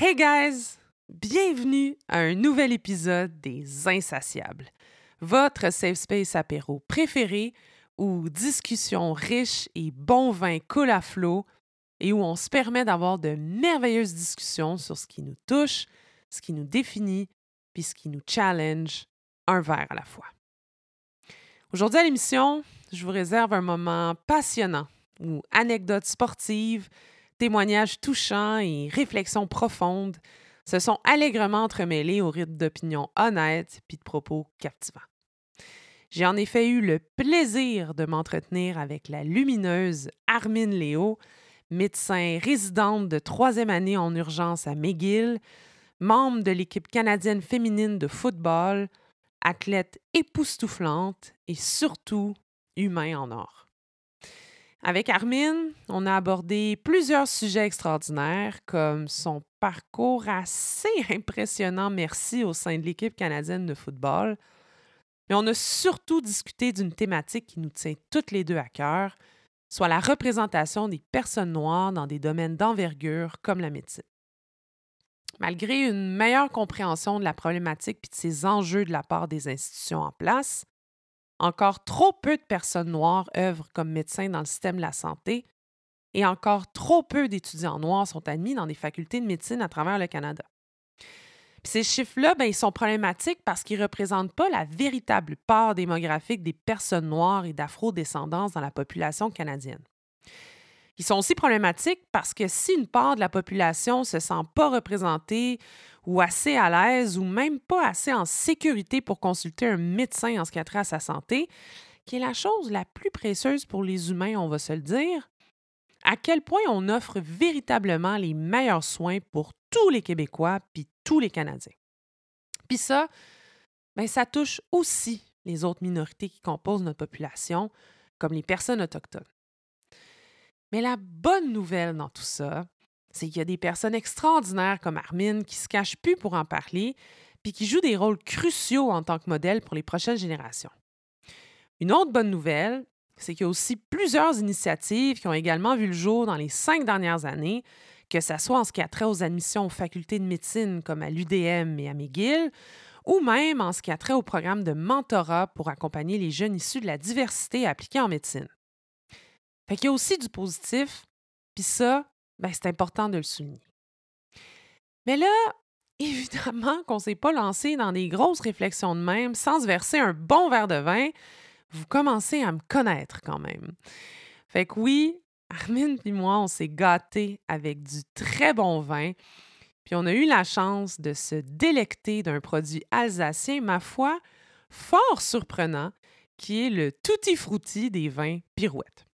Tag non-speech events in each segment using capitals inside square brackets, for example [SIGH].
Hey guys! Bienvenue à un nouvel épisode des Insatiables, votre safe space apéro préféré où discussions riches et bon vin coulent à flot et où on se permet d'avoir de merveilleuses discussions sur ce qui nous touche, ce qui nous définit, puis ce qui nous challenge, un verre à la fois. Aujourd'hui à l'émission, je vous réserve un moment passionnant où anecdotes sportives, témoignages touchants et réflexions profondes se sont allègrement entremêlés au rythme d'opinions honnêtes puis de propos captivants. J'ai en effet eu le plaisir de m'entretenir avec la lumineuse Armine Léo, médecin résidente de troisième année en urgence à McGill, membre de l'équipe canadienne féminine de football, athlète époustouflante et surtout humain en or. Avec Armine, on a abordé plusieurs sujets extraordinaires comme son parcours assez [LAUGHS] impressionnant, merci, au sein de l'équipe canadienne de football. Mais on a surtout discuté d'une thématique qui nous tient toutes les deux à cœur, soit la représentation des personnes noires dans des domaines d'envergure comme la médecine. Malgré une meilleure compréhension de la problématique et de ses enjeux de la part des institutions en place, encore trop peu de personnes noires œuvrent comme médecins dans le système de la santé et encore trop peu d'étudiants noirs sont admis dans des facultés de médecine à travers le Canada. ces chiffres-là, ben, ils sont problématiques parce qu'ils ne représentent pas la véritable part démographique des personnes noires et d'afro-descendance dans la population canadienne. Ils sont aussi problématiques parce que si une part de la population ne se sent pas représentée ou assez à l'aise ou même pas assez en sécurité pour consulter un médecin en ce qui a trait à sa santé, qui est la chose la plus précieuse pour les humains, on va se le dire, à quel point on offre véritablement les meilleurs soins pour tous les Québécois puis tous les Canadiens. Puis ça, ben ça touche aussi les autres minorités qui composent notre population, comme les personnes autochtones. Mais la bonne nouvelle dans tout ça, c'est qu'il y a des personnes extraordinaires comme Armine qui se cachent plus pour en parler, puis qui jouent des rôles cruciaux en tant que modèle pour les prochaines générations. Une autre bonne nouvelle, c'est qu'il y a aussi plusieurs initiatives qui ont également vu le jour dans les cinq dernières années, que ce soit en ce qui a trait aux admissions aux facultés de médecine comme à l'UDM et à McGill, ou même en ce qui a trait au programme de mentorat pour accompagner les jeunes issus de la diversité appliquée en médecine. Fait qu'il y a aussi du positif, puis ça, ben, c'est important de le souligner. Mais là, [LAUGHS] évidemment qu'on ne s'est pas lancé dans des grosses réflexions de même sans se verser un bon verre de vin. Vous commencez à me connaître quand même. Fait que oui, [LAUGHS] Armine et moi, on s'est gâtés avec du très bon vin. Puis on a eu la chance de se délecter d'un produit alsacien, ma foi, fort surprenant, qui est le tutti frutti des vins pirouettes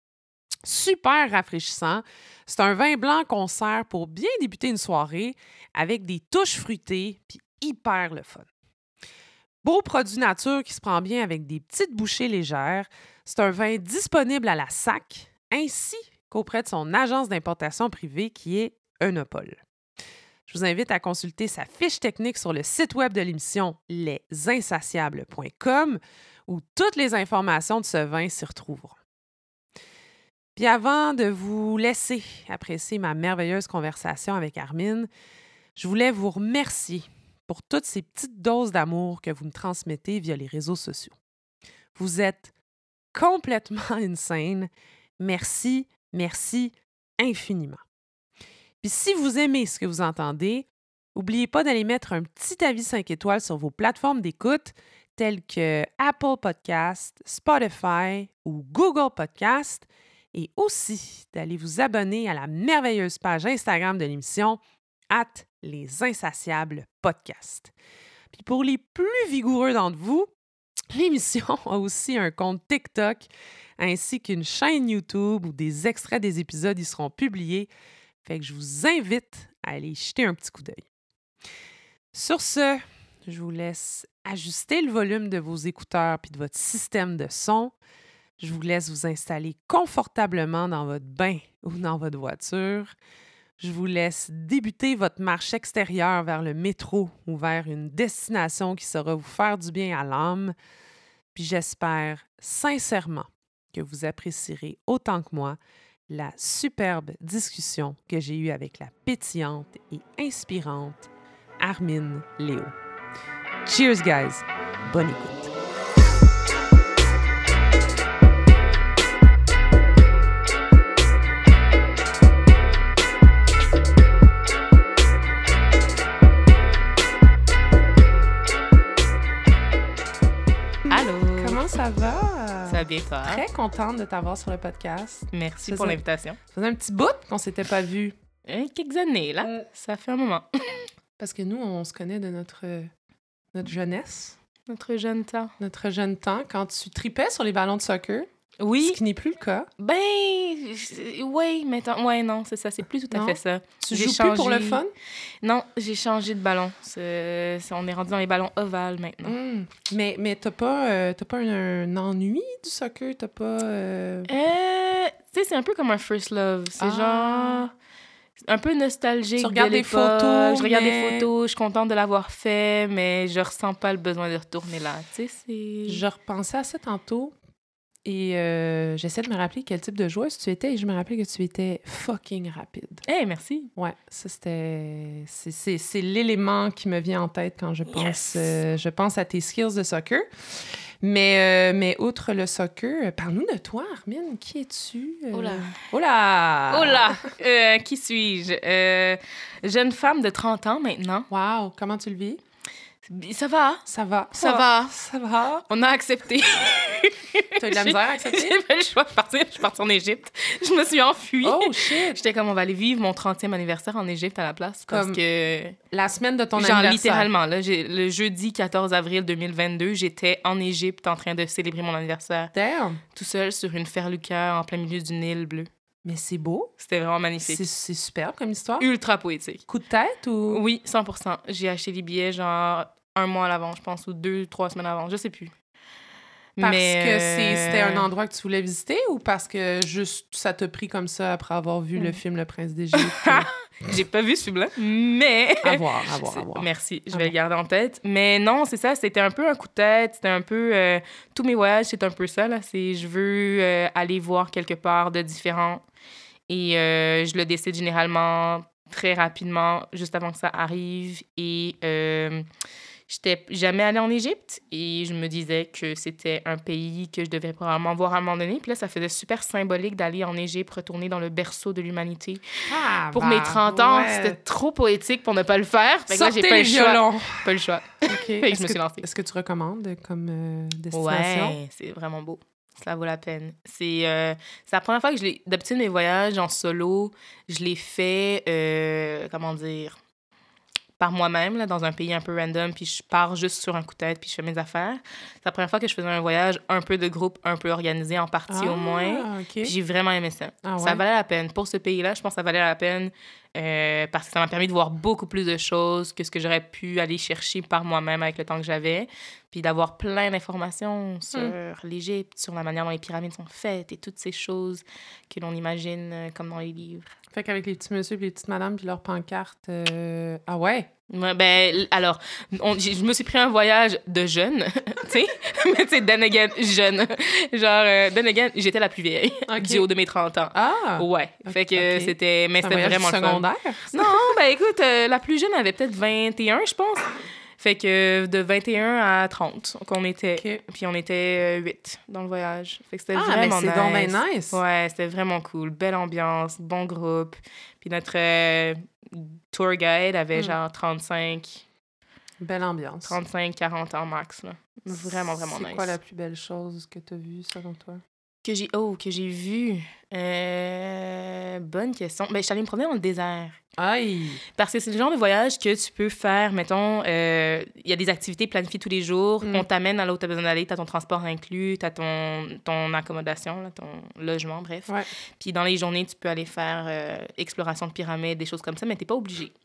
super rafraîchissant. C'est un vin blanc qu'on sert pour bien débuter une soirée avec des touches fruitées puis hyper le fun. Beau produit nature qui se prend bien avec des petites bouchées légères. C'est un vin disponible à la SAC ainsi qu'auprès de son agence d'importation privée qui est Eunopol. Je vous invite à consulter sa fiche technique sur le site web de l'émission lesinsatiables.com où toutes les informations de ce vin s'y retrouveront. Puis avant de vous laisser apprécier ma merveilleuse conversation avec Armine, je voulais vous remercier pour toutes ces petites doses d'amour que vous me transmettez via les réseaux sociaux. Vous êtes complètement [LAUGHS] insane. Merci, merci infiniment. Puis si vous aimez ce que vous entendez, n'oubliez pas d'aller mettre un petit avis 5 étoiles sur vos plateformes d'écoute telles que Apple Podcast, Spotify ou Google Podcast et aussi d'aller vous abonner à la merveilleuse page Instagram de l'émission at les insatiables podcast. Puis pour les plus vigoureux d'entre vous, [LAUGHS] l'émission a aussi un compte TikTok ainsi qu'une chaîne YouTube où des extraits des épisodes y seront publiés. Fait que je vous invite à aller jeter un petit coup d'œil. Sur ce, je vous laisse ajuster le volume de vos écouteurs puis de votre système de son. Je vous laisse vous installer confortablement dans votre bain ou dans votre voiture. Je vous laisse débuter votre marche extérieure vers le métro ou vers une destination qui saura vous faire du bien à l'âme. Puis j'espère sincèrement que vous apprécierez autant que moi la superbe discussion que j'ai eue avec la pétillante et inspirante Armine Léo. Cheers, guys! Bonne écoute! Ça va? Ça va bien, toi? Très contente de t'avoir sur le podcast. Merci Ça pour l'invitation. Ça faisait un petit bout qu'on s'était pas vu. Euh, quelques années, là. Mm. Ça fait un moment. [LAUGHS] Parce que nous, on se connaît de notre, notre jeunesse, Notre jeune temps. notre jeune temps, quand tu tripais sur les ballons de soccer, Oui. ce qui n'est plus le cas. Ben, je- oui, mais attends, ouais, non, c'est ça. C'est plus tout à Non? fait ça. Tu joues plus pour le fun? Non, j'ai changé de ballon. C'est- c'est- on est rendu dans les ballons ovales maintenant. Mm. Mais, mais t'as pas, euh, t'as pas un, un ennui du soccer? T'as pas... euh, Euh, tu sais, c'est un peu comme un first love. C'est Ah. genre un peu nostalgique. Tu regardes de des photos, Je regarde mais- des photos, je suis contente de l'avoir fait, mais je ressens pas le besoin de retourner là. Tu sais, c'est. Je repensais à ça tantôt et euh, j'essaie de me rappeler quel type de joueuse tu étais et je me rappelais que tu étais fucking rapide. Hey, merci. Ouais, ça c'était... C'est, l'élément qui me vient en tête quand je pense, Yes. euh, je pense à tes skills de soccer. Mais, euh, mais outre le soccer, parle-nous de toi, Armine. Qui es-tu? Oh là. Oh là! Là! Qui suis-je? Jeune femme de 30 ans maintenant. Wow! Comment tu le vis? Ça va? Ça va. Ça va. Ça va. On a accepté. [LAUGHS] T'as eu de la misère à accepter? J'ai pas le choix de partir. Je suis partie en Égypte. Je me suis enfuie. Oh shit! J'étais comme, on va aller vivre mon 30e anniversaire en Égypte à la place. Parce Comme que, La semaine de ton genre, anniversaire. littéralement, là, le jeudi 14 avril 2022, j'étais en Égypte en train de célébrer mon anniversaire, Damn! tout seul sur une ferluca en plein milieu du Nil bleu. Mais c'est beau. C'était vraiment magnifique. C'est, superbe comme histoire. Ultra poétique. Coup de tête ou... Oui, 100% J'ai acheté les billets, genre, un mois à l'avant, je pense, ou deux, trois semaines avant, je sais plus. Parce Mais, que c'était un euh, endroit que tu voulais visiter ou parce que juste ça t'a pris comme ça après avoir vu le Mm. film Le Prince d'Égypte? [LAUGHS] J'ai pas vu ce film-là, mais... à voir, à voir, à [LAUGHS] voir. Merci, je vais le garder en tête. Mais non, c'est ça, c'était un peu un coup de tête, c'était un peu... euh, tous mes voyages, c'est un peu ça, là. C'est je veux euh, aller voir quelque part de différent. Et euh, je le décide généralement très rapidement, juste avant que ça arrive. Et j'étais jamais allée en Égypte et je me disais que c'était un pays que je devais probablement voir à un moment donné. Puis là, ça faisait super symbolique d'aller en Égypte, retourner dans le berceau de l'humanité. Ah, Pour mes 30 ans, ouais. c'était trop poétique pour ne pas le faire. Fait que là, j'ai Sortez pas les le choix. Pas le choix. [LAUGHS] OK. Fait que Est-ce je me suis lancée. Est-ce que tu recommandes comme euh, destination? Ouais, c'est vraiment beau. Ça vaut la peine. C'est euh, c'est la première fois que je l'ai. D'habitude, mes voyages en solo, je les fais, euh, comment dire, par moi-même, là, dans un pays un peu random, puis je pars juste sur un coup de tête, puis je fais mes affaires. C'est la première fois que je faisais un voyage un peu de groupe, un peu organisé en partie au moins. Ah, OK. Puis j'ai vraiment aimé ça. Ah Ça valait la peine. Pour ce pays-là, je pense que ça valait la peine euh, parce que ça m'a permis de voir beaucoup plus de choses que ce que j'aurais pu aller chercher par moi-même avec le temps que j'avais. Puis d'avoir plein d'informations sur Hmm. l'Égypte, sur la manière dont les pyramides sont faites et toutes ces choses que l'on imagine euh, comme dans les livres. Fait qu'avec les petits messieurs et les petites madames puis leurs pancartes... euh, Ah ouais? Ouais, ben, alors, on- je me suis pris un voyage de jeune, [LAUGHS] tu sais, [LAUGHS] mais tu sais, then again, jeune. Genre, euh, then again, j'étais la plus vieille OK. du haut de mes 30 ans. Ah! Ouais, fait que ok. c'était, mais C'est c'était vraiment le fun. secondaire? ça? Non, ben écoute, euh, la plus jeune avait peut-être 21, je pense. Fait que de 21 à 30 qu'on était. OK. Puis on était 8 dans le voyage. Fait que c'était Ah, mais vraiment c'est nice. bien nice. Ouais, c'était vraiment cool. Belle ambiance, bon groupe. Puis notre euh, tour guide avait Mm. genre 35, Belle ambiance. 35, 40 ans max. Là. Vraiment, vraiment nice. C'est quoi la plus belle chose que tu as vue, selon toi? Que j'ai oh, que j'ai vu. Euh, bonne question. Ben, je suis allée me promener dans le désert. Aïe! Parce que c'est le genre de voyage que tu peux faire, mettons, euh, il y a des activités planifiées tous les jours, Mm. on t'amène à là où tu as besoin d'aller, tu as ton transport inclus, tu as ton, ton accommodation, là, ton logement, bref. Ouais. Puis dans les journées, tu peux aller faire euh, exploration de pyramides, des choses comme ça, mais tu pas obligé. [CLEARS THROAT]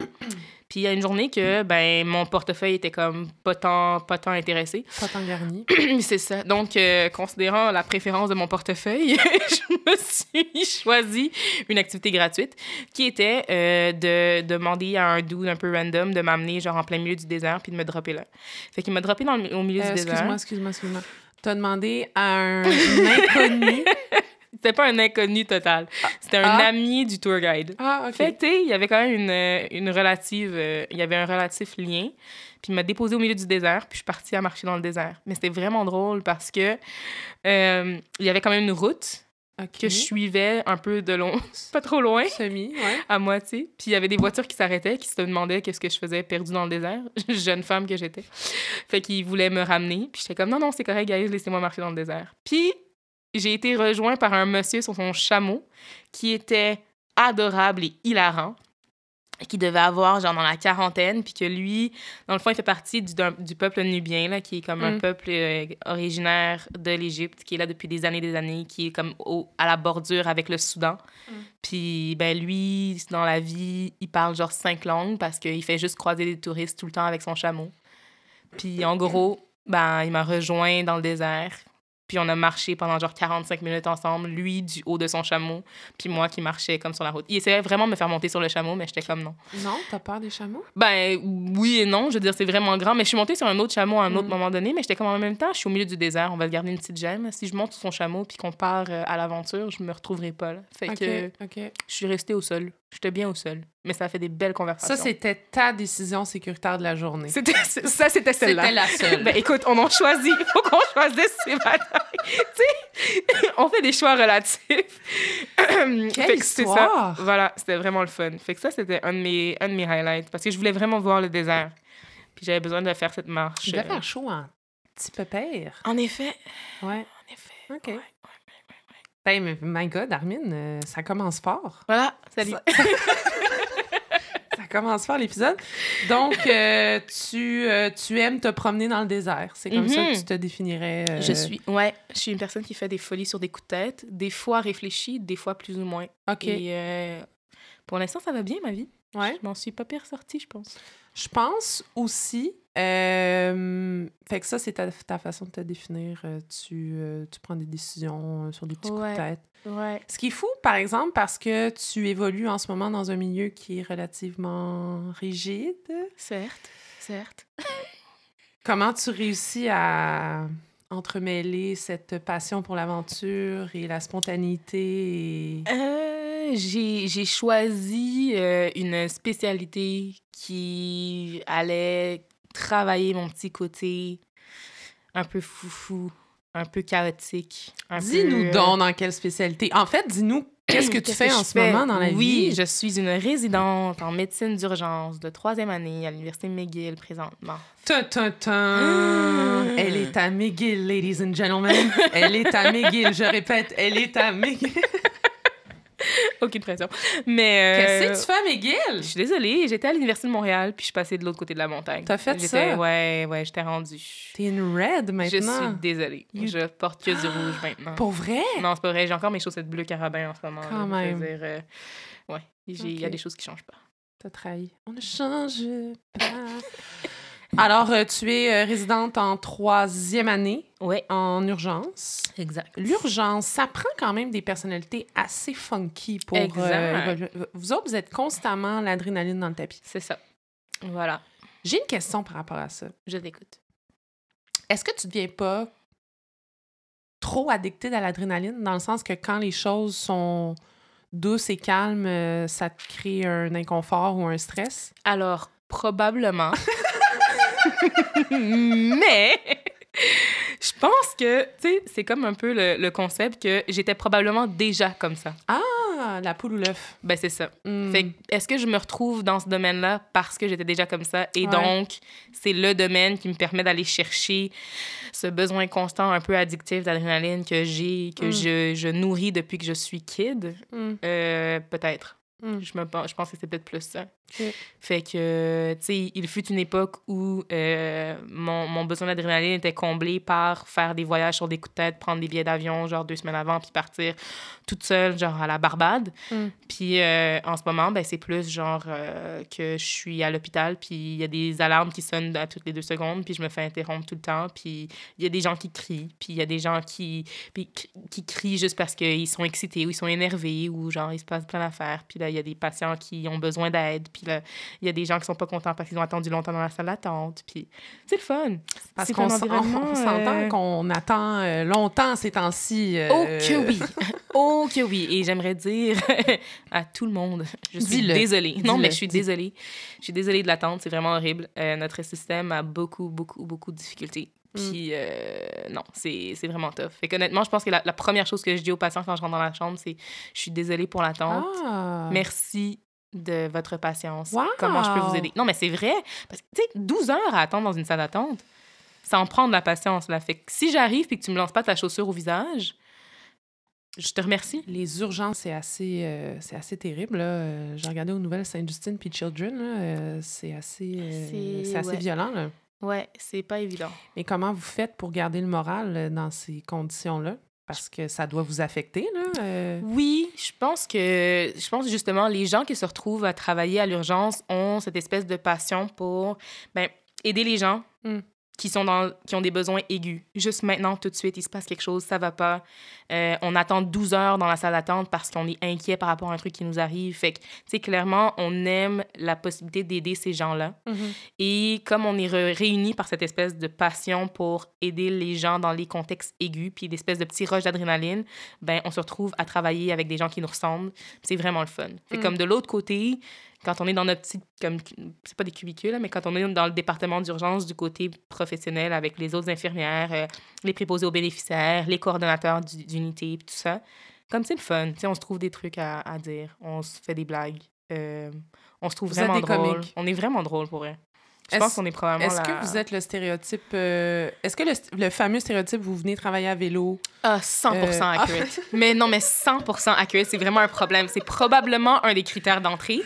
Puis il y a une journée que ben mon portefeuille était comme pas tant, pas tant intéressé. Pas tant garni. [CLEARS THROAT] c'est ça. Donc, considérant la préférence de mon portefeuille, [LAUGHS] je me suis [LAUGHS] choisi une activité gratuite qui était euh, de demander à un dude un peu random de m'amener genre en plein milieu du désert puis de me dropper là. Fait qu'il m'a droppé dans le- au milieu Euh, du désert. excuse-moi, excuse-moi, excuse-moi. T'as demandé à un inconnu? [LAUGHS] C'était pas un inconnu total. C'était un Ah. ami du tour guide. Ah, OK. Fait que, il y avait quand même une, euh, une relative... euh, il y avait un relatif lien. Puis il m'a déposé au milieu du désert, puis je suis partie à marcher dans le désert. Mais c'était vraiment drôle parce que euh, il y avait quand même une route Que je suivais un peu de long, [LAUGHS] pas trop loin, Semi, ouais. à moitié. Puis il y avait des voitures qui s'arrêtaient, qui se demandaient qu'est-ce que je faisais perdue dans le désert, [LAUGHS] jeune femme que j'étais. Fait qu'ils voulaient me ramener. Puis j'étais comme, non, non, c'est correct, guys, laissez-moi marcher dans le désert. Puis j'ai été rejoint par un monsieur sur son chameau qui était adorable et hilarant qui devait avoir genre dans la quarantaine puis que lui dans le fond il fait partie du, du peuple nubien là qui est comme un Mm. peuple euh, originaire de l'Égypte qui est là depuis des années des années qui est comme au- à la bordure avec le Soudan Mm. puis ben lui dans la vie il parle genre cinq langues parce qu'il fait juste croiser des touristes tout le temps avec son chameau puis en gros ben il m'a rejoint dans le désert puis on a marché pendant genre 45 minutes ensemble, lui du haut de son chameau, puis moi qui marchais comme sur la route. Il essayait vraiment de me faire monter sur le chameau, mais j'étais comme non. Non, t'as peur des chameaux? Ben oui et non, je veux dire, c'est vraiment grand, mais je suis montée sur un autre chameau à un autre Mm. moment donné, mais j'étais comme en même temps, je suis au milieu du désert, on va garder une petite gemme. Si je monte sur son chameau puis qu'on part euh, à l'aventure, je me retrouverai pas là. Fait que je suis restée au sol. J'étais bien au sol, mais ça a fait des belles conversations. Ça, c'était ta décision sécuritaire de la journée. C'était [LAUGHS] ça c'était celle-là. C'était la seule. Ben écoute, on en choisit. Il faut qu'on [LAUGHS] choisisse ses batailles. [LAUGHS] tu on fait des choix relatifs. [CLEARS THROAT] Quelle Fait que c'est ça. histoire! Voilà, c'était vraiment le fun. Fait que ça, c'était un, de mes, un de mes highlights parce que je voulais vraiment voir le désert. Puis j'avais besoin de faire cette marche. Il devait euh. faire chaud en petit pépère. En effet. Ouais. En effet. OK. Ouais. Ben, mais my God, Armin, euh, ça commence fort. Voilà, salut. Ça- [LAUGHS] Ça commence fort l'épisode. Donc, euh, tu, euh, tu aimes te promener dans le désert. C'est comme ça Mhm. que tu te définirais. euh, Je suis, ouais, je suis une personne qui fait des folies sur des coups de tête, des fois réfléchies, des fois plus ou moins. OK. Et pour l'instant, ça va bien, ma vie. Ouais. Je m'en suis pas pire sortie, je pense. Je pense aussi. euh, fait que ça, c'est ta, ta façon de te définir. euh, tu, euh, tu prends des décisions sur des petits coups de tête. Ouais. Ce qui est fou, par exemple, parce que tu évolues en ce moment dans un milieu qui est relativement rigide. Certes, certes. [LAUGHS] Comment tu réussis à entremêler cette passion pour l'aventure et la spontanéité? et- Euh, j'ai choisi euh, une spécialité qui allait travailler mon petit côté un peu foufou, un peu chaotique. Dis-nous peu, euh, donc dans quelle spécialité. En fait, dis-nous [CLEARS THROAT] qu'est-ce que tu fais que en ce fais? moment dans la oui, vie? je suis une résidente en médecine d'urgence de troisième année à l'Université McGill présentement. Tun. Ah. Elle est à McGill, ladies and gentlemen. Elle est à [LAUGHS] McGill, je répète, elle est à McGill. [LAUGHS] Aucune pression. Mais. Qu'est-ce euh, que tu fais à Je McGill? suis désolée, j'étais à l'Université de Montréal, puis je suis passée de l'autre côté de la montagne. T'as fait ça? Ouais, ouais, j'étais rendue. T'es une red Je suis maintenant. désolée. You- Je porte que du [GASPS] rouge maintenant. Pour vrai? Non, c'est pas vrai. J'ai encore mes chaussettes bleues carabin en ce moment. Quand là. Même. dire, euh, ouais, il y a des choses qui changent pas. T'as trahi. On ne change pas. [LAUGHS] Alors, euh, tu es euh, résidente en troisième année Ouais, en urgence. exact. L'urgence, ça prend quand même des personnalités assez funky pour... Exact. euh, évoluer. vous autres, vous êtes constamment l'adrénaline dans le tapis. C'est ça. Voilà, J'ai une question par rapport à ça. je t'écoute. Est-ce que tu ne deviens pas trop addicté à l'adrénaline, dans le sens que quand les choses sont douces et calmes, ça te crée un inconfort ou un stress? Alors, probablement. [LAUGHS] [LAUGHS] Mais je pense que, tu sais, c'est comme un peu le, le concept que j'étais probablement déjà comme ça. Ah, la poule ou l'œuf. Ben, c'est ça. Hmm. Fait est-ce que je me retrouve dans ce domaine-là parce que j'étais déjà comme ça? Et Ouais. donc c'est le domaine qui me permet d'aller chercher ce besoin constant un peu addictif d'adrénaline que j'ai que Mm. je, je nourris depuis que je suis kid Hmm. Euh, peut-être Mm. je me je pense que c'est peut-être plus ça fait que tu sais il fut une époque où euh, mon, mon besoin d'adrénaline était comblé par faire des voyages sur des coups de tête prendre des billets d'avion genre deux semaines avant puis partir toute seule genre à la Barbade Mm. puis euh, en ce moment, ben, c'est plus genre euh, que je suis à l'hôpital, puis il y a des alarmes qui sonnent à toutes les deux secondes, puis je me fais interrompre tout le temps, puis il y a des gens qui crient, puis il y a des gens qui, qui, qui crient juste parce qu'ils sont excités ou ils sont énervés ou genre il se passe plein d'affaires. Puis là, là, il y a des patients qui ont besoin d'aide. Puis là, il y a des gens qui sont pas contents parce qu'ils ont attendu longtemps dans la salle d'attente. Puis c'est le fun. Parce qu'on s'entend euh, qu'on attend euh, longtemps ces temps-ci. euh, Oh que oui! [LAUGHS] Oh que oui! Et j'aimerais dire [LAUGHS] à tout le monde, je suis désolée. Non, mais je suis désolée. Je suis désolée de l'attente, c'est vraiment horrible. Euh, notre système a beaucoup, beaucoup, beaucoup de difficultés. Mm. Puis euh, non, c'est vraiment tough. Fait qu'honnêtement, je pense que la, la première chose que je dis aux patients quand je rentre dans la chambre, c'est « Je suis désolée pour l'attente. Ah. Merci de votre patience. Wow! Comment je peux vous aider? » Non, mais c'est vrai. Parce que, tu sais, 12 heures à attendre dans une salle d'attente, ça en prend de la patience. Là. Fait que si j'arrive et que tu me lances pas ta chaussure au visage, je te remercie. Les urgences, c'est assez, euh, c'est assez terrible. Euh, J'ai regardé aux nouvelles Sainte-Justine puis Children. euh, c'est assez, euh, c'est assez ouais. violent. là. Ouais, c'est pas évident. Mais comment vous faites pour garder le moral euh, dans ces conditions-là? Parce que ça doit vous affecter, là. euh. Oui, je pense que je pense justement les gens qui se retrouvent à travailler à l'urgence ont cette espèce de passion pour ben, aider les gens Mm. Qui sont dans qui ont des besoins aigus. Juste maintenant tout de suite, il se passe quelque chose, ça va pas. Euh, on attend 12 heures dans la salle d'attente parce qu'on est inquiet par rapport à un truc qui nous arrive. Fait que tu sais clairement, on aime la possibilité d'aider ces gens-là. Et comme on est réunis par cette espèce de passion pour aider les gens dans les contextes aigus, puis l'espèce de petit rush d'adrénaline, ben on se retrouve à travailler avec des gens qui nous ressemblent. C'est vraiment le fun. Fait Mm. comme de l'autre côté, quand on est dans notre petite, comme, c'est pas des cubicules, mais quand on est dans le département d'urgence du côté professionnel avec les autres infirmières, euh, les préposés aux bénéficiaires, les coordonnateurs du- d'unité, tout ça, comme c'est le fun. Tu sais, on se trouve des trucs à, à dire, on se fait des blagues. euh, on se trouve Vous vraiment drôle. comiques. On est vraiment drôle pour vrai. Je pense qu'on est probablement Est-ce la- que vous êtes le stéréotype... euh, Est-ce que le, le fameux stéréotype, vous venez travailler à vélo? Ah, 100% Euh, accurate. mais non, mais 100% accurate, c'est vraiment un problème. C'est probablement un des critères d'entrée.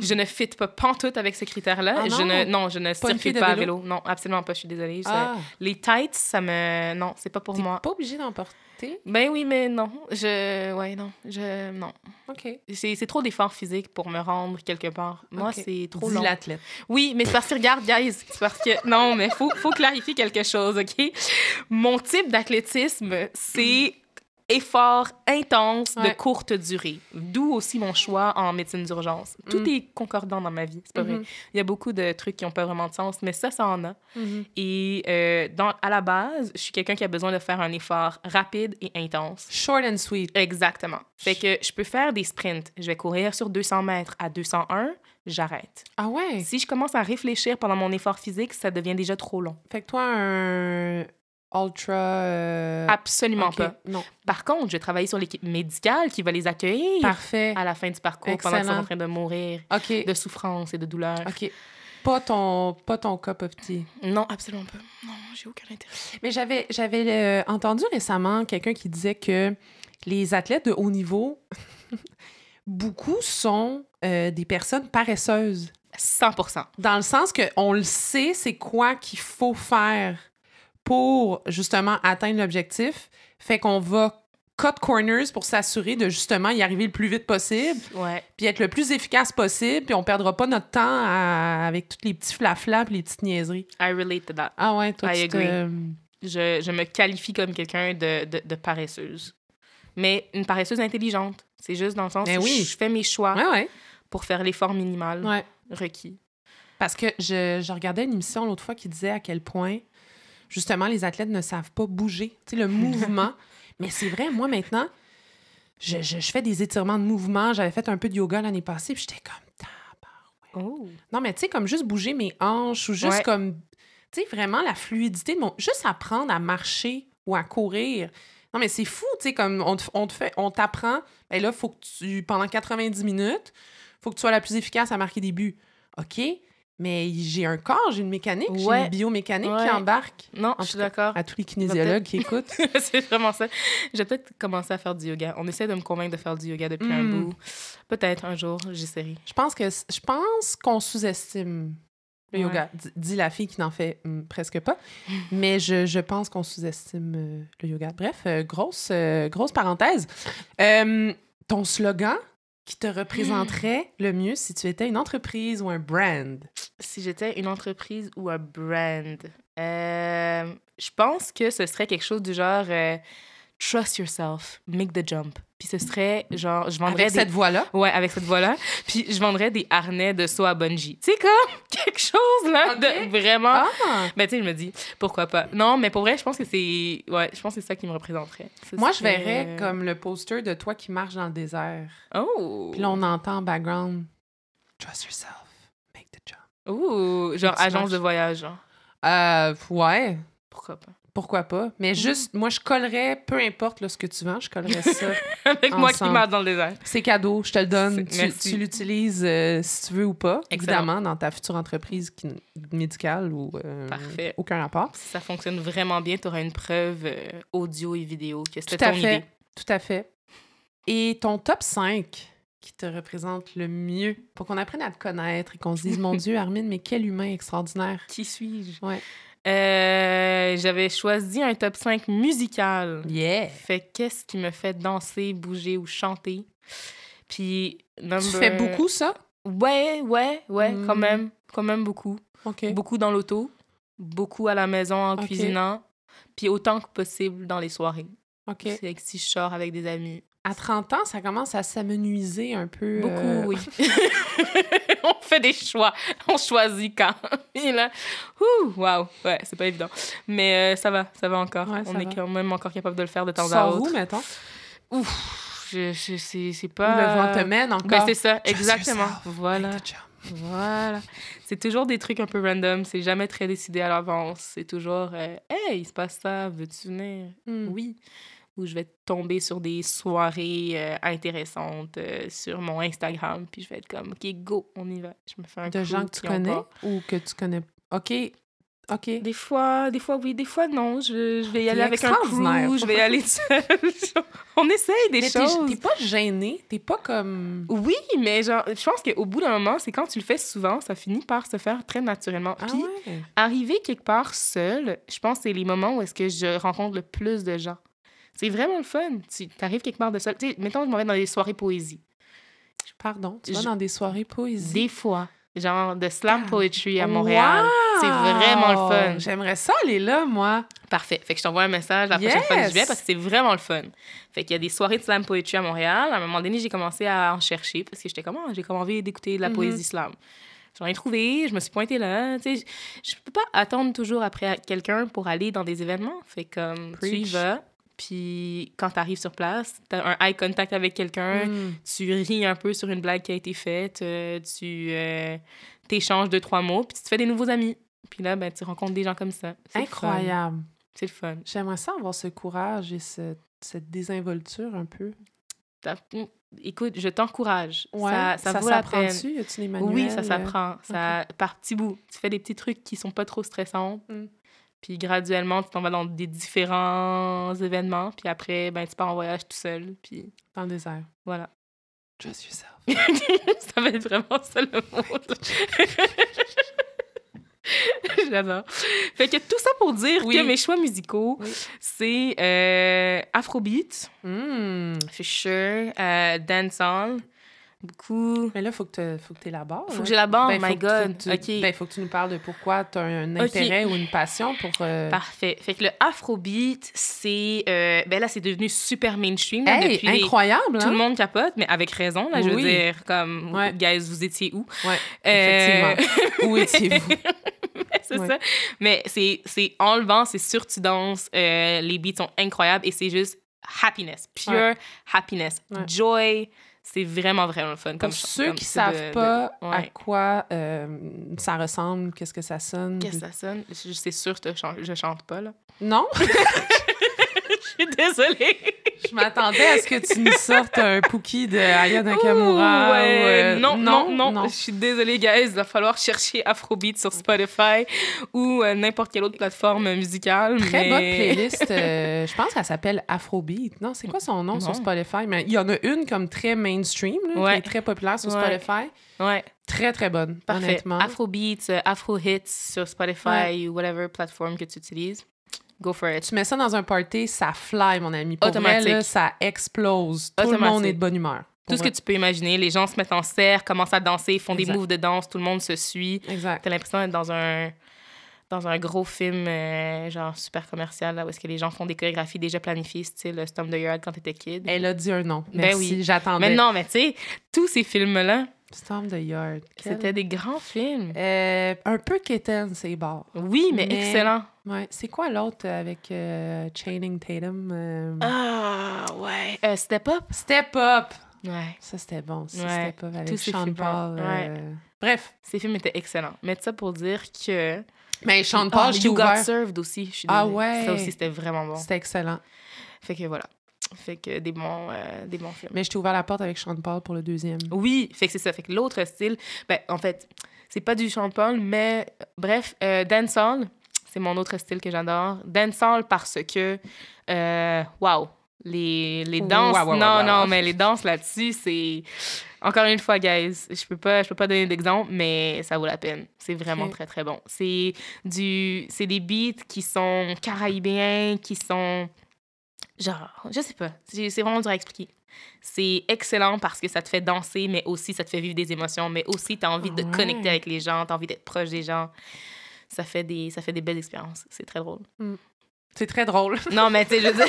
Je ne fit pas pantoute avec ce critère-là. Ah je non? ne, non, je ne circule pas à vélo? Non, absolument pas. Je suis désolée. Ah, Les tights, ça me... Non, c'est pas pour t'es moi. pas obligé d'en porter? Ben oui, mais non. Je... Ouais, non. Je... Non. OK. C'est c'est trop d'efforts physiques pour me rendre quelque part. Moi, c'est trop Dis long. l'athlète. Oui, mais c'est parce que, regarde, guys, c'est parce que... Non, mais faut, faut clarifier quelque chose, OK? Mon type d'athlétisme, c'est effort intense de courte durée. D'où aussi mon choix en médecine d'urgence. Tout Mm. est concordant dans ma vie, c'est pas vrai. Mhm. Il y a beaucoup de trucs qui n'ont pas vraiment de sens, mais ça, ça en a. Mhm. Et euh, dans, à la base, je suis quelqu'un qui a besoin de faire un effort rapide et intense. Short and sweet. Exactement. Fait que je peux faire des sprints. Je vais courir sur 200 mètres à 201, j'arrête. Ah ouais? Si je commence à réfléchir pendant mon effort physique, ça devient déjà trop long. Fait que toi, un ultra... euh, Absolument pas. Non. Par contre, je vais travailler sur l'équipe médicale qui va les accueillir Parfait. à la fin du parcours pendant qu'ils sont Excellent. en train de mourir OK. de souffrance et de douleur. OK. Pas ton, pas ton cup of tea. Non, absolument pas. Non, j'ai aucun intérêt. Mais j'avais, j'avais euh, entendu récemment quelqu'un qui disait que les athlètes de haut niveau, [LAUGHS] beaucoup sont euh, des personnes paresseuses. 100% Dans le sens qu'on le sait, c'est quoi qu'il faut faire pour justement atteindre l'objectif. Fait qu'on va cut corners pour s'assurer de justement y arriver le plus vite possible, puis être le plus efficace possible, puis on perdra pas notre temps à- avec tous les petits flaflas puis les petites niaiseries. I relate to that. Ah ouais, toi, I tu te- agree. Je, je me qualifie comme quelqu'un de, de, de paresseuse. Mais une paresseuse intelligente. C'est juste dans le sens Ben où oui. je fais mes choix Ouais, ouais. pour faire l'effort minimal ouais. requis. Parce que je, je regardais une émission l'autre fois qui disait à quel point, justement, les athlètes ne savent pas bouger. Tu sais, le mouvement. [LAUGHS] Mais c'est vrai, moi, maintenant, je, je- je fais des étirements de mouvement. J'avais fait un peu de yoga l'année passée, puis j'étais comme... tabarou. Oh. Non, mais tu sais, comme juste bouger mes hanches ou juste Ouais. comme... Tu sais, vraiment la fluidité de mon... Juste apprendre à marcher ou à courir. Non, mais c'est fou, tu sais, comme on te, on te fait... On t'apprend, ben là, faut que tu... Pendant 90 minutes, faut que tu sois la plus efficace à marquer des buts. OK, mais j'ai un corps, j'ai une mécanique, j'ai Ouais. une biomécanique qui Ouais. embarque. Non, En je suis d'accord. À tous les kinésiologues qui écoutent. [LAUGHS] c'est vraiment ça. Je vais peut-être commencer à faire du yoga. On essaie de me convaincre de faire du yoga depuis un Mm. bout. Peut-être un jour, j'essaierai. Je pense que je pense qu'on sous-estime le Ouais. yoga. D- Dit la fille qui n'en fait hum, presque pas. [LAUGHS] Mais je, je pense qu'on sous-estime euh, le yoga. Bref, euh, grosse, euh, grosse parenthèse. Ton slogan qui te représenterait le mieux si tu étais une entreprise ou un brand? Si j'étais une entreprise ou un brand, euh, je pense que ce serait quelque chose du genre euh, Trust yourself, make the jump. Puis ce serait genre, je vendrais Avec des... cette voix-là? Ouais, avec cette voix-là. Puis je vendrais des harnais de saut à bungee. Tu sais, comme [LAUGHS] quelque chose, là, de vraiment... Ah! Ben, tu sais, je me dis, pourquoi pas? Non, mais pour vrai, je pense que c'est... Ouais, je pense que c'est ça qui me représenterait. Ce Moi, je verrais comme le poster de toi qui marche dans le désert. Oh! Puis là, on entend en background Trust yourself, make the jump. Ouh! Genre agence marches. de voyage, genre. Euh, ouais, Pourquoi pas? Pourquoi pas. Mais juste, moi, je collerais, peu importe là, ce que tu vends, je collerais ça. [LAUGHS] Avec moi qui marche dans le désert. C'est cadeau, je te le donne. Tu, l'utilises euh, si tu veux ou pas, Excellent. évidemment, dans ta future entreprise qui- médicale ou euh, Parfait. aucun rapport. Si ça fonctionne vraiment bien, tu auras une preuve euh, audio et vidéo que c'était Tout à ton fait. idée. Tout à fait. Et ton top 5 qui te représente le mieux pour qu'on apprenne à te connaître et qu'on se dise, [LAUGHS] mon Dieu, Armine, mais quel humain extraordinaire. Qui suis-je? Ouais. Euh, J'avais choisi un top 5 musical. Yeah! Fait qu'est-ce qui me fait danser, bouger ou chanter? Puis, number... Tu fais beaucoup ça? Ouais, ouais, ouais, quand Mm. même. Quand même beaucoup. OK. Beaucoup dans l'auto, beaucoup à la maison en cuisinant, puis autant que possible dans les soirées. OK. C'est si je sors avec des amis. À 30 ans, ça commence à s'amenuiser un peu. Beaucoup, euh, oui. [LAUGHS] [LAUGHS] [LAUGHS] on fait des choix. On choisit quand. [LAUGHS] Et là, ouh, wow. Ouais, c'est pas évident. Mais euh, ça va, ça va encore. Ouais, on est quand même encore capable de le faire de temps à sors où, autre. mettons? Ouf, je, je, c'est, pas... le vent te mène encore? Ben, c'est ça, exactement. yourself. Voilà. Voilà. C'est toujours des trucs un peu random. C'est jamais très décidé à l'avance. C'est toujours euh, Hey, il se passe ça, veux-tu venir? Hmm. Oui. Ou je vais tomber sur des soirées euh, intéressantes euh, sur mon Instagram. Puis je vais être comme OK, go, on y va. Je me fais un De gens que tu connais part. ou que tu connais. OK. OK. Des fois, des fois oui, des fois non. Je, je vais y aller avec un crew, je vais y aller seule. [LAUGHS] on essaye des Mais choses. t'es pas gêné, t'es pas comme. Oui, mais genre, je pense qu'au bout d'un moment, c'est quand tu le fais souvent, ça finit par se faire très naturellement. Ah Puis, ouais? arriver quelque part seul, je pense que c'est les moments où est-ce que je rencontre le plus de gens. C'est vraiment le fun. Tu arrives quelque part de seul. Tu sais, mettons, je m'en vais dans des soirées poésie. Pardon, tu vas Je- dans des soirées poésie? Des fois, genre de slam Ah. poetry à Montréal. C'est vraiment le fun. J'aimerais ça aller là, moi. Parfait. Fait que je t'envoie un message la prochaine fois que je vais parce que c'est vraiment le fun. Fait qu'il y a des soirées de slam poetry à Montréal. À un moment donné, j'ai commencé à en chercher parce que j'étais comme, Ah, j'ai comme envie d'écouter de la Mhm. poésie slam. J'en ai trouvé, je me suis pointée là. Tu sais, je, peux pas attendre toujours après quelqu'un pour aller dans des événements. Fait comme, tu y Preach. vas. Puis quand tu arrives sur place, tu as un eye contact avec quelqu'un. Hmm. Tu ris un peu sur une blague qui a été faite. euh, tu euh, t'échanges deux, trois mots. Puis tu te fais des nouveaux amis. Puis là, ben, tu rencontres des gens comme ça. Incroyable. C'est le fun. J'aimerais ça avoir ce courage et ce- cette désinvolture un peu. Écoute, je t'encourage. Ouais, ça, ça, vaut la peine. Y des manuels? Oui, ça euh? s'apprend. Ça, Par petits bouts. Tu fais des petits trucs qui sont pas trop stressants. Mm. Puis graduellement, tu t'en vas dans des différents événements. Puis après, ben, tu pars en voyage tout seul. Puis Dans le désert. voilà. Trust yourself. [LAUGHS] ça va être vraiment ça le mot. [LAUGHS] J'adore. Fait que tout ça pour dire Oui. que mes choix musicaux, Oui. c'est euh, Afrobeat, Hmm. for sure, euh, dancehall, beaucoup. Mais là, il faut que tu élabores. Faut que j'élabore, oh my God. Il OK. ben, faut que tu nous parles de pourquoi tu as un intérêt ou une passion pour. euh, Parfait. Fait que le Afrobeat, c'est. euh, ben là, c'est devenu super mainstream. là, Hey, depuis les- incroyable, Tout hein? le monde capote, mais avec raison. Là, je veux Oui. dire, comme, Ouais. guys, vous étiez où? Ouais, Euh, effectivement. Où étiez-vous? [LAUGHS] c'est Ouais. ça. Mais c'est enlevant, c'est sûr, tu danses. euh, les beats sont incroyables et c'est juste happiness, pure Ouais. happiness, joy. C'est vraiment, vraiment fun. Pour comme ceux comme qui savent de- pas à ouais. quoi euh, ça ressemble, qu'est-ce que ça sonne. Qu'est-ce que ça sonne? Je- C'est sûr, chan- je chante pas, là. Non? [LAUGHS] Je suis désolée. Je m'attendais à ce que tu nous sortes un Pookie de Aya Nakamura. Ouh, ouais. ou, euh, non, non, non, Je suis désolée, guys. Il va falloir chercher Afrobeat sur Spotify ou euh, n'importe quelle autre plateforme musicale. Très mais... bonne playlist. euh, je pense qu'elle s'appelle Afrobeat. Non, c'est quoi son nom sur. Spotify? Mais il y en a une comme très mainstream, là, qui est très populaire sur Ouais. Spotify. Ouais, Très, très bonne, parfait. honnêtement. Afrobeat, Afro Hits sur Spotify ou whatever plateforme que tu utilises. Go for it. Tu mets ça dans un party, ça fly, mon ami. Pour vrai, Automatique. là, ça explose. Tout le monde est de bonne humeur. Tout ce que tu peux imaginer. Les gens se mettent en serre, commencent à danser, font Exact. des moves de danse, tout le monde se suit. Exact. T'as l'impression d'être dans un dans un gros film, euh, genre super commercial, là, où est-ce que les gens font des chorégraphies déjà planifiées, style Stomp the Yard quand t'étais kid. Elle a dit un nom. Ben Merci, oui. j'attendais. Mais non, mais tu sais, tous ces films-là, Storm the Yard. Quel- c'était des grands films. Euh, un peu quétaine, c'est barres. Oui, mais, mais- excellent. Ouais. C'est quoi l'autre avec euh, Channing Tatum? euh, Ah, ouais. Euh, Step Up? Step Up! Ouais. Ça, c'était bon. Ça, Ouais. Step Up avec ces Sean. Paul. Bref. Ces films étaient excellents. Mais ça pour dire que. Mais Sean Ah, Paul, je You Got. Served aussi. Je suis Ah ouais. Ça aussi, c'était vraiment bon. C'était excellent. Fait que voilà. Fait que des bons, euh, des bons films. Mais je t'ai ouvert la porte avec Sean Paul pour le deuxième. Oui, fait que c'est ça. Fait que l'autre style, ben, en fait, c'est pas du Sean Paul, mais bref, euh, dancehall, c'est mon autre style que j'adore. Dancehall parce que, euh, wow, les, les danses, Wow, wow, wow, non, non, mais les danses là-dessus, c'est... Encore une fois, guys, je peux pas, je peux pas donner d'exemple, mais ça vaut la peine. C'est vraiment très, très bon. C'est du... C'est des beats qui sont caraïbéens, qui sont... Genre, je sais pas. C'est vraiment dur à expliquer. C'est excellent parce que ça te fait danser, mais aussi ça te fait vivre des émotions, mais aussi tu as envie de Ouais. connecter avec les gens, tu as envie d'être proche des gens. Ça fait des, ça fait des belles expériences. C'est très drôle. C'est très drôle. [LAUGHS] Non, mais tu sais, je veux dire,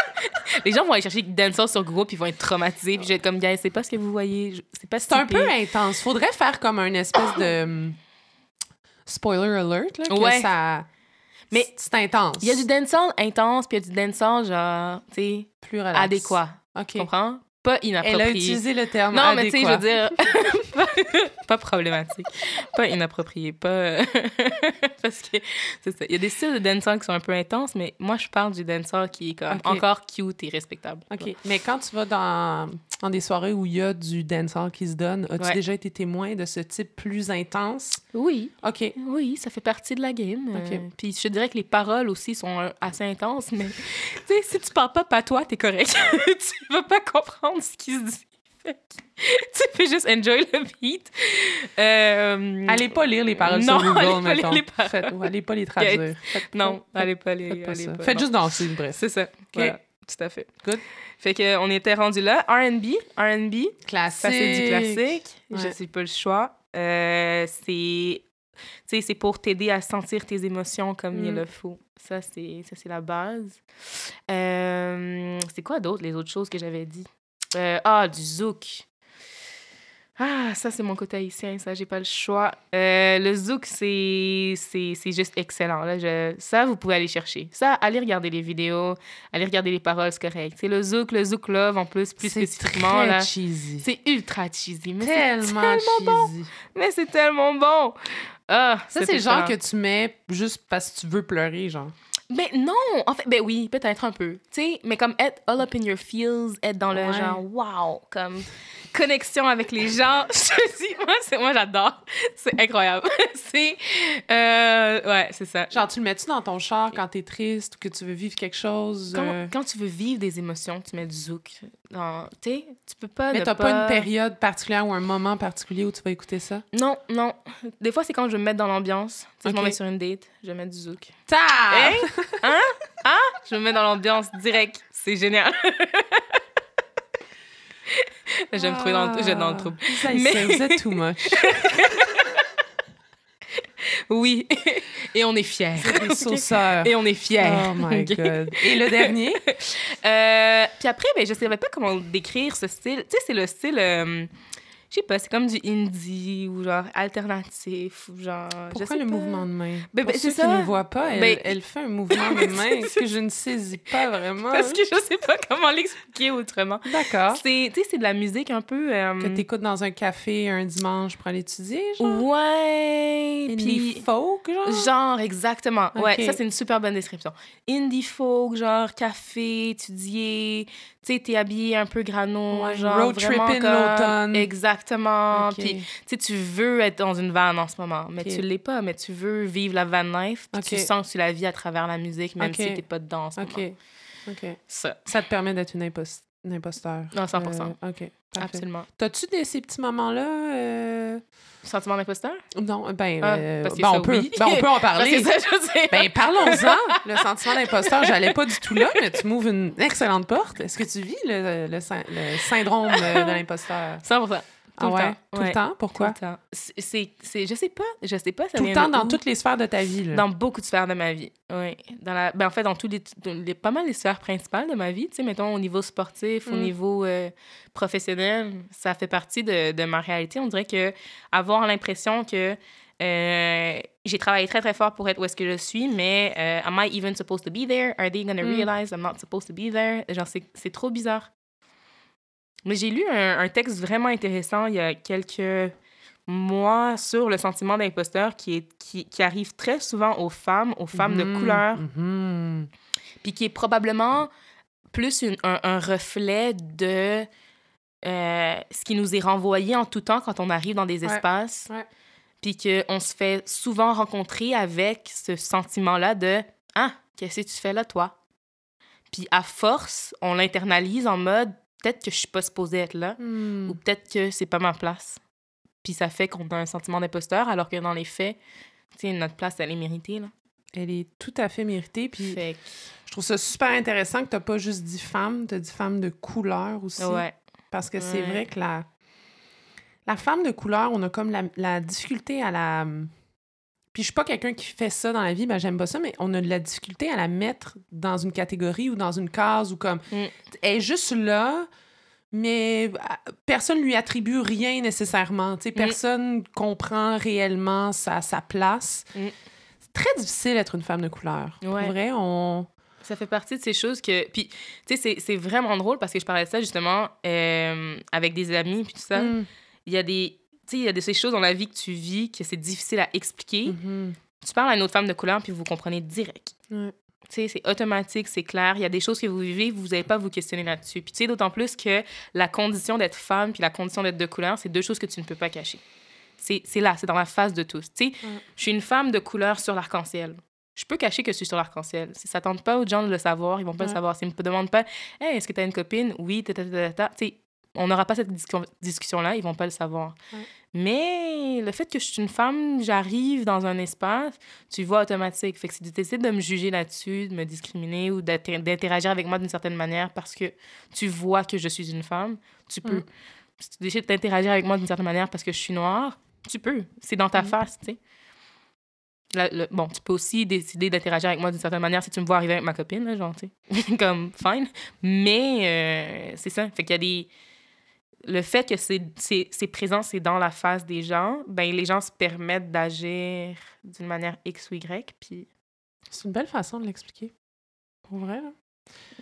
[LAUGHS] les gens vont aller chercher dancehall sur Google puis ils vont être traumatisés. Puis je vais être comme, gars, c'est pas ce que vous voyez. C'est pas C'est un peu intense. Faudrait faire comme un espèce de hum, spoiler alert, là, que Ouais. ça... Mais c'est intense. Il y a du dancehall intense, puis il y a du dancehall, genre, tu sais, plus relax. adéquat. OK. Tu comprends? Pas Elle inapproprié. a utilisé le terme Non, mais tu sais, je veux dire, [LAUGHS] pas, problématique, pas inapproprié, pas. [LAUGHS] Parce que c'est ça. Il y a des styles de dancehall qui sont un peu intenses, mais moi, je parle du dancehall qui est comme encore cute et respectable. OK. Mais quand tu vas dans, dans des soirées où il y a du dancehall qui se donne, as-tu Ouais. déjà été témoin de ce type plus intense? Oui. OK. Oui, ça fait partie de la game. Ok. Euh, puis je te dirais que les paroles aussi sont euh, assez intenses, mais [LAUGHS] tu sais, si tu parles pas patois, t'es correct. [LAUGHS] tu vas pas comprendre ce qui se dit. [LAUGHS] Tu peux juste enjoy le beat. Euh, Allez pas lire les paroles Non, sur Google, allez pas lire les paroles. Faites- ou allez pas les traduire. Faites [LAUGHS] Non, faites- allez pas les. faites pas allez ça. pas- Faites juste danser, bref. C'est ça. Voilà, tout à fait. Good. Fait que on était rendu là. R&B, R&B, Classique. ça c'est du classique. Je Ouais. sais pas le choix. Euh, c'est, c'est pour t'aider à sentir tes émotions comme il Mm. le faut. Ça c'est, ça c'est la base. Euh, c'est quoi d'autre les autres choses que j'avais dit? Euh, Ah, du zouk. Ah, ça, c'est mon côté haïtien, ça, j'ai pas le choix. Euh, le zouk, c'est c'est c'est juste excellent. Là, je... Ça, vous pouvez aller chercher. Ça, allez regarder les vidéos, allez regarder les paroles, c'est correct. C'est le zouk, le zouk love, en plus, plus C'est spécifiquement. très Là. cheesy. C'est ultra cheesy, mais c'est tellement, cheesy. mais c'est tellement bon. Ah, Ça, c'est genre que tu mets juste parce que tu veux pleurer, genre. Mais non, en fait, ben oui, peut-être un peu. Tu sais, mais comme être all up in your feels, être dans le Ouais. genre, wow, comme connexion avec les gens. [LAUGHS] Je dis, moi, c'est, moi j'adore. C'est incroyable. [LAUGHS] c'est. euh, ouais, c'est ça. Genre, tu le mets-tu dans ton char quand t'es triste ou que tu veux vivre quelque chose? Quand, euh, quand tu veux vivre des émotions, tu mets du zouk. Dans- Tu sais, tu peux pas. Mais t'as pas... une période particulière ou un moment particulier où tu vas écouter ça? Non, non. Des fois, c'est quand je me mettre dans l'ambiance. Sais, je m'en mets sur une date, je vais mettre du zouk. Ta! Hein? [LAUGHS] Hein? Hein? Je me mets dans l'ambiance direct. C'est génial. [LAUGHS] je vais me trouver dans le, dans le trouble. Ça, Mais- Vous êtes too much. [LAUGHS] Oui. [LAUGHS] Et on est fiers. Des sauceurs. Et on est fiers. Oh my. God. Et le dernier? [LAUGHS] Euh, puis après, ben, je savais pas comment décrire ce style. Tu sais, c'est le style. euh, je sais pas, c'est comme du indie ou genre alternatif ou genre. je Pourquoi sais le pas. mouvement de main? Ben, Pour ben, ceux c'est qui ça. ne voient pas, elle, Ben- elle fait un mouvement de main [LAUGHS] que je ne saisis pas vraiment. Parce que je sais pas comment l'expliquer autrement. D'accord. C'est, tu sais, c'est de la musique un peu. euh, Que t'écoutes dans un café un dimanche pour aller étudier, genre? Ouais. Indie Puis folk, genre? Genre, exactement. Ouais, ça, c'est une super bonne description. Indie folk, genre café, étudier, tu sais, t'es habillé un peu grano, Ouais, genre road vraiment tripping comme- l'automne. Exactement. Puis, tu veux être dans une van en ce moment, mais Ok. tu l'es pas, mais tu veux vivre la van life, puis tu sens que tu la vis à travers la musique, même si t'es pas dedans en ce moment. Ça, Ça te permet d'être une, impos- une imposteur. Non, 100%. Euh, OK. Parfait. absolument. T'as-tu des, ces petits moments-là? euh, Sentiment d'imposteur? Non, ben, Ah, euh, ben, ça, on, peut, oui. ben, on peut en [LAUGHS] parler. ça, je. Ben, parlons-en. Le sentiment d'imposteur, j'allais pas du tout là, mais tu m'ouvres une excellente porte. Est-ce que tu vis le, le, le syndrome euh, de l'imposteur? 100%. Ah le ouais? temps, Tout ouais, le temps? Tout Pourquoi? le temps. C'est, c'est, je sais pas, je sais pas. Ça Tout le temps dans où? toutes les sphères de ta vie, là. Dans beaucoup de sphères de ma vie, oui. Dans la, ben en fait, dans tous les, dans les- pas mal les sphères principales de ma vie, tu sais, mettons au niveau sportif, au Mm. niveau euh, professionnel, ça fait partie de, de ma réalité. On dirait que avoir l'impression que euh, j'ai travaillé très très fort pour être où est-ce que je suis, mais euh, am I even supposed to be there? Are they gonna Mm. realize I'm not supposed to be there? Genre, c'est, c'est trop bizarre. Mais j'ai lu un, un texte vraiment intéressant il y a quelques mois sur le sentiment d'imposteur qui, est, qui, qui arrive très souvent aux femmes, aux femmes de Mhm, couleur, mhm. puis qui est probablement plus une- un, un reflet de euh, ce qui nous est renvoyé en tout temps quand on arrive dans des Ouais, espaces, ouais. puis qu'on se fait souvent rencontrer avec ce sentiment-là de « Ah, qu'est-ce que tu fais là, toi? » Puis à force, on l'internalise en mode « Peut-être que je suis pas supposée être là. » Hmm. ou peut-être que c'est pas ma place. Puis ça fait qu'on a un sentiment d'imposteur, alors que dans les faits, tu sais, notre place, elle est méritée, là. Elle est tout à fait méritée. Puis Fait je trouve ça super intéressant que tu pas juste dit femme, tu as dit femme de couleur aussi. ouais. Parce que c'est Ouais. vrai que la, la femme de couleur, on a comme la, la difficulté à la. Puis je suis pas quelqu'un qui fait ça dans la vie, ben j'aime pas ça, mais on a de la difficulté à la mettre dans une catégorie ou dans une case ou comme. Mm. Elle est juste là, mais euh, personne lui attribue rien nécessairement. Sais, personne comprend réellement sa, sa place. Mm. C'est très difficile d'être une femme de couleur. Pour Ouais. vrai, on. Ça fait partie de ces choses que... Puis, tu sais, c'est- vraiment drôle parce que je parlais de ça, justement, euh, avec des amis, puis tout ça. Mm. Il y a des... Sais, il y a de ces choses dans la vie que tu vis que c'est difficile à expliquer. Mhm. Tu parles à une autre femme de couleur, puis vous comprenez direct. Ouais. Tu sais, c'est automatique, c'est clair. Il y a des choses que vous vivez, vous n'allez pas à vous questionner là-dessus. Puis tu sais, d'autant plus que la condition d'être femme puis la condition d'être de couleur, c'est deux choses que tu ne peux pas cacher. C'est c'est là, c'est dans la face de tous. Tu sais, Ouais. je suis une femme de couleur sur l'arc-en-ciel. Je peux cacher que je suis sur l'arc-en-ciel. Si ça tente pas aux gens de le savoir, ils vont pas Ouais. le savoir. S'ils me demandent pas, hey, est-ce que tu as une copine? Oui, ta, ta, ta, ta, ta. Tu sais, on n'aura pas cette discu- discussion-là, ils vont pas le savoir. Ouais. Mais le fait que je suis une femme, j'arrive dans un espace, tu vois automatique. Fait que si tu décides de me juger là-dessus, de me discriminer ou d'inter- d'interagir avec moi d'une certaine manière parce que tu vois que je suis une femme, tu peux. Mm. Si tu décides d'interagir avec moi d'une certaine manière parce que je suis noire, tu peux. C'est dans ta Mm. face, tu sais. La- le- bon, tu peux aussi décider d'interagir avec moi d'une certaine manière si tu me vois arriver avec ma copine, là, genre, tu sais. [LAUGHS] Comme, fine. Mais euh, c'est ça. Fait qu'il y a des. Le fait que c'est c'est- c'est présent, c'est dans la face des gens, ben les gens se permettent d'agir d'une manière X ou Y, puis... C'est une belle façon de l'expliquer. Pour vrai, là.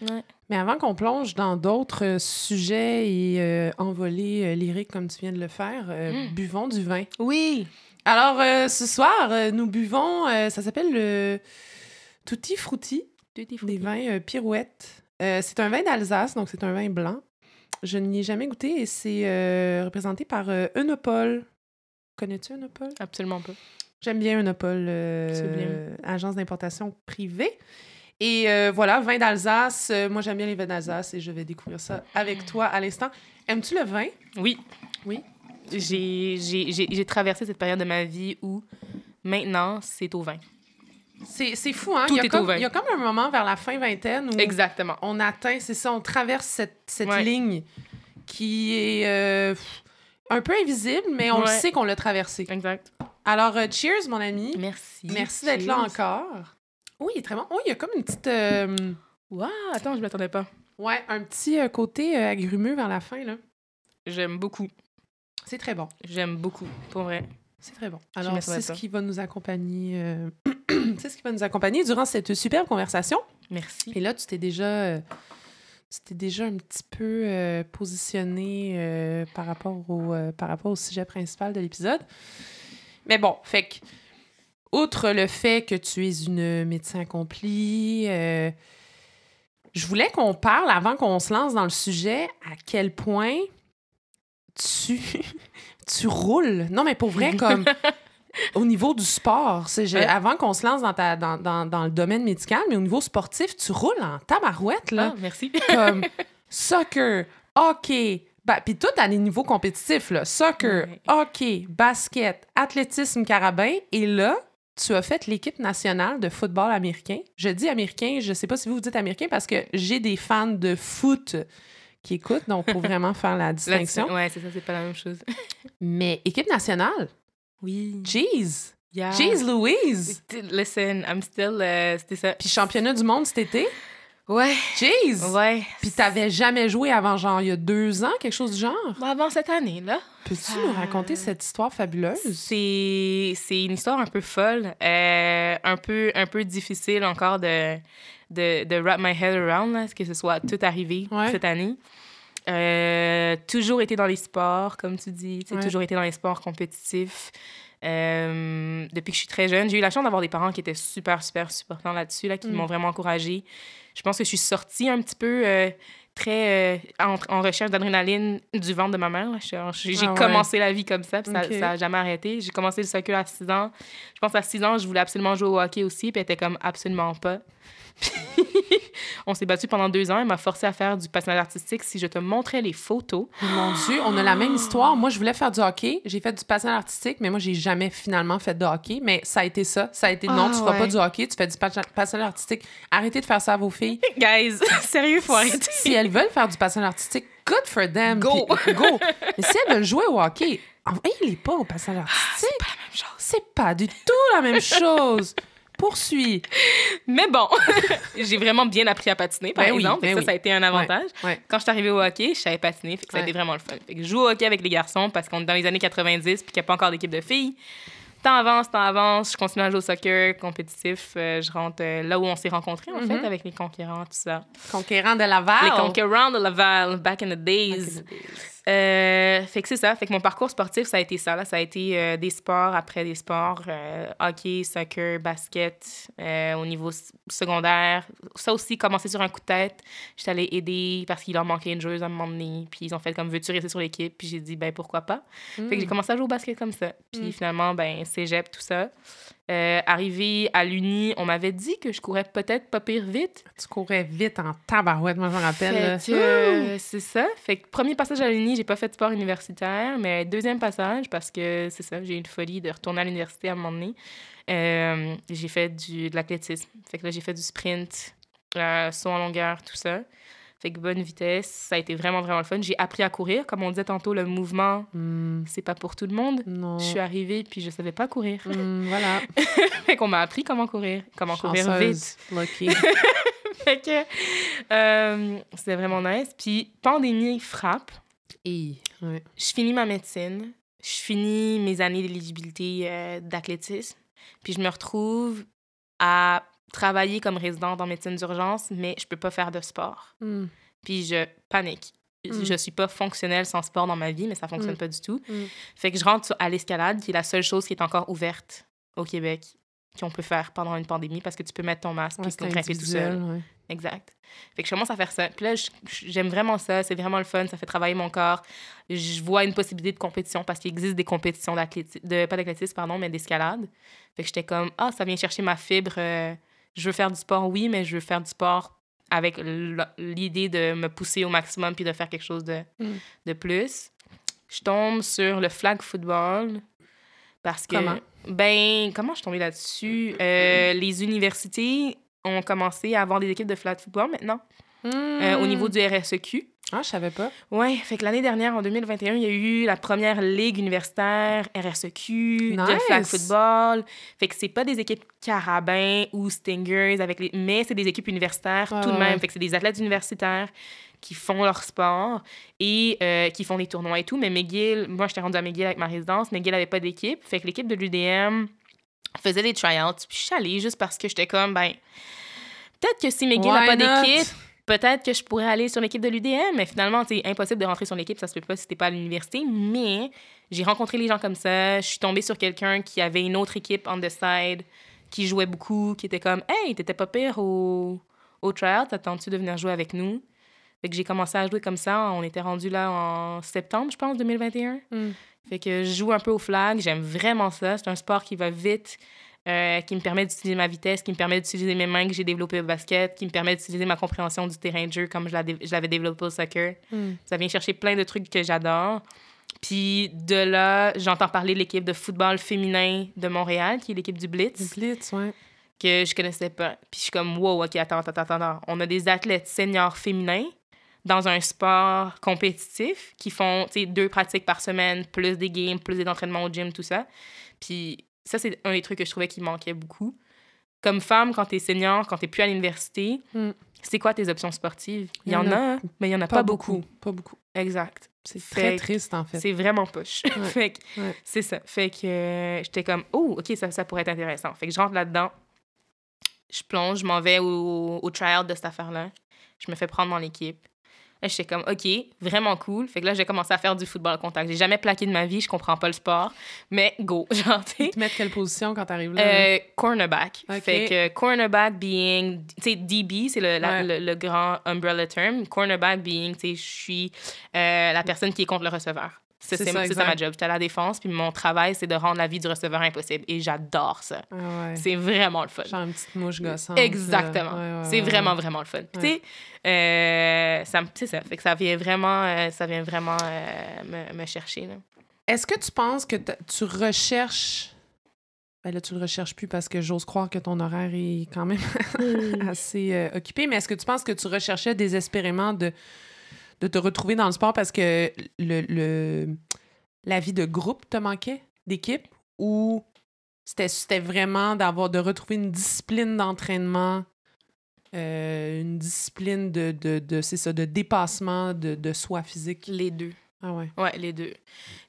Ouais. Mais avant qu'on plonge dans d'autres euh, sujets et euh, envolées euh, lyriques comme tu viens de le faire, euh, Mm. buvons du vin. Oui! Alors, euh, ce soir, euh, nous buvons, euh, ça s'appelle le Tutti Frutti, des vins euh, pirouettes. Euh, c'est un vin d'Alsace, donc c'est un vin blanc. Je n'y ai jamais goûté et c'est euh, représenté par euh, Eunopol. Connais-tu Eunopol? Absolument pas. J'aime bien Eunopol, euh, agence d'importation privée. Et euh, voilà, vin d'Alsace. Moi, j'aime bien les vins d'Alsace et je vais découvrir ça avec toi à l'instant. Aimes-tu le vin? Oui. Oui. J'ai j'ai- j'ai- j'ai traversé cette période de ma vie où maintenant, c'est au vin. C'est c'est fou, hein? Tout il, y a est comme, au vin. il y a comme un moment vers la fin vingtaine où Exactement. on atteint, c'est ça, on traverse cette, cette Ouais. ligne qui est euh, un peu invisible, mais on le sait qu'on l'a traversée. Exact. Alors, euh, cheers, mon ami. Merci. Merci d'être là encore. Oui, il est très bon. Oui, il y a comme une petite... euh, Wow, attends, je m'attendais pas. ouais, un petit euh, côté agrumeux vers la fin, là. J'aime beaucoup. C'est très bon. J'aime beaucoup, pour vrai. C'est très bon. Alors, m'attendais c'est ce pas. qui va nous accompagner... euh, [CLEARS THROAT] c'est ce qui va nous accompagner durant cette superbe conversation. Merci. Et là, tu t'es déjà... euh, tu t'es déjà un petit peu euh, positionné par, rapport au, par rapport au sujet principal de l'épisode. Mais bon, fait que, outre le fait que tu es une médecin accomplie, je voulais qu'on parle, avant qu'on se lance dans le sujet, à quel point tu, tu roules. Non, mais pour vrai, comme [LAUGHS] au niveau du sport, c'est, je- Ouais. avant qu'on se lance dans, ta, dans, dans, dans le domaine médical, mais au niveau sportif, tu roules en tabarouette, là Ah, merci. [LAUGHS] comme soccer, hockey, bah, puis tout à des niveaux compétitifs, là. Soccer, Ouais. hockey, basket, athlétisme carabin. Et là, tu as fait l'équipe nationale de football américain. Je dis américain, je sais pas si vous vous dites américain parce que j'ai des fans de foot qui écoutent, donc pour vraiment faire la distinction. ouais, c'est ça, c'est pas la même chose. [LAUGHS] Mais équipe nationale, Oui. jeez, Yeah. jeez Louise. Listen, I'm still. euh, C'était ça. Puis championnat du monde cet été, Ouais. jeez. Ouais. Puis t'avais jamais joué avant genre il y a deux ans, quelque chose du genre? Bon, avant cette année, là. Peux-tu nous raconter cette histoire fabuleuse? C'est c'est une histoire un peu folle, euh, un, peu, un peu difficile encore de, de, de wrap my head around, là, que ce soit tout arrivé Ouais. cette année. Euh, toujours été dans les sports, comme tu dis, Ouais. toujours été dans les sports compétitifs. Euh, depuis que je suis très jeune, j'ai eu la chance d'avoir des parents qui étaient super, super supportants là-dessus, là, qui Mm. m'ont vraiment encouragée. Je pense que je suis sortie un petit peu euh, très en, en recherche d'adrénaline du ventre de ma mère. J'ai Ah ouais. commencé la vie comme ça, puis ça n'a jamais arrêté. J'ai commencé le soccer à 6 ans. Je pense à 6 ans, je voulais absolument jouer au hockey aussi, puis elle était comme absolument pas. [LAUGHS] On s'est battu pendant deux ans. Elle m'a forcé à faire du patinage artistique. Si je te montrais les photos, Mon Dieu, on a la même histoire. Moi, je voulais faire du hockey. J'ai fait du patinage artistique, mais moi, j'ai jamais finalement fait de hockey. Mais ça a été ça. Ça a été non, Ah, tu feras pas ouais. du hockey, tu fais du patin- patinage artistique. Arrêtez de faire ça à vos filles. [LAUGHS] guys, [LAUGHS] sérieux, faut arrêter. si elles veulent faire du patinage artistique, good for them. Go. Go. Mais si elles veulent jouer au hockey, envoyez-les pas au patinage artistique. Pas la même chose. C'est pas du tout la même chose. Poursuis. Mais bon, [LAUGHS] j'ai vraiment bien appris à patiner, par Ben oui, exemple. Que ben ça, oui. ça a été un avantage. Ouais. Quand je suis arrivée au hockey, je savais patiner, fait que ça a été vraiment le fun. Fait que je joue au hockey avec les garçons parce qu'on est dans les années 90 puis qu'il n'y a pas encore d'équipe de filles. Temps avance, temps avance, je continue à jouer au soccer compétitif. euh, je rentre euh, là où on s'est rencontrés, en fait, avec les conquérants, tout ça. Conquérant de Laval. Les conquérants de Laval, back in the days. Euh, fait que c'est ça. Fait que mon parcours sportif, ça a été ça. Là. Ça a été euh, des sports après des sports. euh, hockey, soccer, basket euh, au niveau secondaire. Ça aussi, commencé sur un coup de tête. J'étais allée aider parce qu'il leur manquait une joueuse à un moment donné. Puis ils ont fait comme, veux-tu rester sur l'équipe? Puis j'ai dit, ben pourquoi pas? Fait que j'ai commencé à jouer au basket comme ça. Puis Mm. finalement, ben cégep, tout ça. Euh, arrivé à l'Uni, on m'avait dit que je courais peut-être pas pire vite. Tu courais vite en tabarouette, moi, je me rappelle. euh, c'est ça. Fait que premier passage à l'Uni, j'ai pas fait de sport universitaire, mais deuxième passage, parce que c'est ça, j'ai eu une folie de retourner à l'université à un moment donné. euh, j'ai fait du, de l'athlétisme. Fait que là, j'ai fait du sprint, euh, saut en longueur, tout ça. Fait que bonne vitesse, ça a été vraiment, vraiment le fun. J'ai appris à courir. Comme on disait tantôt, le mouvement, Hmm, c'est pas pour tout le monde. non. Je suis arrivée, puis je savais pas courir. Hmm, voilà. [LAUGHS] fait qu'on m'a appris comment courir, comment courir vite. Lucky. [LAUGHS] fait que euh, c'était vraiment nice. Puis pandémie frappe. Et, ouais. Je finis ma médecine. Je finis mes années d'éligibilité euh, d'athlétisme. Puis je me retrouve à travailler comme résidente en médecine d'urgence, mais je peux pas faire de sport. Hmm. Puis je panique. Mm. Je suis pas fonctionnelle sans sport dans ma vie, mais ça fonctionne Mm. pas du tout. Mm. Fait que je rentre à l'escalade, qui est la seule chose qui est encore ouverte au Québec qu'on peut faire pendant une pandémie parce que tu peux mettre ton masque Ouais, puis c'est grimper tout seul. ouais. Exact. Fait que je commence à faire ça. Puis là, j'aime vraiment ça. C'est vraiment le fun. Ça fait travailler mon corps. Je vois une possibilité de compétition parce qu'il existe des compétitions d'athlétisme, de, pas d'athlétisme, pardon, mais d'escalade. Fait que j'étais comme, ah, ça vient chercher ma fibre. euh, je veux faire du sport, oui, mais je veux faire du sport avec l'idée de me pousser au maximum puis de faire quelque chose de, Mm. de plus. Je tombe sur le flag football parce que... Comment? Ben, comment je suis tombée là-dessus? Euh, les universités ont commencé à avoir des équipes de flag football maintenant, euh, au niveau du RSEQ. Ah, je savais pas. Ouais, fait que l'année dernière, en 2021, il y a eu la première ligue universitaire RSEQ de flag football. Fait que c'est pas des équipes carabins ou stingers, avec les... mais c'est des équipes universitaires tout de même. ouais. Fait que c'est des athlètes universitaires qui font leur sport et euh, qui font des tournois et tout. Mais McGill, moi, j'étais rendue à McGill avec ma résidence. McGill avait pas d'équipe. Fait que l'équipe de l'UDM faisait des tryouts. Puis je suis allée juste parce que j'étais comme, ben, peut-être que si McGill n'a pas d'équipe, peut-être que je pourrais aller sur l'équipe de l'UDM, mais finalement, c'est impossible de rentrer sur l'équipe, ça se peut pas si t'es pas à l'université. Mais j'ai rencontré les gens comme ça. Je suis tombée sur quelqu'un qui avait une autre équipe on the side, qui jouait beaucoup, qui était comme Hey, t'étais pas pire au, au tryout, t'attends-tu de venir jouer avec nous? Fait que j'ai commencé à jouer comme ça. On était rendu là en septembre, je pense, 2021. Mm. Fait que je joue un peu au flag. J'aime vraiment ça. C'est un sport qui va vite, euh, qui me permet d'utiliser ma vitesse, qui me permet d'utiliser mes mains que j'ai développées au basket, qui me permet d'utiliser ma compréhension du terrain de jeu comme je la l'avais développé au soccer. Mm. Ça vient chercher plein de trucs que j'adore. Puis de là, j'entends parler de l'équipe de football féminin de Montréal, qui est l'équipe du Blitz, Blitz, ouais. que je connaissais pas. Puis je suis comme, wow, OK, attends, attends, attends, attends. On a des athlètes seniors féminins dans un sport compétitif qui font tu sais, deux pratiques par semaine, plus des games, plus des entraînements au gym, tout ça. Puis ça, c'est un des trucs que je trouvais qui manquait beaucoup. Comme femme, quand tu es senior, quand tu plus à l'université, Mm. c'est quoi tes options sportives? Il y, en a, mais il y en a pas, beaucoup. Pas beaucoup. Exact. C'est très triste, en fait. C'est vraiment poche. Ouais. [LAUGHS] fait que Ouais. c'est ça. Fait que euh, j'étais comme, oh, OK, ça, ça pourrait être intéressant. Fait que je rentre là-dedans, je plonge, je m'en vais au, au try-out de cette affaire-là. Je me fais prendre dans l'équipe. Là, j'étais comme, OK, vraiment cool. Fait que là, j'ai commencé à faire du football contact. J'ai jamais plaqué de ma vie, je comprends pas le sport. Mais go, [LAUGHS] genre, tu te mettent quelle position quand t'arrives là? Euh, cornerback. Fait que cornerback being, tu sais, DB, c'est le, Ouais. le, le grand umbrella term. Cornerback being, tu sais, je suis euh, la personne qui est contre le receveur. C'est ça, c'est ça ma job. J'étais à la défense, puis mon travail, c'est de rendre la vie du receveur impossible. Et j'adore ça. Ah ouais. C'est vraiment le fun. Genre une petite mouche gossante. Exactement. là. Ouais, ouais, c'est ouais, vraiment, ouais. vraiment le fun. Puis, Ouais. Tu sais, euh, ça. Fait que ça vient vraiment, euh, ça vient vraiment euh, me, me chercher. Là. Est-ce que tu penses que tu recherches. Ben là, tu le recherches plus parce que j'ose croire que ton horaire est quand même [LAUGHS] assez euh, occupé, mais est-ce que tu penses que tu recherchais désespérément de, de te retrouver dans le sport parce que le, le- la vie de groupe te manquait, d'équipe, ou c'était, vraiment d'avoir de retrouver une discipline d'entraînement, euh, une discipline de, de, de, c'est ça, de dépassement de, de soi physique? Les deux. Ah ouais. Ouais, les deux.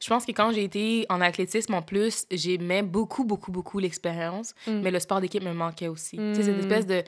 Je pense que quand j'ai été en athlétisme, en plus, j'aimais beaucoup, beaucoup, beaucoup l'expérience, Mm. mais le sport d'équipe me manquait aussi. Tu sais, cette Mm. espèce de...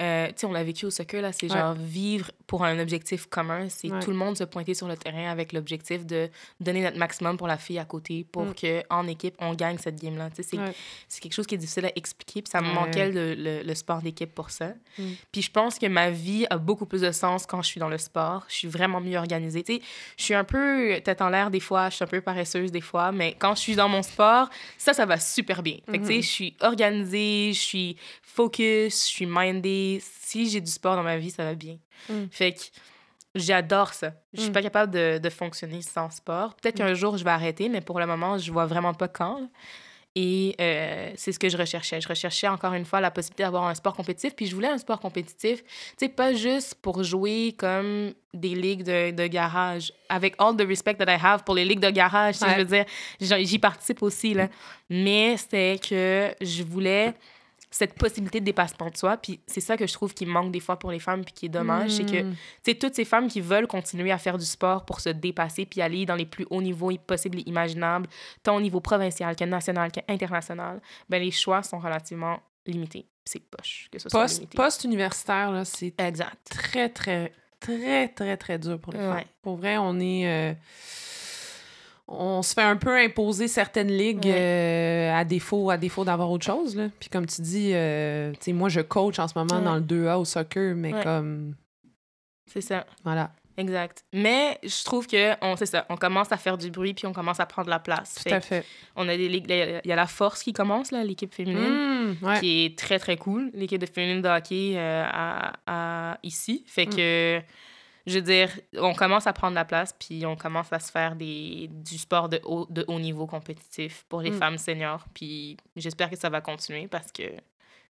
euh, tu sais, on l'a vécu au soccer, là, c'est Ouais. genre vivre pour un objectif commun. C'est Ouais. tout le monde se pointer sur le terrain avec l'objectif de donner notre maximum pour la fille à côté pour Mm. que en équipe, on gagne cette game-là. Tu sais, c'est Ouais. c'est quelque chose qui est difficile à expliquer, puis ça me manquait le, le- le sport d'équipe pour ça. Mm. Puis je pense que ma vie a beaucoup plus de sens quand je suis dans le sport. Je suis vraiment mieux organisée. Tu sais, je suis un peu tête en l'air des fois, je suis un peu paresseuse des fois, mais quand je suis dans mon sport, ça, ça va super bien. Fait que, tu sais, Mhm. je suis organisée, je suis focus, je suis mindée. Si j'ai du sport dans ma vie, ça va bien. Mm. Fait que j'adore ça. Je suis Mm. pas capable de, de fonctionner sans sport. Peut-être qu'un jour, je vais arrêter, mais pour le moment, je vois vraiment pas quand. là. Et euh, c'est ce que je recherchais. Je recherchais encore une fois la possibilité d'avoir un sport compétitif. Puis je voulais un sport compétitif, tu sais, pas juste pour jouer comme des ligues de, de garage. Avec all the respect that I have pour les ligues de garage, Ouais. je veux dire, j'y participe aussi, là. Mais c'était que je voulais cette possibilité de dépassement de soi. Puis c'est ça que je trouve qui manque des fois pour les femmes, puis qui est dommage, c'est que Mm. tu sais, toutes ces femmes qui veulent continuer à faire du sport pour se dépasser puis aller dans les plus hauts niveaux possibles et imaginables, tant au niveau provincial que national qu'international, ben les choix sont relativement limités. C'est poche que ce soit Post- limité. Post-universitaire, là, c'est Exact. très, très, très, très, très dur pour les femmes. Ouais. Pour vrai, on est... euh, on se fait un peu imposer certaines ligues Ouais. euh, à défaut, à défaut d'avoir autre chose. Là. Puis comme tu dis, euh, tu sais, moi, je coach en ce moment Ouais. dans le 2A au soccer, mais Ouais. comme... C'est ça. Voilà, Exact. Mais je trouve que on c'est ça, on commence à faire du bruit puis on commence à prendre la place. tout Fait à fait. on a des ligues, il y a la force qui commence là, l'équipe féminine. Mm, ouais. qui est très, très cool, l'équipe de féminine de hockey euh, à, à- ici. Fait Mm. que, je veux dire, on commence à prendre la place, puis on commence à se faire des, du sport de haut, de haut niveau compétitif pour les Mm. femmes seniors. Puis j'espère que ça va continuer parce que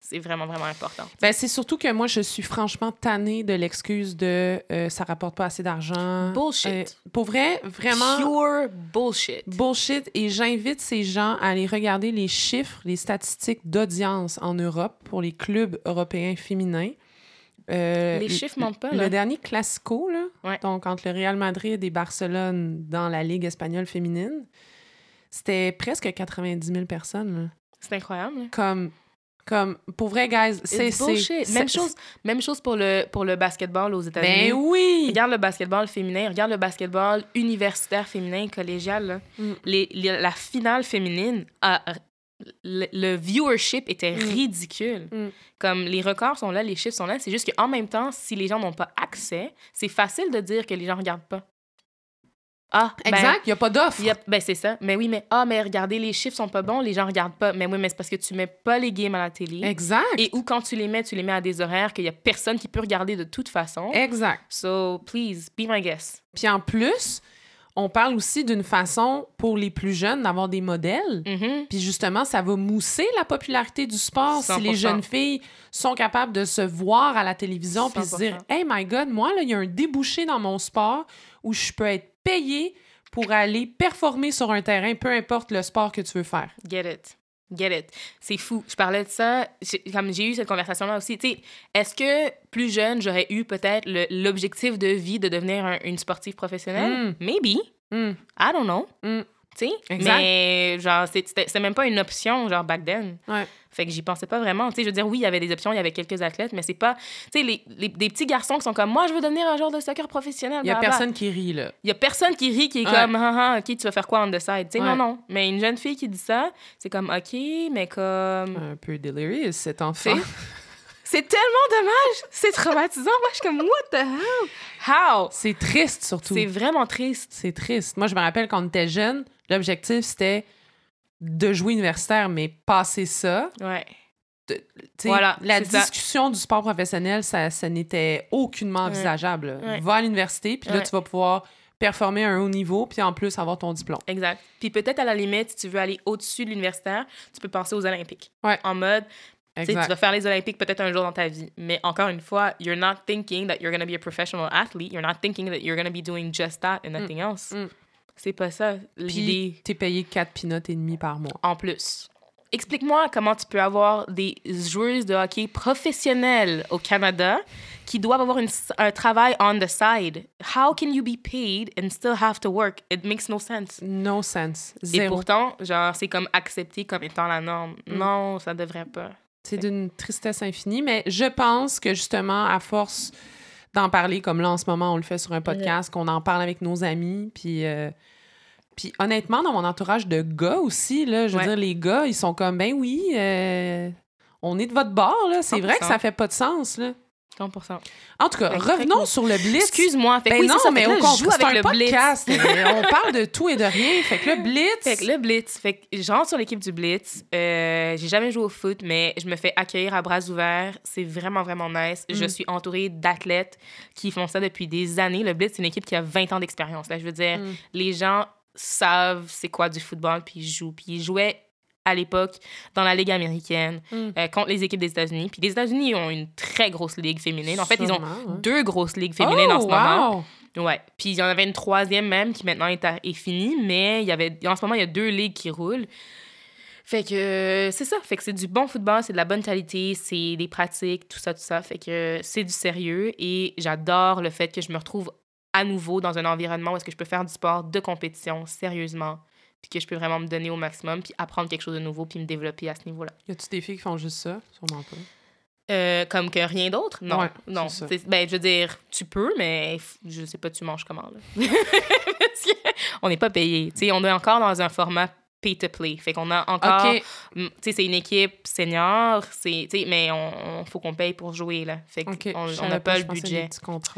c'est vraiment, vraiment important. Ben, c'est surtout que moi, je suis franchement tannée de l'excuse de euh, ça rapporte pas assez d'argent. Bullshit. Euh, pour vrai, vraiment... Pure bullshit. Bullshit. Et j'invite ces gens à aller regarder les chiffres, les statistiques d'audience en Europe pour les clubs européens féminins. Euh, Les le- chiffres mentent pas, Le là. dernier Classico, là, Ouais. donc entre le Real Madrid et Barcelone dans la Ligue espagnole féminine, c'était presque 90 000 personnes. C'est incroyable. là. Comme, comme, pour vrai, guys, c'est... Même chose, même chose pour le, pour le basketball aux États-Unis. Ben oui! Regarde le basketball féminin, regarde le basketball universitaire féminin, collégial. là. Mm. Les, les- la finale féminine, a- le, le viewership était Mm. ridicule. Mm. Comme les records sont là, les chiffres sont là. C'est juste qu'en même temps, si les gens n'ont pas accès, c'est facile de dire que les gens regardent pas. Ah, ben, Exact, il n'y a pas d'offre. ben c'est ça. Mais oui, mais ah, mais regardez, les chiffres sont pas bons, les gens regardent pas. Mais oui, mais c'est parce que tu mets pas les games à la télé. Exact. Et ou quand tu les mets, tu les mets à des horaires qu'il y a personne qui peut regarder de toute façon. Exact. So, please, be my guest. Puis en plus, on parle aussi d'une façon pour les plus jeunes d'avoir des modèles. Mhm. Puis justement, ça va mousser la popularité du sport si les 100%. jeunes filles sont capables de se voir à la télévision puis se dire 100%. Hey my God, moi, il y a un débouché dans mon sport où je peux être payée pour aller performer sur un terrain, peu importe le sport que tu veux faire. Get it. Get it. C'est fou. Je parlais de ça, j'ai- comme j'ai eu cette conversation-là aussi. Tu sais, est-ce que plus jeune, j'aurais eu peut-être l'objectif de vie de devenir un- une sportive professionnelle? Mm. Maybe. Hmm. I don't know. Mm. Tu sais? Mais genre, c'était c'était même pas une option, genre, back then. Ouais. Fait que j'y pensais pas vraiment. Tu sais, je veux dire, oui, il y avait des options, il y avait quelques athlètes, mais c'est pas. Tu sais, les, les- des petits garçons qui sont comme, moi, je veux devenir un joueur de soccer professionnel. Il y a blablabla. personne qui rit, là. Il y a personne qui rit, qui est Ouais. comme, ah, ah, OK, tu vas faire quoi on the side? Tu sais, Ouais. non, non. Mais une jeune fille qui dit ça, c'est comme, OK, mais comme. Un peu delirious, cet enfant. C'est- tellement dommage. C'est traumatisant. Moi, je suis comme, what the hell? How? C'est triste, surtout. C'est vraiment triste. C'est triste. Moi, je me rappelle quand on était jeune, l'objectif, c'était de jouer universitaire, mais passer ça, Ouais. tu sais, Voilà, la ça. discussion du sport professionnel, ça, ça n'était aucunement envisageable. Ouais. Va à l'université, puis là, tu vas pouvoir performer à un haut niveau, puis en plus avoir ton diplôme. Exact. Puis peut-être à la limite, si tu veux aller au-dessus de l'universitaire, tu peux penser aux Olympiques. Ouais. En mode, tu vas faire les Olympiques peut-être un jour dans ta vie. Mais encore une fois, you're not thinking that you're going to be a professional athlete. You're not thinking that you're going to be doing just that and nothing else. Mm. C'est pas ça Puis l'idée t'es payé 4 pinottes et demi par mois. en plus. Explique-moi comment tu peux avoir des joueuses de hockey professionnelles au Canada qui doivent avoir une- un travail on the side. How can you be paid and still have to work? It makes no sense. No sense. Et Zéro. pourtant, genre, c'est comme accepté comme étant la norme. Mm. Non, ça devrait pas. C'est d'une tristesse infinie, mais je pense que justement, à force d'en parler, comme là en ce moment, on le fait sur un podcast, qu'on en parle avec nos amis, puis, euh, puis honnêtement, dans mon entourage de gars aussi, là, je veux Ouais. dire, les gars, ils sont comme, ben oui, euh, on est de votre bord, là. C'est vrai que 100%. ça fait pas de sens, là. 100%. En tout cas, très revenons cool. sur le blitz. Excuse-moi. Fait Ben oui, non, ça. Mais au contraire, joue c'est avec un le blitz. podcast. [LAUGHS] on parle de tout et de rien. Fait que le blitz... Fait que le Blitz, fait que je rentre sur l'équipe du Blitz. Euh, j'ai jamais joué au foot, mais je me fais accueillir à bras ouverts. C'est vraiment, vraiment nice. Je Mm. suis entourée d'athlètes qui font ça depuis des années. Le Blitz, c'est une équipe qui a 20 ans d'expérience. Là, je veux dire, Mm. les gens savent c'est quoi du football, puis ils jouent. Puis ils jouaient à l'époque dans la Ligue américaine Mm. euh, contre les équipes des États-Unis. Puis les États-Unis ont une très grosse ligue féminine. En fait, ils ont deux grosses ligues féminines Oh, en ce moment. wow! Ouais. Puis il y en avait une troisième même qui maintenant est, à- est finie, mais il y avait en ce moment il y a deux ligues qui roulent. Fait que euh, c'est ça, fait que c'est du bon football, c'est de la bonne qualité, c'est des pratiques, tout ça tout ça, fait que euh, c'est du sérieux et j'adore le fait que je me retrouve à nouveau dans un environnement où est-ce que je peux faire du sport de compétition sérieusement, puis que je peux vraiment me donner au maximum, puis apprendre quelque chose de nouveau, puis me développer à ce niveau-là. Y a-tu des filles qui font juste ça? Sûrement pas. Euh, comme que rien d'autre? Non. Ouais, non. ça. Ben, je veux dire, tu peux, mais je sais pas, tu manges comment, là. [LAUGHS] Parce que on n'est pas payé. Tu sais, on est encore dans un format pay to play. Fait qu'on a encore. Mm, Tu sais, c'est une équipe senior, c'est, mais on, on- faut qu'on paye pour jouer, là. Fait qu'on on savais n'a pas le budget.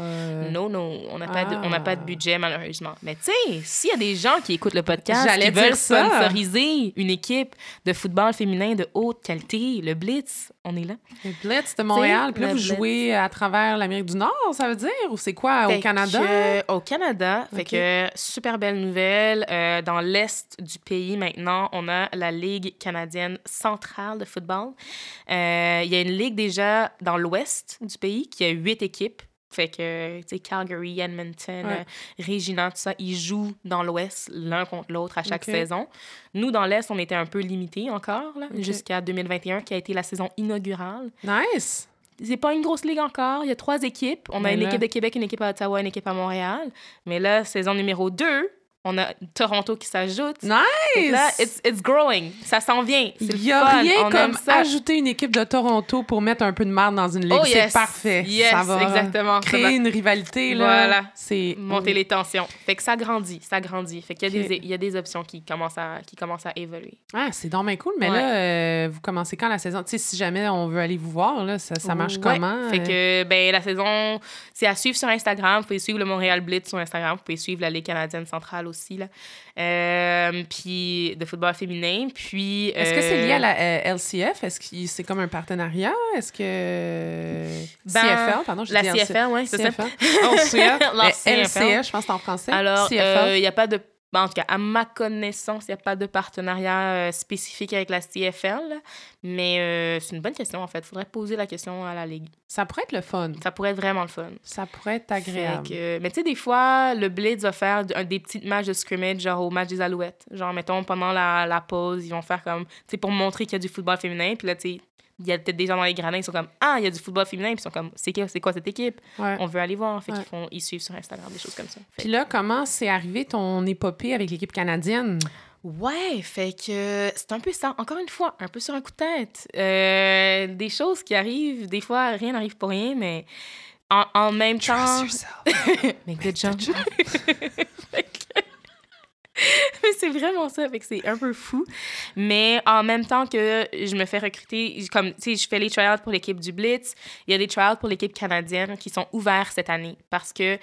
euh, Non, non, on n'a pas, de, on pas de Ah. budget, malheureusement. Mais tu sais, s'il y a des gens qui écoutent le podcast, qui veulent ça. sponsoriser une équipe de football féminin de haute qualité, le Blitz, on est là. Le Blitz de Montréal. Puis là, vous Blitz. jouez à travers l'Amérique du Nord, ça veut dire? Ou c'est quoi, au Canada? que, au Canada. Fait que, super belle nouvelle. Euh, dans l'est du pays, maintenant, on a la Ligue canadienne centrale de football. Euh, Il y a une ligue déjà dans l'ouest du pays qui a huit équipes. Fait que, tu sais, Calgary, Edmonton, Ouais. euh, Regina, tout ça, ils jouent dans l'ouest l'un contre l'autre à chaque saison. Nous, dans l'est, on était un peu limités encore, jusqu'à 2021, qui a été la saison inaugurale. Nice! C'est pas une grosse ligue encore. Il y a trois équipes. On a une là- équipe de Québec, une équipe à Ottawa, une équipe à Montréal. Mais là, saison numéro 2, on a Toronto qui s'ajoute. Nice! Là, it's, it's growing. Ça s'en vient. Il n'y a fun. rien on comme ajouter une équipe de Toronto pour mettre un peu de marde dans une ligue. Oh, c'est parfait. Yes, ça va exactement. Ça créer va une rivalité. Là. Voilà. C'est monter les tensions. Fait que ça grandit, ça grandit. Fait qu'il y a, des, il y a des options qui commencent à, qui commencent à évoluer. Ah, c'est bien cool. Mais Ouais. là, euh, vous commencez quand la saison? Tu sais, si jamais on veut aller vous voir, là, ça, ça marche Ouais. comment? Fait euh? que, ben, la saison, c'est à suivre sur Instagram. Vous pouvez suivre le Montréal Blitz sur Instagram. Vous pouvez suivre la Ligue canadienne centrale aussi aussi, là. Euh, puis de football féminin. Puis. Est-ce que c'est lié à euh, la euh, LCF? Est-ce que c'est comme un partenariat? Est-ce que. Ben, CFL, pardon, j'ai La dit CFL, oui, c'est ça. CFL. [LAUGHS] Oh. LCF, je pense que c'est en français. Alors, il n'y a pas de. Ben, en tout cas, à ma connaissance, il n'y a pas de partenariat euh, spécifique avec la CFL. Mais euh, c'est une bonne question, en fait. Il faudrait poser la question à la Ligue. Ça pourrait être le fun. Ça pourrait être vraiment le fun. Ça pourrait être agréable. que- mais tu sais, des fois, le Blitz va faire des petites matchs de scrimmage, genre au match des Alouettes. Genre, mettons, pendant la, la pause, ils vont faire comme, tu sais, pour montrer qu'il y a du football féminin. Puis là, tu sais, il y a peut-être des gens dans les gradins, ils sont comme, ah, il y a du football féminin. Puis ils sont comme, c'est quoi, c'est quoi cette équipe? Ouais. On veut aller voir. Fait Ouais. qu'ils font, ils suivent sur Instagram, des choses comme ça. Fait Puis là, comment c'est arrivé ton épopée avec l'équipe canadienne? Ouais, fait que c'est un peu ça. Encore une fois, un peu sur un coup de tête. Euh, des choses qui arrivent, des fois, rien n'arrive pour rien, mais en, en même temps. [LAUGHS] mais good job. Fait que- [LAUGHS] mais c'est vraiment ça, fait que c'est un peu fou. Mais en même temps que je me fais recruter, comme, tu sais, je fais les tryouts pour l'équipe du Blitz, il y a des tryouts pour l'équipe canadienne qui sont ouverts cette année. Parce que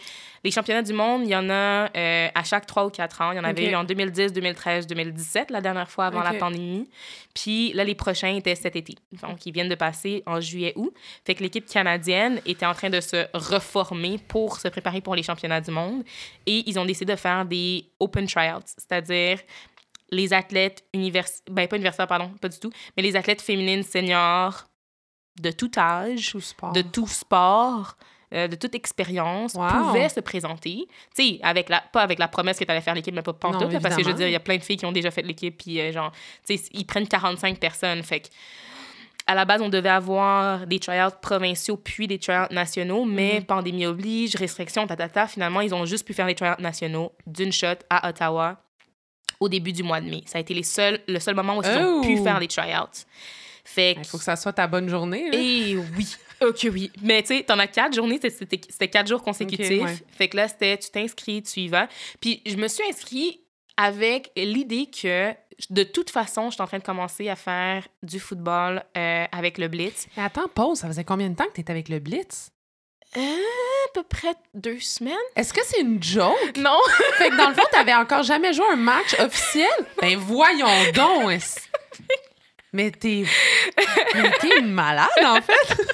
les championnats du monde, il y en a euh, à chaque 3 ou 4 ans. Il y en avait eu en 2010, 2013, 2017, la dernière fois avant la pandémie. Puis là, les prochains étaient cet été. Donc, ils viennent de passer en juillet-août. Fait que l'équipe canadienne était en train de se reformer pour se préparer pour les championnats du monde. Et ils ont décidé de faire des open tryouts, c'est-à-dire les athlètes universitaires, ben pas universitaires, pardon, pas du tout, mais les athlètes féminines seniors de tout âge, Tout sport. de tout sport, euh, de toute expérience, Wow. pouvaient se présenter. Tu sais, avec la, pas avec la promesse que tu allais faire l'équipe, mais pas pantoute, parce que je veux dire, il y a plein de filles qui ont déjà fait l'équipe, puis euh, genre, tu sais, ils prennent 45 personnes. Fait que, à la base, on devait avoir des tryouts provinciaux puis des tryouts nationaux, mais Mhm. pandémie oblige, restrictions, tatata. Finalement, ils ont juste pu faire les tryouts nationaux d'une shot à Ottawa au début du mois de mai. Ça a été les seuls, le seul moment où ils ont pu Oh! faire les tryouts. Fait Il faut que ça soit ta bonne journée. là. et oui, ok, oui. Mais tu sais, t'en as quatre journées, c'était- quatre jours consécutifs. Ouais. Fait que là, c'était tu t'inscris, tu y vas. Puis je me suis inscrit avec l'idée que de toute façon, je suis en train de commencer à faire du football euh, avec le Blitz. Mais attends, pause, ça faisait combien de temps que tu étais avec le Blitz? Euh, à peu près deux semaines. Est-ce que c'est une joke? Non! [LAUGHS] fait que dans le fond, t'avais encore jamais joué un match officiel? Ben voyons donc! Mais t'es... Mais t'es une malade, en fait!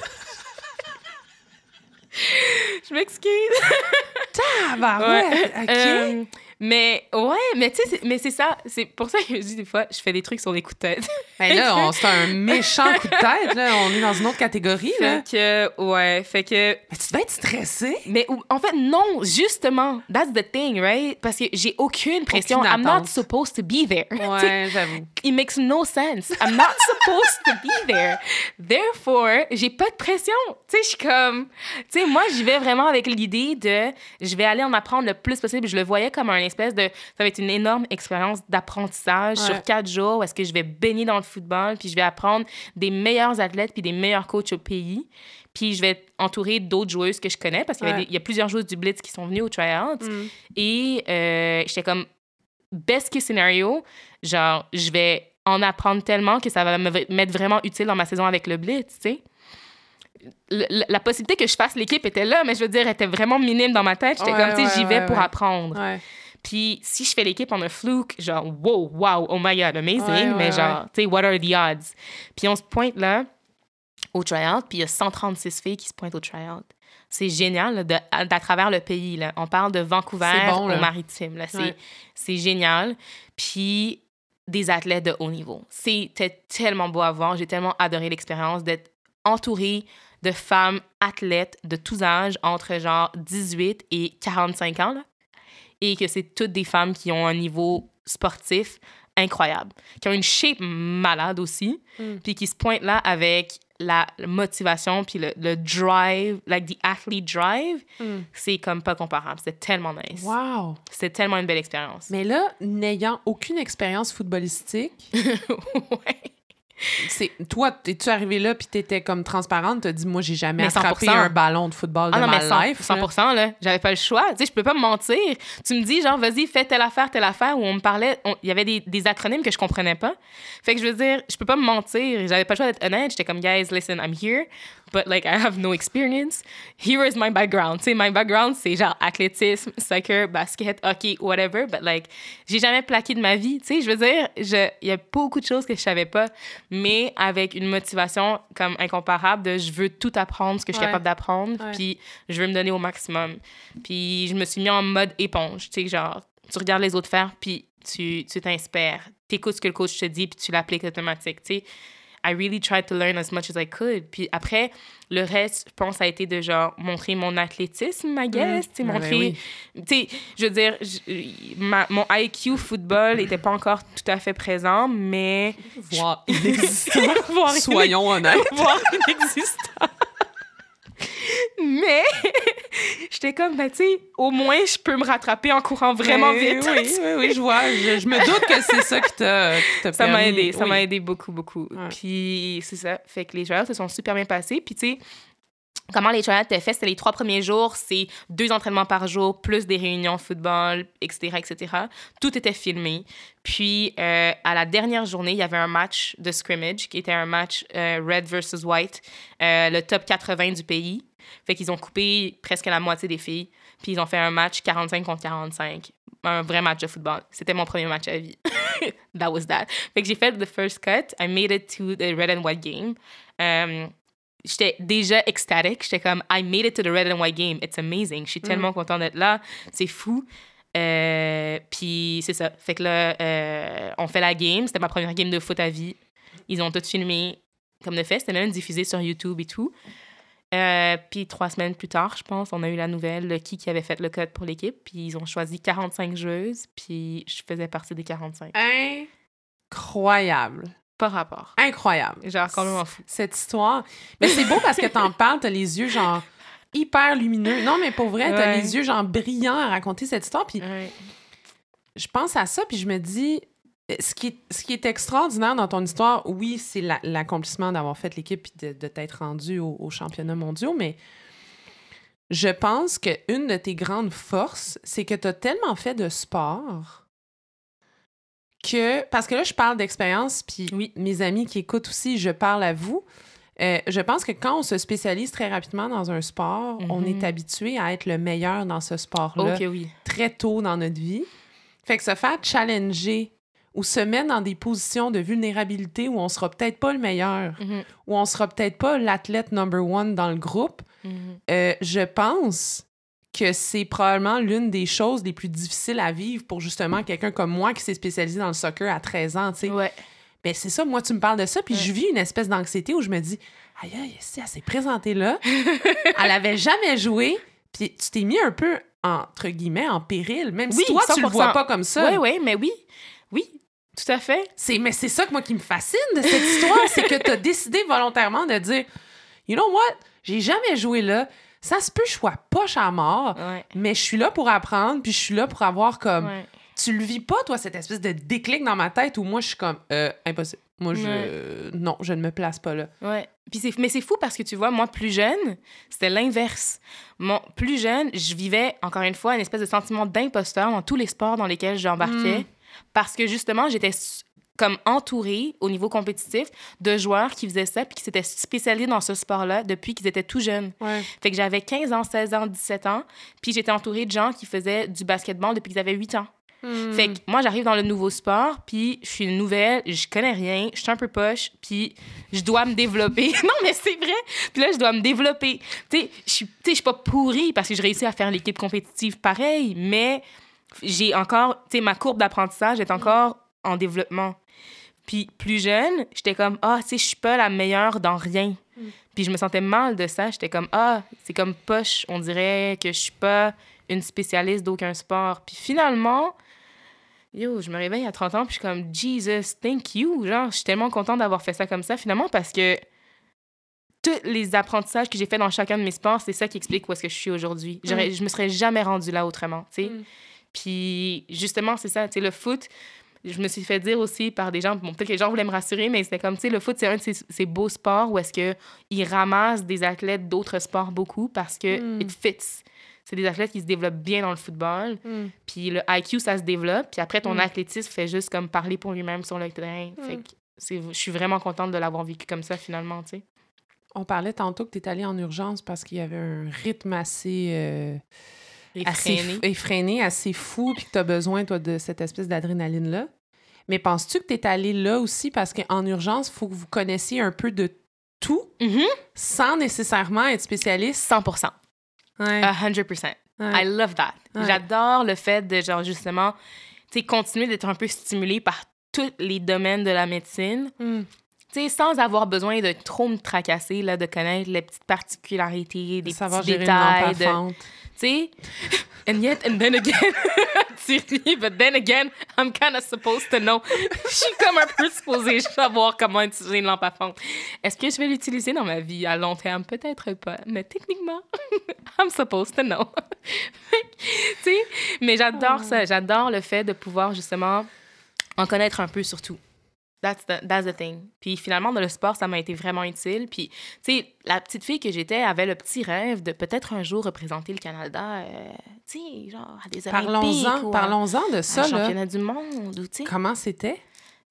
je m'excuse. Bah ouais! OK. Euh, mais ouais, mais tu sais, c'est- mais c'est ça. C'est pour ça que je dis des fois, je fais des trucs sur des coups de tête. Ben là, [LAUGHS] on- c'est un méchant coup de tête, là. On est dans une autre catégorie, là. fait que, ouais, fait que Mais tu devais être stressé. Mais en fait, non, justement. That's the thing, right? Parce que j'ai aucune pression. Aucune I'm not supposed to be there. [LAUGHS] Ouais, j'avoue. It makes no sense. I'm not [LAUGHS] supposed to be there. Therefore, j'ai pas de pression. Tu sais, je suis comme... Tu sais, moi, j'y vais vraiment avec l'idée de... Je vais aller en apprendre le plus possible. Je le voyais comme un espèce de... Ça va être une énorme expérience d'apprentissage Ouais. sur quatre jours où est-ce que je vais baigner dans le football, puis je vais apprendre des meilleurs athlètes puis des meilleurs coachs au pays. Puis je vais être entourée d'autres joueuses que je connais parce qu'il y, Ouais. a plusieurs joueuses du Blitz qui sont venues au tryouts. Mm. Et euh, j'étais comme, best case scenario, genre, je vais en apprendre tellement que ça va me m'être vraiment utile dans ma saison avec le Blitz, tu sais. La possibilité que je fasse l'équipe était là, mais je veux dire, elle était vraiment minime dans ma tête. J'étais Ouais, comme, tu sais, ouais, j'y vais ouais, pour apprendre. Puis si je fais l'équipe en un fluke, genre, wow, wow, oh my god, amazing, Ouais, ouais, mais genre, tu sais, what are the odds? Puis on se pointe là au tryout, puis il y a 136 filles qui se pointent au tryout. C'est génial, là, de, à, d'à travers le pays. Là. On parle de Vancouver C'est bon, là. au maritime. Là. C'est, c'est génial. Puis des athlètes de haut niveau. C'était tellement beau à voir. J'ai tellement adoré l'expérience d'être entourée de femmes athlètes de tous âges, entre genre 18 et 45 ans. Là. Et que c'est toutes des femmes qui ont un niveau sportif incroyable, qui ont une shape malade aussi, Mm. puis qui se pointent là avec la motivation puis le, le drive, like the athlete drive, Mm. c'est comme pas comparable. C'était tellement nice. Wow! C'était tellement une belle expérience. Mais là, n'ayant aucune expérience footballistique, [LAUGHS] ouais. C'est toi, es-tu arrivé là puis t'étais comme transparente, t'as dit moi j'ai jamais Mais attrapé 100%. un ballon de football de Ah non, ma mais 100%, life. là. 100%, là. J'avais pas le choix. Tu sais, je peux pas me mentir. Tu me dis, genre, vas-y, fais telle affaire, telle affaire, où on me parlait, il y avait des, des acronymes que je comprenais pas. Fait que je veux dire, je peux pas me mentir. J'avais pas le choix d'être honnête. J'étais comme, guys, listen, I'm here, but like, I have no experience. Here is my background. Tu my background, c'est genre athlétisme, soccer, basket, hockey, whatever, but like, j'ai jamais plaqué de ma vie. Tu sais, je veux dire, il y a beaucoup de choses que je savais pas, mais avec une motivation comme incomparable de je veux tout apprendre, ce que je suis Ouais. capable d'apprendre, puis je veux me donner au maximum. Puis je me suis mis en mode éponge, tu sais, genre, tu regardes les autres faire, puis tu tu t'inspires. Tu écoutes ce que le coach te dit, puis tu l'appliques automatique, tu sais. I really tried to learn as much as I could. Puis après, le reste, je pense, a été de genre montrer mon athlétisme, I guess. sais, Ah ben montrer. oui. Tu sais, je veux dire, je- ma- mon IQ football n'était pas encore tout à fait présent, mais. Voire inexistant. [LAUGHS] Voire Soyons honnêtes. [LAUGHS] voire inexistant. Mais [LAUGHS] j'étais comme, ben, tu sais, au moins, je peux me rattraper en courant vraiment Mais vite. Oui, oui, oui, je vois. Je, je me doute que c'est ça qui t'a t'a Ça m'a permis. aidé, ça Oui. m'a aidé beaucoup, beaucoup. Ouais. Puis c'est ça, fait que les tryouts se sont super bien passés. Puis tu sais, comment les tryouts étaient faits, c'était les trois premiers jours, c'est deux entraînements par jour, plus des réunions football, etc., etc. Tout était filmé. Puis euh, à la dernière journée, il y avait un match de scrimmage qui était un match euh, Red versus White, euh, le top 80 du pays. Fait qu'ils ont coupé presque la moitié des filles. Puis ils ont fait un match 45 contre 45. Un vrai match de football. C'était mon premier match à vie. [LAUGHS] that was that. Fait que j'ai fait the first cut. I made it to the red and white game. J'étais déjà ecstatic. J'étais comme, I made it to the red and white game. It's amazing. Je suis tellement contente d'être là. C'est fou. Euh, puis c'est ça. Fait que là, euh, on fait la game. C'était ma première game de foot à vie. Ils ont tout filmé comme de fait. C'était même diffusé sur YouTube et tout. Euh, puis trois semaines plus tard, je pense, on a eu la nouvelle de qui qui avait fait le code pour l'équipe. Puis ils ont choisi 45 joueuses. Puis je faisais partie des 45. Incroyable. Pas rapport. Incroyable. Genre complètement fou. Cette histoire. Mais c'est beau parce que t'en [LAUGHS] parles, t'as les yeux genre hyper lumineux. Non, mais pour vrai, t'as Ouais. les yeux genre brillants à raconter cette histoire. Puis Ouais. je pense à ça, puis je me dis, euh, ce qui est, ce qui est extraordinaire dans ton histoire, oui, c'est la- l'accomplissement d'avoir fait l'équipe puis de, de t'être rendu au- aux championnats mondiaux, mais je pense qu'une de tes grandes forces, c'est que tu as tellement fait de sport que. Parce que là, je parle d'expérience, puis Oui. mes amis qui écoutent aussi, je parle à vous. Euh, je pense que quand on se spécialise très rapidement dans un sport, on Mhm. est habitué à être le meilleur dans ce sport-là oui. très tôt dans notre vie. Fait que se faire challenger ou se mettre dans des positions de vulnérabilité où on sera peut-être pas le meilleur, Mhm. où on sera peut-être pas l'athlète number one dans le groupe, Mhm. euh, je pense que c'est probablement l'une des choses les plus difficiles à vivre pour justement quelqu'un comme moi qui s'est spécialisé dans le soccer à 13 ans, tu sais. Ouais. Ben c'est ça, moi tu me parles de ça, puis Ouais. je vis une espèce d'anxiété où je me dis, aïe aïe, si elle s'est présentée là, [LAUGHS] elle avait jamais joué, puis tu t'es mis un peu entre guillemets en péril, même Oui, si toi tu le 100%. vois pas comme ça. Oui, oui, mais oui. Oui, tout à fait. C'est mais c'est ça que moi qui me fascine de cette histoire, c'est que tu as décidé volontairement de dire, you know what, j'ai jamais joué là, ça se peut que je sois poche à mort, Ouais. mais je suis là pour apprendre, puis je suis là pour avoir comme ouais. tu le vis pas, toi, cette espèce de déclic dans ma tête où moi, je suis comme, euh, impossible. Moi, je. Ouais. non, je ne me place pas là. Ouais. Puis c'est, mais c'est fou parce que tu vois, moi, plus jeune, c'était l'inverse. Mon, plus jeune, je vivais, encore une fois, une espèce de sentiment d'imposteur dans tous les sports dans lesquels j'embarquais. Mm. Parce que justement, j'étais comme entourée au niveau compétitif de joueurs qui faisaient ça puis qui s'étaient spécialisés dans ce sport-là depuis qu'ils étaient tout jeunes. Ouais. Fait que j'avais 15 ans, 16 ans, 17 ans, puis j'étais entourée de gens qui faisaient du basketball depuis qu'ils avaient 8 ans. Hmm. Fait que moi, j'arrive dans le nouveau sport, puis je suis une nouvelle, je connais rien, je suis un peu poche, puis je dois me développer. [LAUGHS] non, mais c'est vrai. Puis là, je dois me développer. Tu sais, je suis tu sais, je suis pas pourrie parce que je réussis à faire l'équipe compétitive pareil, mais j'ai encore, tu sais, ma courbe d'apprentissage est encore en développement. Puis plus jeune, j'étais comme, ah, tu sais, je suis pas la meilleure dans rien. Puis je me sentais mal de ça. J'étais comme, ah, c'est comme poche. On dirait que je suis pas une spécialiste d'aucun sport. Puis finalement, yo, je me réveille à 30 ans, puis je suis comme, Jesus, thank you. Genre, je suis tellement contente d'avoir fait ça comme ça, finalement, parce que tous les apprentissages que j'ai fait dans chacun de mes sports, c'est ça qui explique où est-ce que je suis aujourd'hui. J'aurais- Je me serais jamais rendue là autrement, tu sais. Mm. Puis justement, c'est ça, tu sais, le foot, je me suis fait dire aussi par des gens, bon, peut-être que les gens voulaient me rassurer, mais c'était comme, tu sais, le foot, c'est un de ces, ces beaux sports où est-ce qu'ils ramassent des athlètes d'autres sports beaucoup parce que Mm. it fits. C'est des athlètes qui se développent bien dans le football. Mm. Puis le IQ, ça se développe. Puis après, ton Mm. athlétisme fait juste comme parler pour lui-même sur le terrain. Fait que c'est- je suis vraiment contente de l'avoir vécu comme ça, finalement, tu sais. On parlait tantôt que tu es allé en urgence parce qu'il y avait un rythme assez, euh, assez Effréné. f- effréné, assez fou, puis que tu as besoin, toi, de cette espèce d'adrénaline-là. Mais penses-tu que tu es allé là aussi parce qu'en urgence, il faut que vous connaissiez un peu de tout Mhm. sans nécessairement être spécialiste? 100 Ouais. 100 ouais. I love that. Ouais. J'adore le fait de, genre, justement, tu sais, continuer d'être un peu stimulé par tous les domaines de la médecine, Mm. tu sais, sans avoir besoin de trop me tracasser, là, de connaître les petites particularités, De des savoir petits détails. de-. Tu sais? And yet, and then again, [LAUGHS] tu ris, but then again, I'm kind of supposed to know. Je suis comme un peu supposée savoir comment utiliser une lampe à fond. Est-ce que je vais l'utiliser dans ma vie à long terme? Peut-être pas, mais techniquement, [LAUGHS] I'm supposed to know. [LAUGHS] tu sais? Mais j'adore ça. J'adore le fait de pouvoir justement en connaître un peu surtout. That's the, that's the thing. Puis finalement, dans le sport, ça m'a été vraiment utile. Puis, tu sais, la petite fille que j'étais avait le petit rêve de peut-être un jour représenter le Canada, euh, tu sais, genre à des Olympiques Parlons-en, à- parlons-en de à ça, là. championnat du monde, ou tu sais, Comment c'était?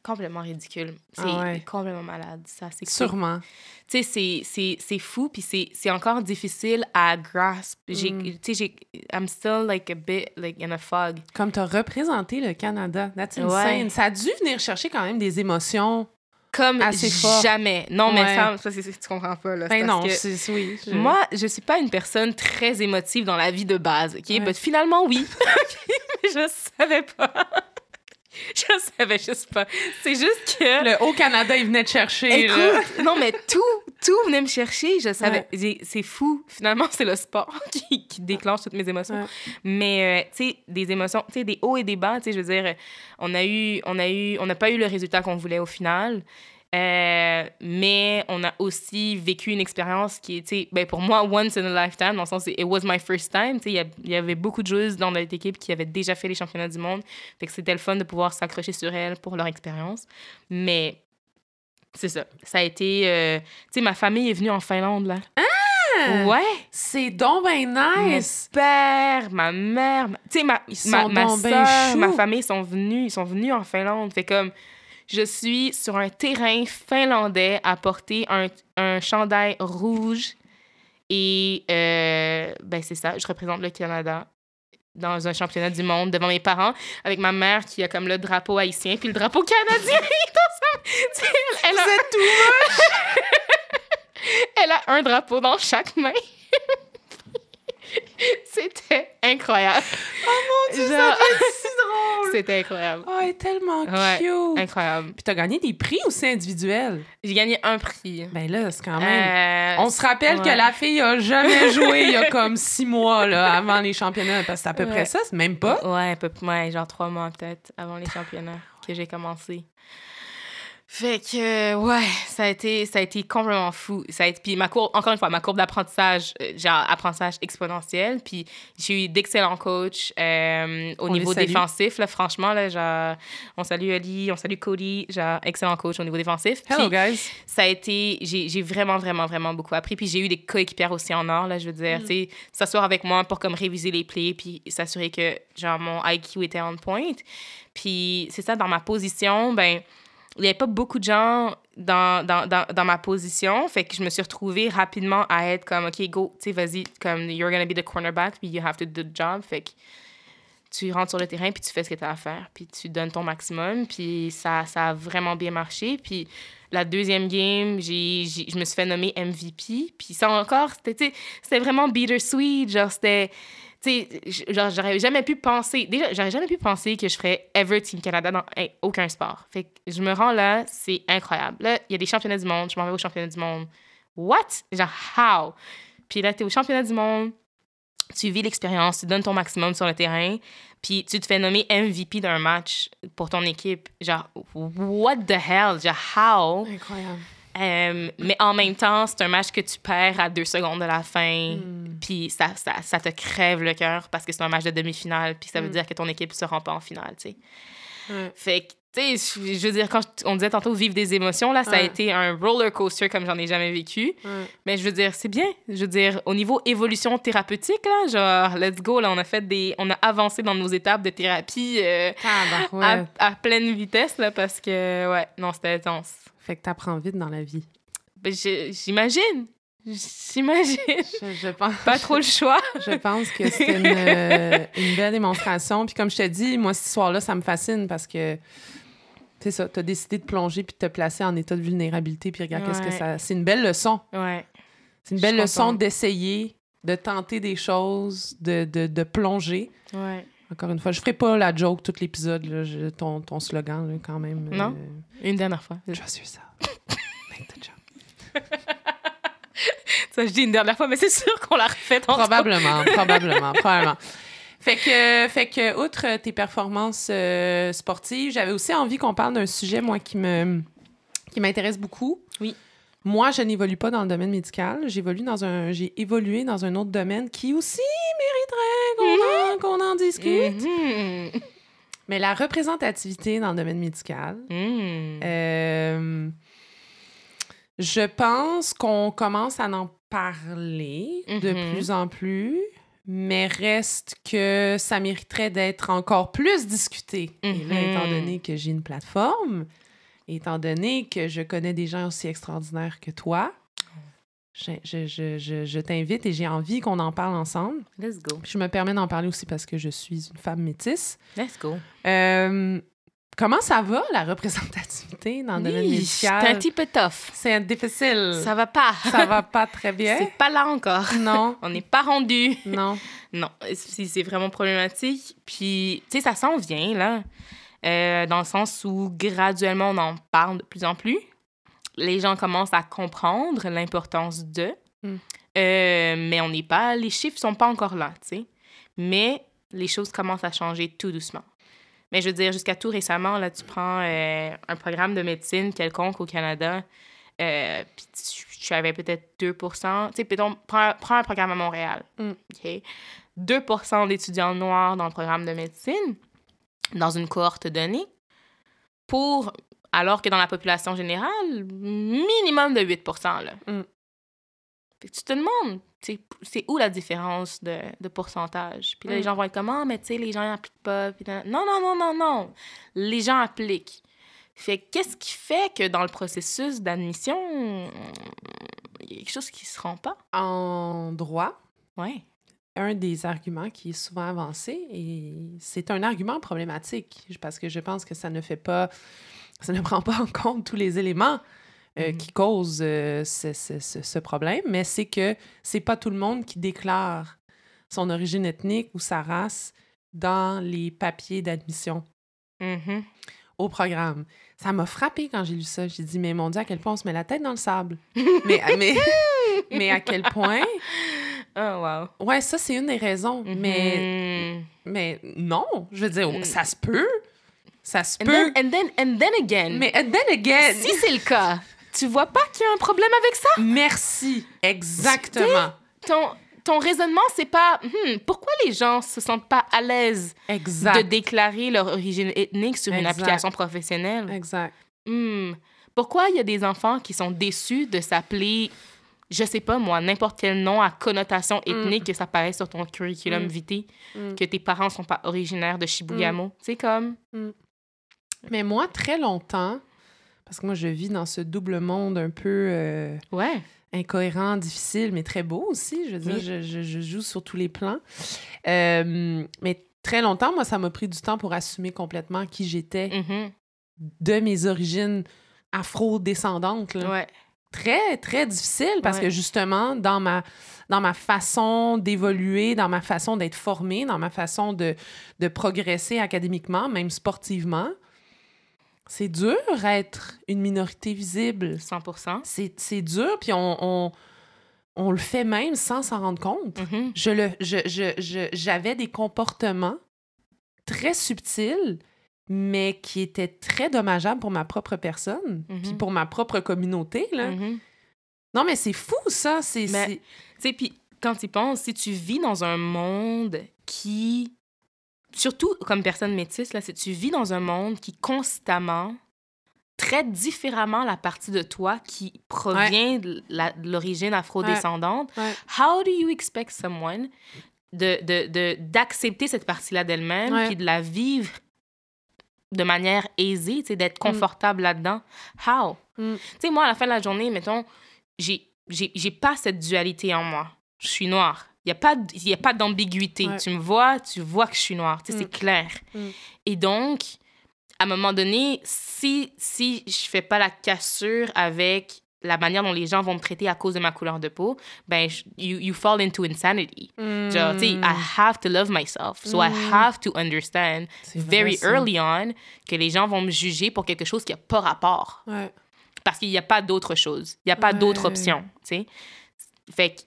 Complètement ridicule. C'est Ah ouais. complètement malade. Ça, c'est Sûrement. tu sais, c'est- c'est c'est fou, puis c'est c'est encore difficile à grasp. J'ai, Mm. tu sais, j'ai, I'm still like a bit like in a fog. Comme tu as représenté le Canada. That's Ouais. insane. Ça a dû venir chercher quand même des émotions. Comme Assez fort. jamais. Non, mais Ouais. ça, ça c'est, tu comprends pas, là. C'est Ben parce non, que c'est c'est- oui. je- Moi, je suis pas une personne très émotive dans la vie de base, OK? Ouais. Finalement, oui. Mais [LAUGHS] [LAUGHS] je savais pas. [LAUGHS] Je savais juste pas. C'est juste que... Le Haut-Canada, il venait te chercher. là. Écoute, [LAUGHS] non, mais tout, tout venait me chercher. Je savais. C'est fou. Finalement, c'est le sport [LAUGHS] qui, qui déclenche toutes mes émotions. Ouais. Mais, euh, tu sais, des émotions, tu sais, des hauts et des bas, tu sais, je veux dire, on a eu, on a eu, on n'a pas eu le résultat qu'on voulait au final. Euh, mais on a aussi vécu une expérience qui sais, ben pour moi, once in a lifetime, dans le sens, it was my first time. Tu sais, il y avait beaucoup de joueuses dans notre équipe qui avaient déjà fait les championnats du monde. Fait que c'était le fun de pouvoir s'accrocher sur elles pour leur expérience. Mais c'est ça. Ça a été. euh, tu sais, ma famille est venue en Finlande, là. Ah! Ouais! C'est donc ben nice. Mon père, ma mère, ma- tu sais, ma, ma, ma ben ma famille sont venus, ils sont venus en Finlande. Fait comme, je suis sur un terrain finlandais à porter un, un chandail rouge et, euh, ben c'est ça, je représente le Canada dans un championnat du monde devant mes parents avec ma mère qui a comme le drapeau haïtien puis le drapeau canadien [LAUGHS] elle a, Vous êtes tout [LAUGHS] elle a un drapeau dans chaque main. [LAUGHS] [LAUGHS] C'était incroyable. Oh mon Dieu, Genre- si [LAUGHS] drôle. C'était incroyable. Oh, elle est tellement Ouais. cute. Incroyable. Puis t'as gagné des prix aussi individuels. J'ai gagné un prix. Ben là, c'est quand même... Euh, On se rappelle que la fille a jamais [LAUGHS] joué il y a comme six mois là, avant les championnats, parce que c'est à peu près ça, c'est même pas. Ouais, un peu, ouais, genre trois mois peut-être avant les championnats que j'ai commencé. Fait que, ouais, ça a été, ça a été complètement fou. Ça a été, puis ma courbe, encore une fois, ma courbe d'apprentissage, euh, genre apprentissage exponentiel. Puis j'ai eu d'excellents coachs euh, au On niveau défensif, là, franchement, là, genre, on salue Ali, on salue Cody, genre, excellent coach au niveau défensif. Hello, Puis guys. ça a été, j'ai vraiment, vraiment, vraiment beaucoup appris. Puis j'ai eu des coéquipières aussi en or, là, je veux dire, tu sais, s'asseoir avec moi pour comme réviser les plays, puis s'assurer que, genre, mon IQ était on point. Puis c'est ça, dans ma position, ben, il n'y avait pas beaucoup de gens dans, dans, dans, dans ma position, fait que je me suis retrouvée rapidement à être comme, OK, go, tu vas-y, comme, you're gonna be the cornerback, puis you have to do the job, fait que tu rentres sur le terrain, puis tu fais ce que tu as à faire, puis tu donnes ton maximum, puis ça, ça a vraiment bien marché, puis la deuxième game, j'ai, je me suis fait nommer MVP. Puis ça encore, c'était, c'était vraiment bittersweet. Genre, c'était. Tu sais, j'aurais jamais pu penser. Déjà, j'aurais jamais pu penser que je ferais ever Team Canada dans aucun sport. Fait que je me rends là, c'est incroyable. Là, il y a des championnats du monde, je m'en vais au championnat du monde. What? Genre, how? Puis là, t'es au championnat du monde, tu vis l'expérience, tu donnes ton maximum sur le terrain, puis tu te fais nommer MVP d'un match pour ton équipe. Genre, what the hell? Genre, how? Incroyable. Euh, mais en même temps, c'est un match que tu perds à deux secondes de la fin. Hmm. Puis ça, ça, ça te crève le cœur parce que c'est un match de demi-finale. Puis ça veut Mm. dire que ton équipe se rend pas en finale, tu sais. Fait que tu sais, je veux dire, quand on disait tantôt vivre des émotions, là, ça a été un roller coaster comme j'en ai jamais vécu. Mais je veux dire, c'est bien. Je veux dire, au niveau évolution thérapeutique, là, genre, let's go, là, on a fait des... On a avancé dans nos étapes de thérapie euh, à, à pleine vitesse, là, parce que, ouais, non, c'était intense. Fait que t'apprends vite dans la vie. Ben, j'imagine. J'imagine. Je, je pense, Pas trop le choix. [LAUGHS] je pense que c'est une, euh, une belle démonstration. Puis comme je te dis, moi, cette histoire-là, ça me fascine parce que, c'est ça, t'as décidé de plonger puis de te placer en état de vulnérabilité puis regarde qu'est-ce que ça... C'est une belle leçon. Ouais. C'est une belle leçon d'essayer, de tenter des choses, de, de, de plonger. Ouais. Encore une fois, je ferai pas la joke tout l'épisode, je- ton, ton slogan, là, quand même. Non? Une dernière fois. Euh, Trust yourself. Make the jump. [LAUGHS] Ça, je dis une dernière fois, mais c'est sûr qu'on l'a refait. Probablement, [LAUGHS] probablement, probablement. Fait que, fait que, outre tes performances euh, sportives, j'avais aussi envie qu'on parle d'un sujet, moi, qui me qui m'intéresse beaucoup. Oui. Moi, je n'évolue pas dans le domaine médical. J'évolue dans un, j'ai évolué dans un autre domaine qui aussi mériterait qu'on en, qu'on en discute. Mhm. Mais la représentativité dans le domaine médical, Mhm. euh, je pense qu'on commence à en parler de Mhm. plus en plus, mais reste que ça mériterait d'être encore plus discuté. Et là, Mhm. étant donné que j'ai une plateforme, étant donné que je connais des gens aussi extraordinaires que toi, je, je- je- je- t'invite et j'ai envie qu'on en parle ensemble. Let's go. Puis je me permets d'en parler aussi parce que je suis une femme métisse. Let's go. Euh, comment ça va, la représentativité dans le domaine Oui, médical? C'est un petit peu tough. C'est difficile. Ça va pas. Ça va pas très bien? C'est pas là encore. Non, [LAUGHS] On n'est pas rendu. non. Non, c'est vraiment problématique. Puis, tu sais, ça s'en vient, là. Euh, dans le sens où graduellement, on en parle de plus en plus. Les gens commencent à comprendre l'importance de. Mm. Euh, mais on n'est pas. Les chiffres sont pas encore là, tu sais. Mais les choses commencent à changer tout doucement. Mais je veux dire, jusqu'à tout récemment, là, tu prends euh, un programme de médecine quelconque au Canada, euh, puis tu, tu avais peut-être 2 Tu sais, prends, prends un programme à Montréal. Mm. OK? 2% d'étudiants noirs dans le programme de médecine, dans une cohorte donnée, pour, alors que dans la population générale, minimum de 8 là. Mm. Fait que tu te demandes, c'est où la différence de, de pourcentage? Puis là, les Mm. gens vont être comme, ah, mais tu sais, les gens n'appliquent pas. Puis là, non, non, non, non, non. Les gens appliquent. Fait que qu'est-ce qui fait que dans le processus d'admission, il y a quelque chose qui se rend pas? En droit, Ouais. Un des arguments qui est souvent avancé, et c'est un argument problématique, parce que je pense que ça ne fait pas, ça ne [LAUGHS] prend pas en compte tous les éléments euh, Mhm. qui causent euh, ce, ce- ce- ce problème, mais c'est que c'est pas tout le monde qui déclare son origine ethnique ou sa race dans les papiers d'admission Mhm. au programme. Ça m'a frappé quand j'ai lu ça. J'ai dit, mais mon Dieu, à quel point on se met la tête dans le sable? [LAUGHS] mais, mais, [LAUGHS] mais à quel point... Oh, wow. Ouais, ça, c'est une des raisons. Mais, Mhm. mais non, je veux dire, Mm. ça se peut. Ça se And peut. then, and then, and then again, Mais and then again, si c'est le cas, tu vois pas qu'il y a un problème avec ça? merci. Exactement. Ton, ton raisonnement, c'est pas hmm, pourquoi les gens se sentent pas à l'aise de déclarer leur origine ethnique sur une Exact. application professionnelle? Exact. Hmm, Pourquoi il y a des enfants qui sont déçus de s'appeler, je sais pas moi, n'importe quel nom à connotation ethnique que ça paraît sur ton curriculum Mm. vitae, Mm. que tes parents sont pas originaires de Shibugamo? C'est comme. Mais moi, très longtemps, parce que moi, je vis dans ce double monde un peu euh, Ouais. incohérent, difficile, mais très beau aussi. Je veux dire, Oui. je, je- je joue sur tous les plans. Euh, mais très longtemps, moi, ça m'a pris du temps pour assumer complètement qui j'étais Mhm. de mes origines afro-descendantes. Ouais. Très, très difficile parce Ouais. que justement, dans ma, dans ma façon d'évoluer, dans ma façon d'être formée, dans ma façon de, de progresser académiquement, même sportivement, c'est dur être une minorité visible. 100 C'est c'est dur, puis on, on, on le fait même sans s'en rendre compte. Mhm. Je le, je, je, je- j'avais des comportements très subtils, mais qui étaient très dommageables pour ma propre personne, Mhm. puis pour ma propre communauté. Là. Mhm. Non, mais c'est fou, ça. C'est, c'est- Tu sais, puis quand tu penses, si tu vis dans un monde qui surtout comme personne métisse, là, c'est tu vis dans un monde qui constamment traite différemment la partie de toi qui provient de l'origine afro-descendante. Ouais. How do you expect someone de, de, de, d'accepter cette partie-là d'elle-même Ouais. puis de la vivre de manière aisée, d'être Mm. confortable là-dedans? How? Mm. Tu sais, moi, à la fin de la journée, mettons, j'ai, j'ai, j'ai pas cette dualité en moi. Je suis noire. Il n'y a pas, y a pas d'ambiguïté. Ouais. Tu me vois, tu vois que je suis noire. Mm. c'est clair. Et donc, à un moment donné, si, si je fais pas la cassure avec la manière dont les gens vont me traiter à cause de ma couleur de peau, ben, je- you, you fall into insanity. Genre, tu sais, I have to love myself. So I Mm. have to understand very ça. early on que les gens vont me juger pour quelque chose qui n'a pas rapport. Ouais. Parce qu'il n'y a pas d'autre chose. Il n'y a pas d'autre Ouais. option, tu sais. Fait que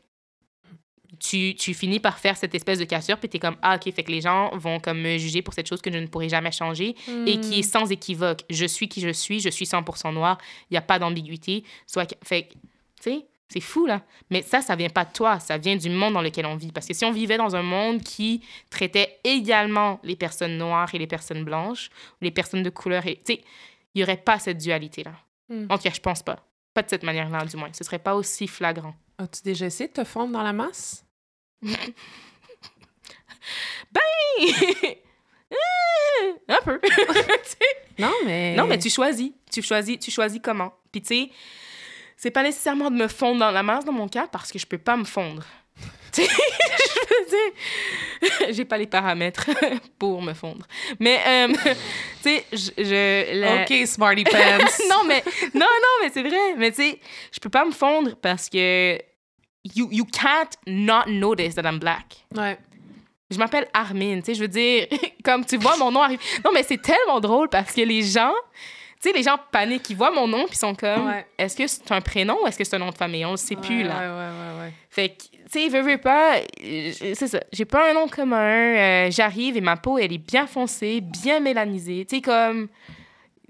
tu, tu finis par faire cette espèce de cassure, puis tu es comme, ah, OK, fait que les gens vont comme me juger pour cette chose que je ne pourrai jamais changer et qui est sans équivoque. Je suis qui je suis, je suis 100% noir, il n'y a pas d'ambiguïté. Soit Fait tu sais, c'est fou, là. Mais ça, ça vient pas de toi, ça vient du monde dans lequel on vit. Parce que si on vivait dans un monde qui traitait également les personnes noires et les personnes blanches, les personnes de couleur, et, tu sais, il n'y aurait pas cette dualité-là. Mm. En tout cas, je pense pas. Pas de cette manière-là, du moins. Ce serait pas aussi flagrant. As-tu déjà essayé de te fondre dans la masse? [LAUGHS] [LAUGHS] Un peu. [LAUGHS] Non, mais. Non, mais tu choisis. Tu choisis, tu choisis comment. Puis tu sais, c'est pas nécessairement de me fondre dans la masse dans mon cas parce que je peux pas me fondre. Tu sais, je veux dire, j'ai pas les paramètres pour me fondre. Mais, euh, tu sais, je... je- la- OK, Smarty Pants. [LAUGHS] non, mais, non, non, mais c'est vrai. Mais tu sais, je peux pas me fondre parce que you, you can't not notice that I'm black. Ouais. Je m'appelle Armin, tu sais, je veux dire, [LAUGHS] comme tu vois mon nom arrive. Non, mais c'est tellement drôle parce que les gens, tu sais, les gens paniquent, ils voient mon nom puis sont comme, Ouais. est-ce que c'est un prénom ou est-ce que c'est un nom de famille? On le sait plus, là. Ouais, ouais, ouais, ouais. Fait que, sais, veux, veux pas, euh, c'est ça. J'ai pas un nom commun. euh, J'arrive et ma peau, elle est bien foncée, bien mélanisée. Tu sais, comme,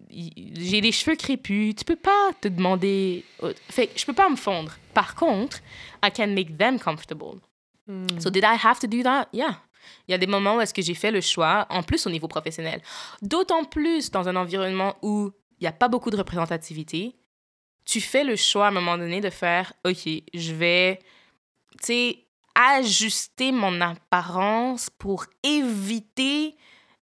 j'ai les cheveux crépus. Tu peux pas te demander. Fait que je peux pas me fondre. Par contre, I can make them comfortable. Mm. So did I have to do that? Yeah. Il y a des moments où est-ce que j'ai fait le choix, en plus au niveau professionnel. D'autant plus dans un environnement où il n'y a pas beaucoup de représentativité. Tu fais le choix à un moment donné de faire, OK, je vais, tu sais, ajuster mon apparence pour éviter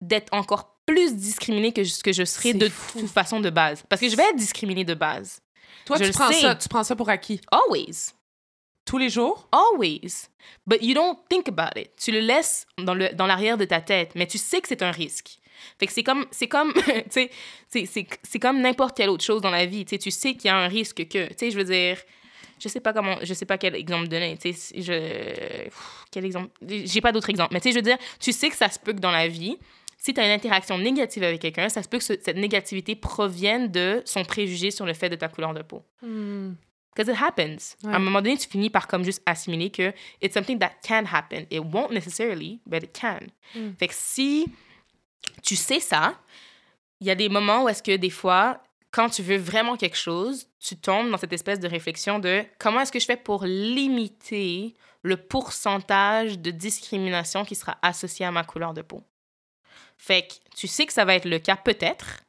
d'être encore plus discriminée que ce que je serais de fou. toute façon de base. Parce que je vais être discriminée de base. Toi, Je tu prends, sais. ça, tu prends ça pour acquis? Always. Tous les jours? Always. But you don't think about it. Tu le laisses dans le dans l'arrière de ta tête, mais tu sais que c'est un risque. Fait que c'est comme c'est comme [LAUGHS] tu sais c'est comme n'importe quelle autre chose dans la vie, tu sais tu sais qu'il y a un risque que tu sais je veux dire je sais pas comment je sais pas quel exemple donner, tu sais je pff, quel exemple j'ai pas d'autre exemple, mais tu sais je veux dire tu sais que ça se peut que dans la vie si tu as une interaction négative avec quelqu'un, ça se peut que ce- cette négativité provienne de son préjugé sur le fait de ta couleur de peau. Hmm. Because it happens. Ouais. À un moment donné, tu finis par comme juste assimiler que it's something that can happen. It won't necessarily, but it can. Mm. Fait que si tu sais ça, il y a des moments où est-ce que des fois, quand tu veux vraiment quelque chose, tu tombes dans cette espèce de réflexion de comment est-ce que je fais pour limiter le pourcentage de discrimination qui sera associé à ma couleur de peau? Fait que tu sais que ça va être le cas peut-être.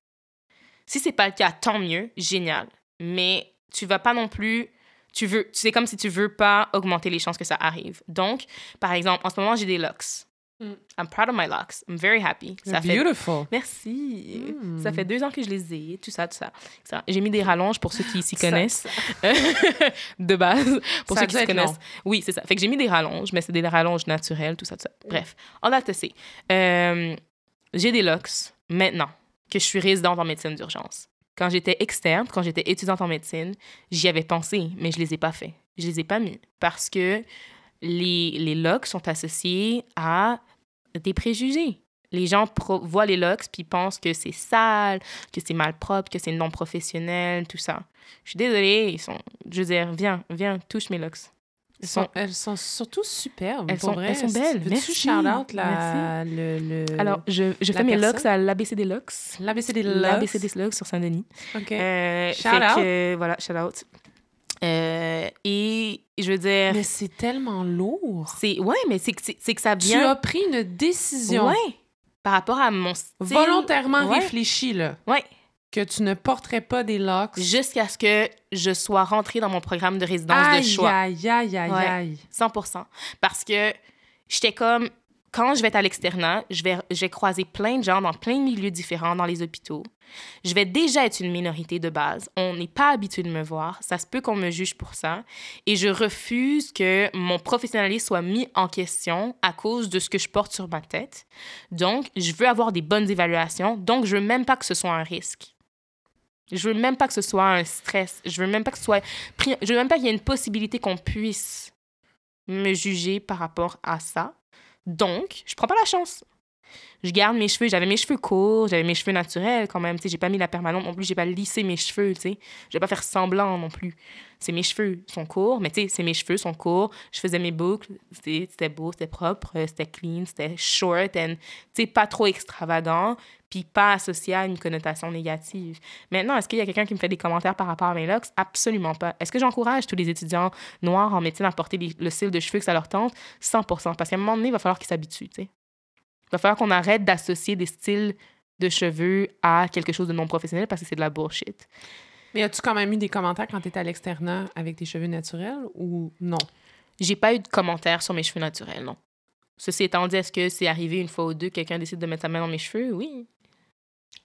Si c'est pas le cas, tant mieux, génial. Mais tu vas pas non plus tu veux c'est comme si tu veux pas augmenter les chances que ça arrive. Donc, par exemple, en ce moment, j'ai des locks. Mm. I'm proud of my locks. I'm very happy. Ça fait Beautiful. Merci. Mm. Ça fait deux ans que je les ai, tout ça, tout ça. Ça, J'ai mis des rallonges pour ceux qui s'y connaissent. [LAUGHS] de base, pour Ça ceux qui s'y connaissent. long. Oui, c'est ça. Fait que j'ai mis des rallonges, mais c'est des rallonges naturelles, tout ça, tout ça. Bref, on a testé. Euh, j'ai des locks maintenant que je suis résidente en médecine d'urgence. Quand j'étais externe, quand j'étais étudiante en médecine, j'y avais pensé, mais je les ai pas fait. Je les ai pas mis parce que les, les locks sont associés à des préjugés. Les gens voient les locks puis pensent que c'est sale, que c'est mal propre, que c'est non professionnel, tout ça. Je suis désolée, ils sont. Je veux dire, viens, viens, touche mes locks. Elles sont, elles sont surtout superbes. Elles pour sont- vrai. elles sont belles. Merci. shout-out la, le, le, Alors, je, je fais mes locks à l'ABC des locks. l'ABC des locks. L'ABC des locks sur Saint-Denis. OK. Euh, Shout out. que, voilà, shout out. Euh, et je veux dire, Mais c'est tellement lourd. c'est. Ouais, mais c'est que, ça Tu vient. as pris une décision Ouais. par rapport à mon style. Volontairement Ouais. réfléchi, là, Ouais. que tu ne porterais pas des locks. Jusqu'à ce que je sois rentrée dans mon programme de résidence de Aïe, choix. aïe, aïe, aïe, Ouais. aïe. 100 Parce que j'étais comme, quand je vais être à l'externat, je vais, je vais croiser plein de gens dans plein de milieux différents dans les hôpitaux. Je vais déjà être une minorité de base. On n'est pas habitué de me voir. Ça se peut qu'on me juge pour ça. Et je refuse que mon professionnalisme soit mis en question à cause de ce que je porte sur ma tête. Donc, je veux avoir des bonnes évaluations. Donc, je veux même pas que ce soit un risque. Je veux même pas que ce soit un stress. Je veux Je veux même pas qu'il y ait une possibilité qu'on puisse me juger par rapport à ça. Donc, je prends pas la chance. Je garde mes cheveux. J'avais mes cheveux courts, j'avais mes cheveux naturels quand même. Tu sais, j'ai pas mis la permanente non plus, j'ai pas lissé mes cheveux, tu sais. Je vais pas faire semblant non plus. C'est mes cheveux sont courts, mais tu sais, c'est mes cheveux sont courts. Je faisais mes boucles, c'était beau, c'était propre, euh, c'était clean, c'était short, and, tu sais, pas trop extravagant, puis pas associé à une connotation négative. Maintenant, est-ce qu'il y a quelqu'un qui me fait des commentaires par rapport à mes locks? Absolument pas. Est-ce que j'encourage tous les étudiants noirs en médecine à porter le style de cheveux que ça leur tente? 100 Parce qu'à un moment donné, il va falloir qu'ils s'habituent, tu sais. Il va falloir qu'on arrête d'associer des styles de cheveux à quelque chose de non professionnel parce que c'est de la bullshit. Mais as-tu quand même eu des commentaires quand tu étais à l'externat avec tes cheveux naturels ou non? J'ai pas eu de commentaires sur mes cheveux naturels, non. Ceci étant dit, est-ce que c'est arrivé une fois ou deux que quelqu'un décide de mettre sa main dans mes cheveux? Oui.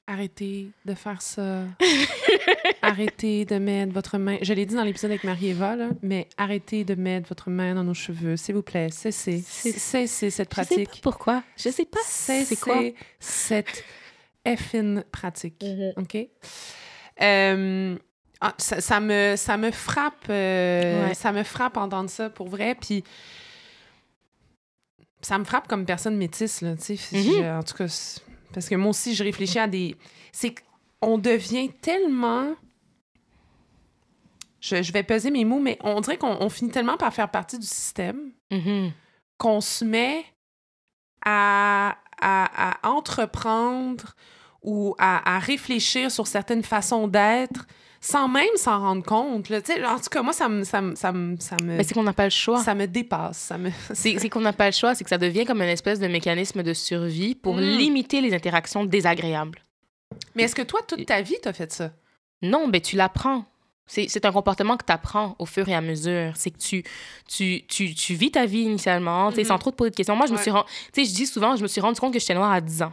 Arrêtez de faire ça. [LAUGHS] arrêtez de mettre votre main. Je l'ai dit dans l'épisode avec Marie-Eva, là, mais arrêtez de mettre votre main dans nos cheveux, s'il vous plaît. Cessez. Cessez cette Je sais pas pratique. pourquoi. Je sais pas. Cessez C'est quoi? cette effine pratique. Mhm. OK? Euh, ah, ça, ça me, ça me frappe. euh, Ouais. Ça me frappe entendre ça pour vrai. Puis ça me frappe comme personne métisse, là. tu sais. Mhm. Je- En tout cas, parce que moi aussi, je réfléchis à des. C'est qu'on devient tellement. Je, je vais peser mes mots, mais on dirait qu'on on finit tellement par faire partie du système Mhm. qu'on se met à, à, à entreprendre ou à, à réfléchir sur certaines façons d'être sans même s'en rendre compte. là. En tout cas, moi, ça me, ça me, ça me, ça me, Mais c'est qu'on n'a pas le choix. ça me dépasse. Ça me... [LAUGHS] C'est c'est qu'on n'a pas le choix, c'est que ça devient comme une espèce de mécanisme de survie pour Mm. limiter les interactions désagréables. Mais est-ce que toi, toute ta vie, t'as fait ça? Non, ben tu l'apprends. C'est c'est un comportement que tu apprends au fur et à mesure. C'est que tu, tu, tu, tu vis ta vie initialement, sais, Mhm. sans trop te poser de questions. Moi, je me suis je dis souvent, je me suis rendu compte que j'étais noire à 10 ans.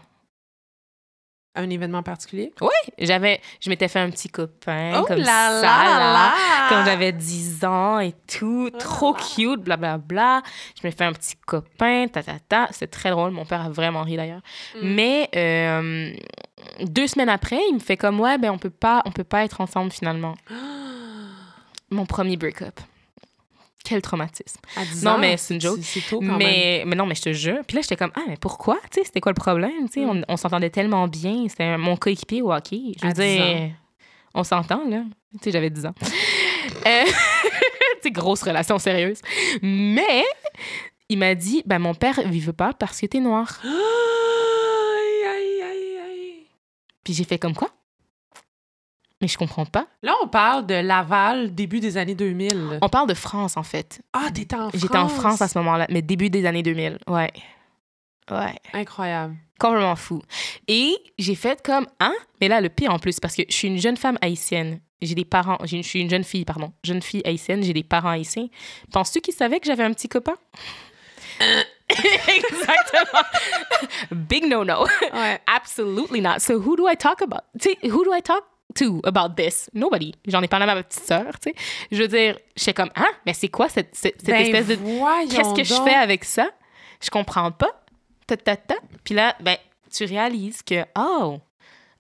Un événement particulier? J'avais... Je m'étais fait un petit copain oh comme ça, là là, quand j'avais 10 ans et tout, trop Ah. cute, blablabla. Bla, bla. Je me fais un petit copain, ta, ta, ta. C'était très drôle. Mon père a vraiment ri d'ailleurs. Mm. Mais euh, deux semaines après, il me fait comme, ouais, ben on peut pas, on peut pas être ensemble finalement. [GASPS] Mon premier break-up. Quel traumatisme. À 10 Non, ans, mais c'est une joke. C'est tôt quand même. Mais, mais non, mais je te jure. Puis là, j'étais comme, ah, mais pourquoi? Tu sais, c'était quoi le problème? Tu sais, Mm. on, on s'entendait tellement bien. C'était mon coéquipier au hockey. Je veux À 10 ans. dire, on s'entend, là. Tu sais, j'avais 10 ans. Euh, [LAUGHS] tu sais, grosse relation sérieuse. Mais il m'a dit, ben, mon père, il veut pas parce que t'es noir. [GASPS] Aïe, aïe, aïe, aïe. Puis j'ai fait comme quoi? Mais je comprends pas. Là, on parle de Laval, début des années 2000. On parle de France, en fait. Ah, t'étais en France? J'étais en France à ce moment-là, mais début des années 2000. Ouais. Ouais. Incroyable. Complètement fou. Et j'ai fait comme, hein? Mais là, le pire en plus, parce que je suis une jeune femme haïtienne. J'ai des parents, je suis une jeune fille, pardon, jeune fille haïtienne, j'ai des parents haïtiens. Penses-tu qu'ils savaient que j'avais un petit copain? [LAUGHS] Exactement. Big no-no. Ouais. Absolutely not. So who do I talk about? Tu sais, who do I talk to about this? Nobody. J'en ai parlé à ma petite sœur, tu sais. Je veux dire, j'étais comme, hein? Mais c'est quoi cette, cette, cette Ben, espèce de... Qu'est-ce que je fais avec ça? Je comprends pas. Ta, ta, ta. Puis là, ben, tu réalises que, oh,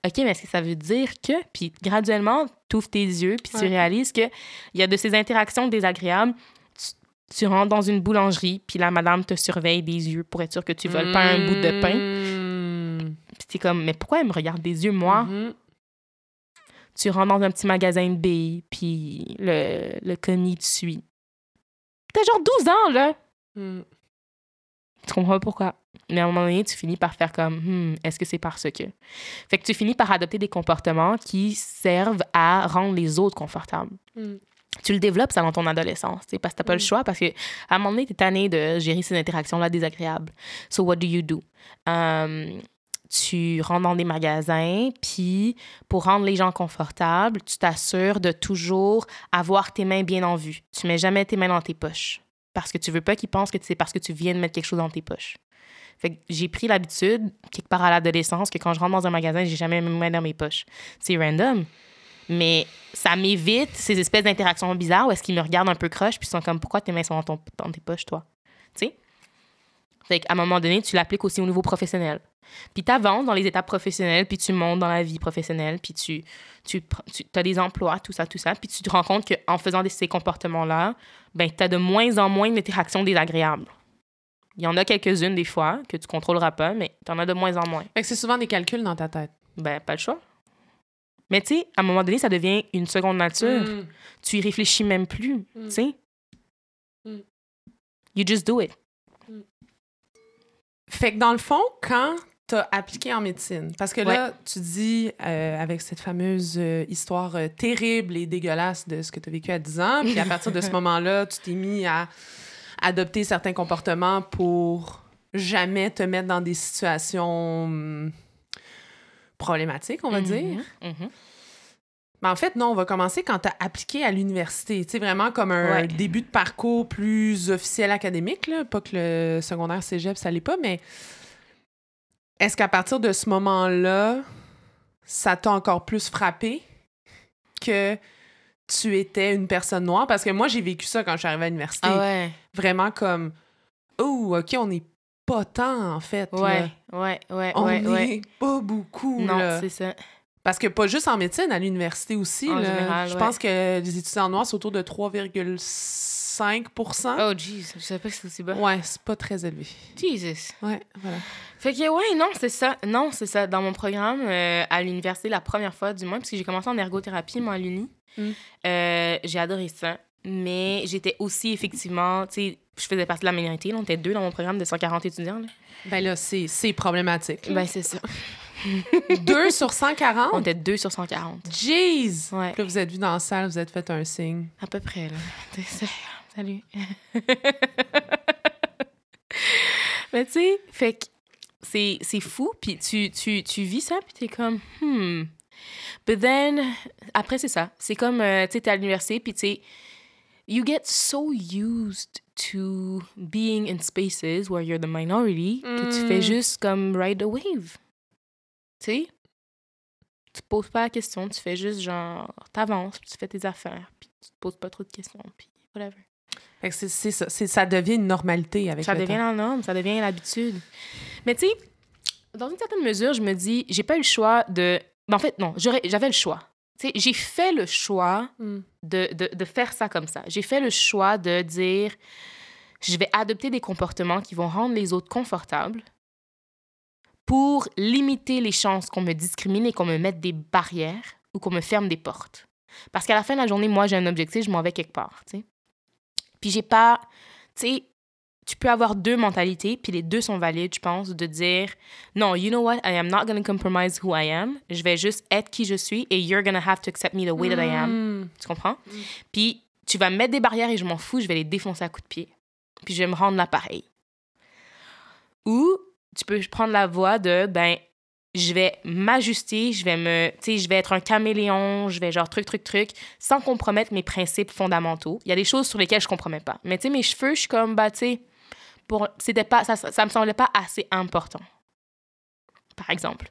OK, mais est-ce que ça veut dire que... Puis graduellement, tu ouvres tes yeux, puis tu réalises qu'il y a de ces interactions désagréables. Tu, tu rentres dans une boulangerie, puis la madame te surveille des yeux pour être sûr que tu voles pas un bout de pain. Mmh. Puis t'es comme, mais pourquoi elle me regarde des yeux, moi? Mhm. Tu rentres dans un petit magasin de billes, puis le, le commis te suit. T'as genre 12 ans, là! Mm. Tu comprends pas pourquoi. Mais à un moment donné, tu finis par faire comme, Hmm, est-ce que c'est parce que? Fait que tu finis par adopter des comportements qui servent à rendre les autres confortables. Mm. Tu le développes, ça, dans ton adolescence, parce que t'as pas le Mm. choix, parce que à un moment donné, t'es tanné de gérer ces interactions-là désagréables. So, what do you do? Um, tu rentres dans des magasins, puis pour rendre les gens confortables, tu t'assures de toujours avoir tes mains bien en vue. Tu mets jamais tes mains dans tes poches parce que tu veux pas qu'ils pensent que c'est parce que tu viens de mettre quelque chose dans tes poches. J'ai pris l'habitude, quelque part à l'adolescence, que quand je rentre dans un magasin, j'ai jamais mes mains dans mes poches. C'est random. Mais ça m'évite ces espèces d'interactions bizarres où est-ce qu'ils me regardent un peu croche puis ils sont comme pourquoi tes mains sont dans tes poches, toi? Tu sais? Fait qu'à un moment donné, tu l'appliques aussi au niveau professionnel. Puis tu avances dans les étapes professionnelles, puis tu montes dans la vie professionnelle, puis tu, tu, tu as des emplois, tout ça, tout ça. Puis tu te rends compte qu'en faisant des- ces comportements-là, ben, tu as de moins en moins d'interactions désagréables. Il y en a quelques-unes des fois que tu contrôleras pas, mais tu en as de moins en moins. Fait que c'est souvent des calculs dans ta tête. Ben, pas le choix. Mais tu sais, à un moment donné, ça devient une seconde nature. Mm. Tu y réfléchis même plus, Mm. tu sais. Mm. You just do it. Fait que dans le fond, quand tu as appliqué en médecine, parce que là, tu dis, euh, avec cette fameuse euh, histoire euh, terrible et dégueulasse de ce que tu as vécu à 10 ans, puis à partir de ce [LAUGHS] moment-là, tu t'es mis à adopter certains comportements pour jamais te mettre dans des situations hum, problématiques, on va dire. Mhm. Mais en fait, non, on va commencer quand tu as appliqué à l'université. Tu sais, vraiment comme un Ouais. début de parcours plus officiel académique, là. Pas que le secondaire cégep, ça l'est pas, mais est-ce qu'à partir de ce moment-là, ça t'a encore plus frappé que tu étais une personne noire? Parce que moi, j'ai vécu ça quand je suis arrivée à l'université. Ah ouais. Vraiment comme, oh, OK, on n'est pas tant, en fait. là. Ouais, ouais, ouais, On ouais, n'est ouais. pas beaucoup. Non, c'est ça. Parce que pas juste en médecine, à l'université aussi. En là, général, je ouais. pense que les étudiants noirs, c'est autour de 3,5 Oh, jeez, je savais pas que c'était aussi bas. Ouais, c'est pas très élevé. Jesus. Ouais, voilà. Fait que, ouais, non, c'est ça. Non, c'est ça. Dans mon programme, euh, à l'université, la première fois, du moins, parce que j'ai commencé en ergothérapie, moi, à l'uni, Mm. euh, j'ai adoré ça. Mais j'étais aussi, effectivement, tu sais, je faisais partie de la minorité. là, on était deux dans mon programme de 140 étudiants. Là. Ben là, c'est problématique. là. Ben, c'est ça. [LAUGHS] 2 sur 140? On était deux sur 140. Jeez! Ouais. Puis là, vous êtes vu dans la salle, vous êtes fait un signe. À peu près, là. [LAUGHS] Salut. [LAUGHS] Mais tu sais, fait que c'est, c'est fou, puis tu, tu, tu vis ça, puis t'es comme, hmm. But then, après, c'est ça. C'est comme, euh, tu sais, t'es à l'université, puis tu sais, you get so used to being in spaces where you're the minority que tu fais Mm. juste comme ride the wave. Tu sais? Tu te poses pas la question, tu fais juste genre, t'avances, puis tu fais tes affaires, puis tu te poses pas trop de questions, puis whatever. Fait que c'est- c'est ça. C'est- Ça devient une normalité avec Ça le devient temps. la norme, ça devient l'habitude. Mais tu sais, dans une certaine mesure, je me dis, j'ai pas eu le choix de. ben, en fait, non, j'aurais- j'avais le choix. Tu sais, j'ai fait le choix Mm. de, de, de faire ça comme ça. J'ai fait le choix de dire, je vais adopter des comportements qui vont rendre les autres confortables pour limiter les chances qu'on me discrimine et qu'on me mette des barrières ou qu'on me ferme des portes. Parce qu'à la fin de la journée, moi, j'ai un objectif, je m'en vais quelque part, tu sais. Puis j'ai pas... Tu sais, tu peux avoir deux mentalités, puis les deux sont valides, je pense, de dire non, you know what, I am not going to compromise who I am. Je vais juste être qui je suis et you're going to have to accept me the way that I am. Mm. Tu comprends? Puis tu vas mettre des barrières et je m'en fous, je vais les défoncer à coups de pied. Puis je vais me rendre là pareil. Ou tu peux prendre la voie de, ben, je vais m'ajuster, je vais me, tu je vais être un caméléon, je vais genre truc, truc, truc, sans compromettre mes principes fondamentaux. Il y a des choses sur lesquelles je compromets pas. Mais tu sais, mes cheveux, je suis comme, bah, pour, c'était pas, ça, ça me semblait pas assez important. Par exemple.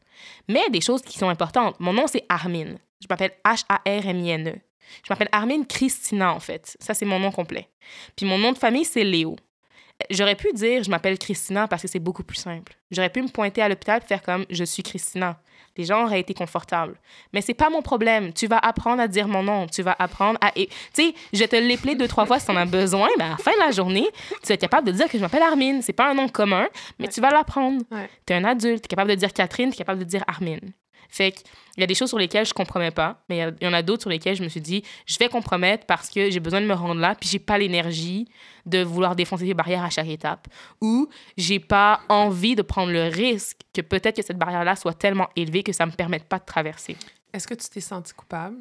Mais des choses qui sont importantes. Mon nom, c'est Armin. Je m'appelle H-A-R-M-I-N-E. Je m'appelle Armin Christina, en fait. Ça, c'est mon nom complet. Puis mon nom de famille, c'est Léo. J'aurais pu dire je m'appelle Christina parce que c'est beaucoup plus simple. J'aurais pu me pointer à l'hôpital et faire comme je suis Christina. Les gens auraient été confortables. Mais c'est pas mon problème. Tu vas apprendre à dire mon nom. Tu vas apprendre à. Tu sais, je vais te l'épeler deux, trois fois si t'en as besoin, mais à la fin de la journée, tu vas être capable de dire que je m'appelle Armin. C'est pas un nom commun, mais Ouais. tu vas l'apprendre. Ouais. T'es un adulte. T'es capable de dire Catherine, t'es capable de dire Armin. Fait qu'il y a des choses sur lesquelles je compromets pas, mais il y en a d'autres sur lesquelles je me suis dit, je vais compromettre parce que j'ai besoin de me rendre là, puis j'ai pas l'énergie de vouloir défoncer les barrières à chaque étape. Ou j'ai pas envie de prendre le risque que peut-être que cette barrière-là soit tellement élevée que ça me permette pas de traverser. Est-ce que tu t'es senti coupable?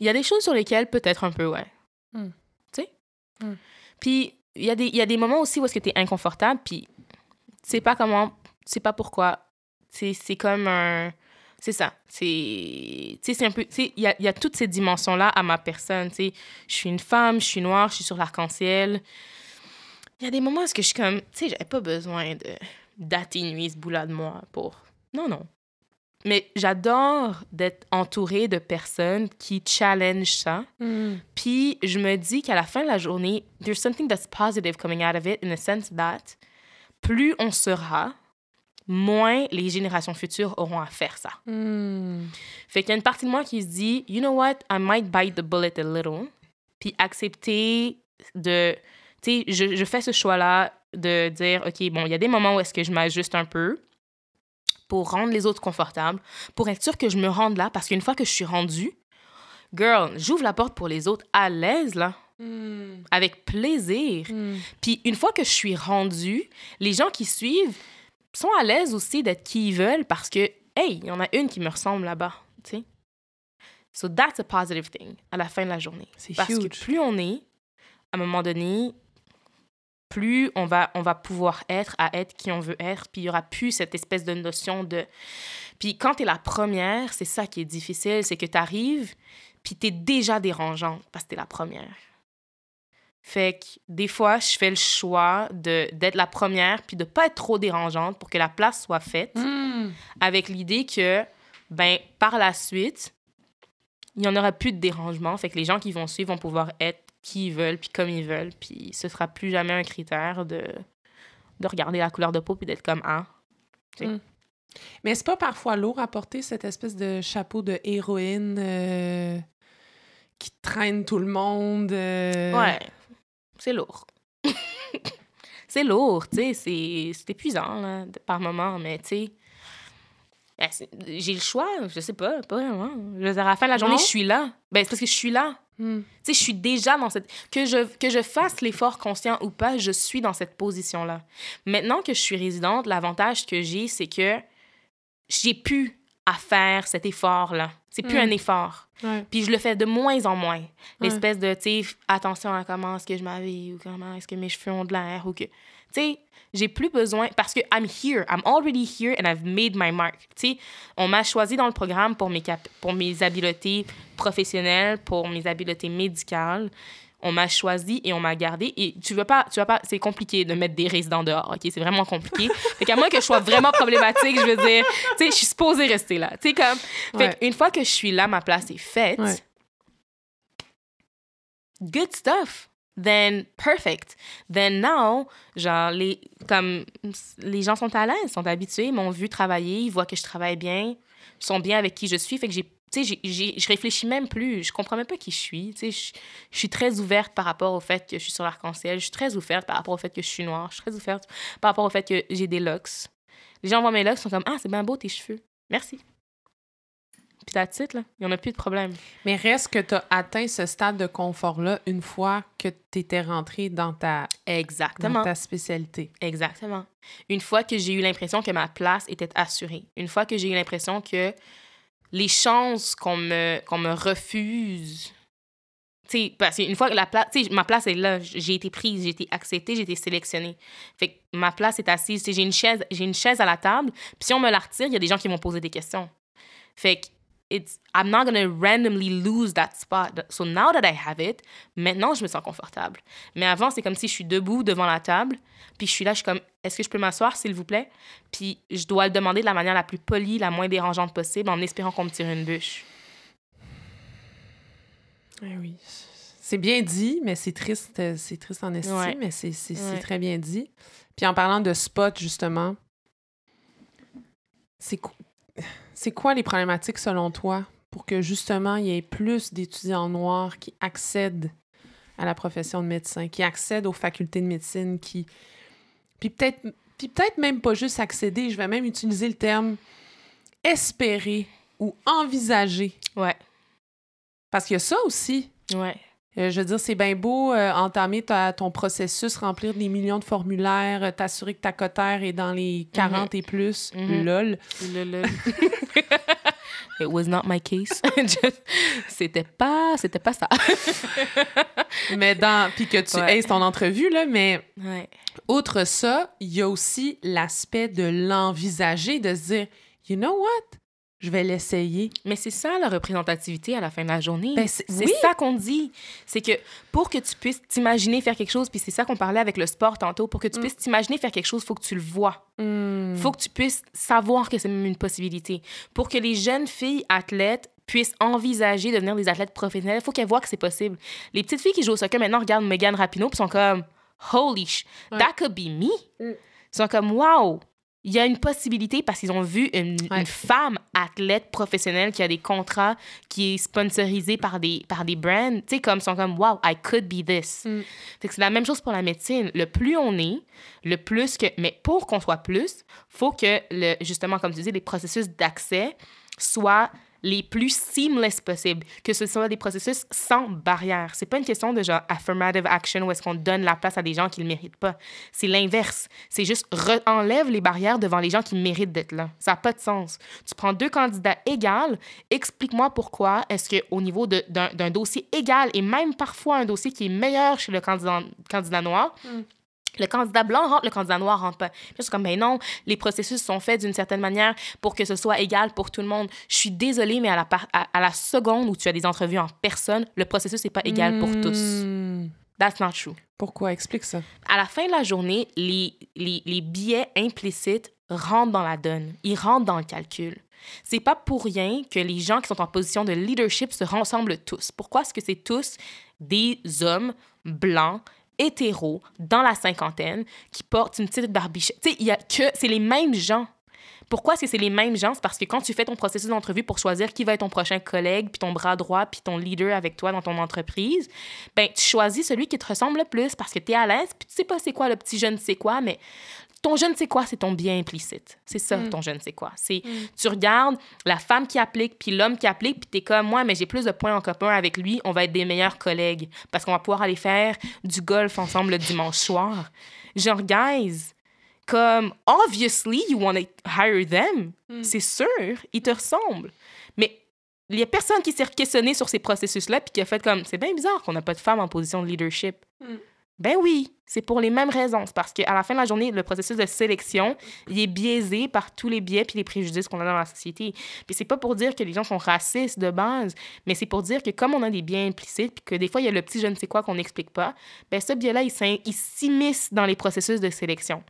Il y a des choses sur lesquelles peut-être un peu, ouais. Hmm. Tu sais? Hmm. Puis il y, a des- il y a des moments aussi où est-ce que tu es inconfortable, puis tu sais pas comment, tu sais pas pourquoi, C'est c'est comme un... C'est ça. C'est c'est un peu... Il y a, y a toutes ces dimensions-là à ma personne. Je suis une femme, je suis noire, je suis sur l'arc-en-ciel. Il y a des moments où je suis comme... Tu sais, j'avais pas besoin de d'atténuer ce bout-là de moi pour... Non, non. Mais j'adore d'être entourée de personnes qui challenge ça. Hmm. Puis je me dis qu'à la fin de la journée, there's something that's positive coming out of it in the sense that plus on sera, moins les générations futures auront à faire ça. Hmm. Fait qu'il y a une partie de moi qui se dit, you know what, I might bite the bullet a little, puis accepter de, tu sais, je, je fais ce choix-là de dire, ok, bon, il y a des moments où est-ce que je m'ajuste un peu pour rendre les autres confortables, pour être sûr que je me rende là, parce qu'une fois que je suis rendue, girl, j'ouvre la porte pour les autres à l'aise, là, Hmm. avec plaisir. Hmm. Puis une fois que je suis rendue, les gens qui suivent sont à l'aise aussi d'être qui ils veulent parce que, hey, il y en a une qui me ressemble là-bas, tu sais. So that's a positive thing à la fin de la journée. C'est Parce que huge. plus on est, à un moment donné, plus on va, on va pouvoir être à être qui on veut être, puis il y aura plus cette espèce de notion de... Puis quand tu es la première, c'est ça qui est difficile, c'est que tu arrives, puis tu es déjà dérangeante parce que tu es la première. Fait que des fois, je fais le choix de d'être la première, puis de pas être trop dérangeante pour que la place soit faite, Hmm. avec l'idée que, ben, par la suite, il n'y en aura plus de dérangement. Fait que les gens qui vont suivre vont pouvoir être qui ils veulent, puis comme ils veulent, puis ce sera plus jamais un critère de, de regarder la couleur de peau, puis d'être comme, ah, Mais c'est pas parfois lourd à porter cette espèce de chapeau de héroïne euh, qui traîne tout le monde. euh, Ouais, c'est lourd. [LAUGHS] c'est lourd, tu sais, c'est c'est épuisant là, par moment, mais tu sais, ben, c'est- j'ai le choix, je sais pas, pas vraiment. Je veux dire, à la fin de la journée, Non? je suis là. Ben, c'est parce que je suis là. Hmm. Tu sais, je suis déjà dans cette... Que je, que je fasse l'effort conscient ou pas, je suis dans cette position-là. Maintenant que je suis résidente, l'avantage que j'ai, c'est que j'ai pu à faire cet effort-là. C'est plus Mm. un effort. Ouais. Puis je le fais de moins en moins. Ouais. L'espèce de, tu sais, attention à comment est-ce que je m'habille ou comment est-ce que mes cheveux ont de l'air ou que... Tu sais, j'ai plus besoin... Parce que I'm here. I'm already here and I've made my mark. Tu sais, on m'a choisi dans le programme pour mes, cap- pour mes habiletés professionnelles, pour mes habiletés médicales. On m'a choisi et on m'a gardé. Et tu veux pas... Tu veux pas... C'est compliqué de mettre des résidents dehors, OK? C'est vraiment compliqué. [LAUGHS] fait qu'à moins que je sois vraiment problématique, je veux dire... Tu sais, je suis supposée rester là. Tu sais, comme... Fait qu'une fois que je suis là, ma place est faite. Ouais. Good stuff. Then perfect. Then now, genre, les, comme, les gens sont à l'aise, sont habitués, m'ont vu travailler, ils voient que je travaille bien, sont bien avec qui je suis. Fait que j'ai, tu sais, je réfléchis même plus, je comprends même pas qui je suis. Tu sais, je, suis très ouverte par rapport au fait que je suis sur l'arc-en-ciel, je suis très ouverte par rapport au fait que je suis noire, je suis très ouverte par rapport au fait que j'ai des locks. Les gens voient mes locks, sont comme, ah, c'est bien beau tes cheveux. Merci. Puis ta titre, là, il n'y en a plus de problème. Mais reste que tu as atteint ce stade de confort-là une fois que tu étais rentré dans ta, dans Exactement. ta spécialité. Exactement. Une fois que j'ai eu l'impression que ma place était assurée, une fois que j'ai eu l'impression que les chances qu'on me, qu'on me refuse, tu sais, parce qu'une fois que la place, ma place est là, j'ai été prise, j'ai été acceptée, j'ai été sélectionnée. Fait que ma place est assise, j'ai une chaise, j'ai une chaise à la table, puis si on me la retire, il y a des gens qui vont poser des questions. Fait que it's, I'm not gonna randomly lose that spot. So now that I have it, maintenant je me sens confortable. Mais avant, c'est comme si je suis debout devant la table, puis je suis là, je suis comme, est-ce que je peux m'asseoir, s'il vous plaît? Puis je dois le demander de la manière la plus polie, la moins dérangeante possible, en espérant qu'on me tire une bûche. Eh oui. C'est bien dit, mais c'est triste, c'est triste en estime, Ouais. mais c'est Ouais. très bien dit. Puis en parlant de spot, justement, c'est c'est quoi les problématiques selon toi pour que justement il y ait plus d'étudiants noirs qui accèdent à la profession de médecin, qui accèdent aux facultés de médecine, qui puis peut-être puis peut-être même pas juste accéder, je vais même utiliser le terme espérer ou envisager Ouais, parce qu'il y a ça aussi. ouais. Euh, je veux dire, c'est bien beau euh, entamer ta- ton processus, remplir des millions de formulaires, euh, t'assurer que ta cotère est dans les 40 et plus. Mhm. Lol. Le- [LAUGHS] It was not my case. [LAUGHS] C'était pas, c'était pas ça. [LAUGHS] Mais dans. Puis que tu Ouais. ton entrevue, là, mais Ouais. outre ça, il y a aussi l'aspect de l'envisager, de se dire, you know what? Je vais l'essayer. Mais c'est ça la représentativité à la fin de la journée. Ben, c'est- oui. ça qu'on dit. C'est que pour que tu puisses t'imaginer faire quelque chose, puis c'est ça qu'on parlait avec le sport tantôt, pour que tu Mm. puisses t'imaginer faire quelque chose, faut que tu le vois. Hmm. faut que tu puisses savoir que c'est même une possibilité. Pour que les jeunes filles athlètes puissent envisager de devenir des athlètes professionnels, il faut qu'elles voient que c'est possible. Les petites filles qui jouent au soccer maintenant regardent Megan Rapinoe puis sont comme holy sh, Ouais. that could be me. Mm. Ils sont comme wow, il y a une possibilité parce qu'ils ont vu une, Ouais. une femme athlète professionnelle qui a des contrats, qui est sponsorisée par des, par des brands. Tu sais, comme, ils sont comme wow, I could be this. Mm. C'est la même chose pour la médecine. Le plus on est, le plus que. Mais pour qu'on soit plus, faut que, le, justement, comme tu dis, les processus d'accès soient les plus seamless possibles, que ce soit des processus sans barrière. C'est pas une question de genre affirmative action où est-ce qu'on donne la place à des gens qui le méritent pas. C'est l'inverse. C'est juste enlève les barrières devant les gens qui méritent d'être là. Ça n'a pas de sens. Tu prends deux candidats égaux, explique-moi pourquoi est-ce que au niveau d'un dossier égal et même parfois un dossier qui est meilleur chez le candidat, candidat noir, le candidat blanc rentre, le candidat noir rentre pas. Puis c'est comme, ben non, les processus sont faits d'une certaine manière pour que ce soit égal pour tout le monde. Je suis désolée, mais à la, par- à, à la seconde où tu as des entrevues en personne, le processus n'est pas égal pour tous. Hmm. That's not true. Pourquoi? Explique ça. À la fin de la journée, les, les, les biais implicites rentrent dans la donne. Ils rentrent dans le calcul. C'est pas pour rien que les gens qui sont en position de leadership se rassemblent tous. Pourquoi est-ce que c'est tous des hommes blancs, hétéros, dans la cinquantaine, qui portent une petite barbichette? Tu sais, il y a que... C'est les mêmes gens. Pourquoi que c'est les mêmes gens? C'est parce que quand tu fais ton processus d'entrevue pour choisir qui va être ton prochain collègue, puis ton bras droit, puis ton leader avec toi dans ton entreprise, ben tu choisis celui qui te ressemble le plus parce que tu es à l'aise, puis tu sais pas c'est quoi le petit je ne sais quoi, mais ton je ne sais quoi, c'est ton bien implicite. C'est ça, Mm. ton je ne sais quoi. C'est tu regardes la femme qui applique, puis l'homme qui applique, puis t'es comme moi, mais j'ai plus de points en commun avec lui, on va être des meilleurs collègues parce qu'on va pouvoir aller faire du golf ensemble le dimanche soir. Genre, guys, comme, obviously, you want to hire them. Mm. C'est sûr, ils te ressemblent. Mais il y a personne qui s'est questionné sur ces processus-là puis qui a fait comme, c'est bien bizarre qu'on n'a pas de femmes en position de leadership. Ben oui, c'est pour les mêmes raisons. C'est parce qu'à la fin de la journée, le processus de sélection, il est biaisé par tous les biais puis les préjudices qu'on a dans la société. Puis c'est pas pour dire que les gens sont racistes de base, mais c'est pour dire que comme on a des biais implicites puis que des fois, il y a le petit je ne sais quoi qu'on n'explique pas, ben ce biais-là, il s'immisce dans les processus de sélection.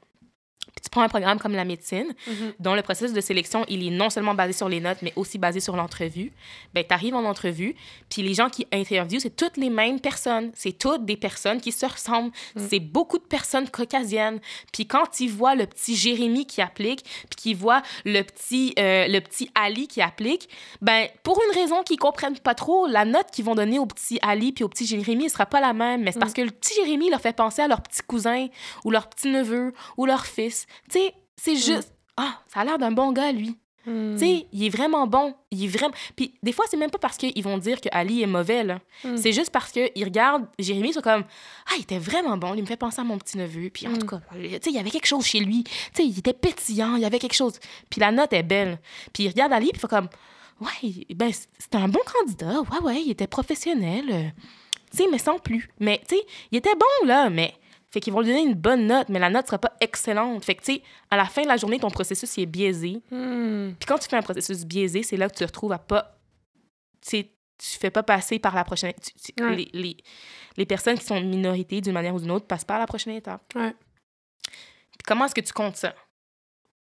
Tu prends un programme comme la médecine, Mhm. dont le processus de sélection, il est non seulement basé sur les notes, mais aussi basé sur l'entrevue. Ben, tu arrives en entrevue, puis les gens qui interviewent, c'est toutes les mêmes personnes. C'est toutes des personnes qui se ressemblent. C'est beaucoup de personnes caucasiennes. Puis quand ils voient le petit Jérémy qui applique, puis qu'ils voient le petit, euh, le petit Ali qui applique, ben, pour une raison qu'ils comprennent pas trop, la note qu'ils vont donner au petit Ali puis au petit Jérémy ne sera pas la même. Mais c'est parce que le petit Jérémy leur fait penser à leur petit cousin ou leur petit neveu ou leur fils. Tu sais, c'est juste... Ah, ça a l'air d'un bon gars, lui. Hmm. Tu sais, il est vraiment bon. Il est vraiment... Puis des fois, c'est même pas parce qu'ils vont dire que Ali est mauvais, là. Mm. C'est juste parce qu'ils regardent Jérémy, ils sont comme « Ah, il était vraiment bon. Il me fait penser à mon petit-neveu. Puis en Mm. tout cas, tu sais, il y avait quelque chose chez lui. Tu sais, il était pétillant. Il y avait quelque chose. Puis la note est belle. Puis il regarde Ali, puis il fait comme « Ouais, ben, c'était un bon candidat. Ouais, ouais, il était professionnel. Tu sais, mais sans plus. Mais, tu sais, il était bon, là, mais... » Fait qu'ils vont lui donner une bonne note, mais la note sera pas excellente. Fait que, tu sais, à la fin de la journée, ton processus il est biaisé. Hmm. Puis quand tu fais un processus biaisé, c'est là que tu te retrouves à pas. Tu sais, tu fais pas passer par la prochaine. tu- tu- Ouais. les, les, les personnes qui sont minorités d'une manière ou d'une autre passent pas à la prochaine étape. Ouais. Puis comment est-ce que tu comptes ça?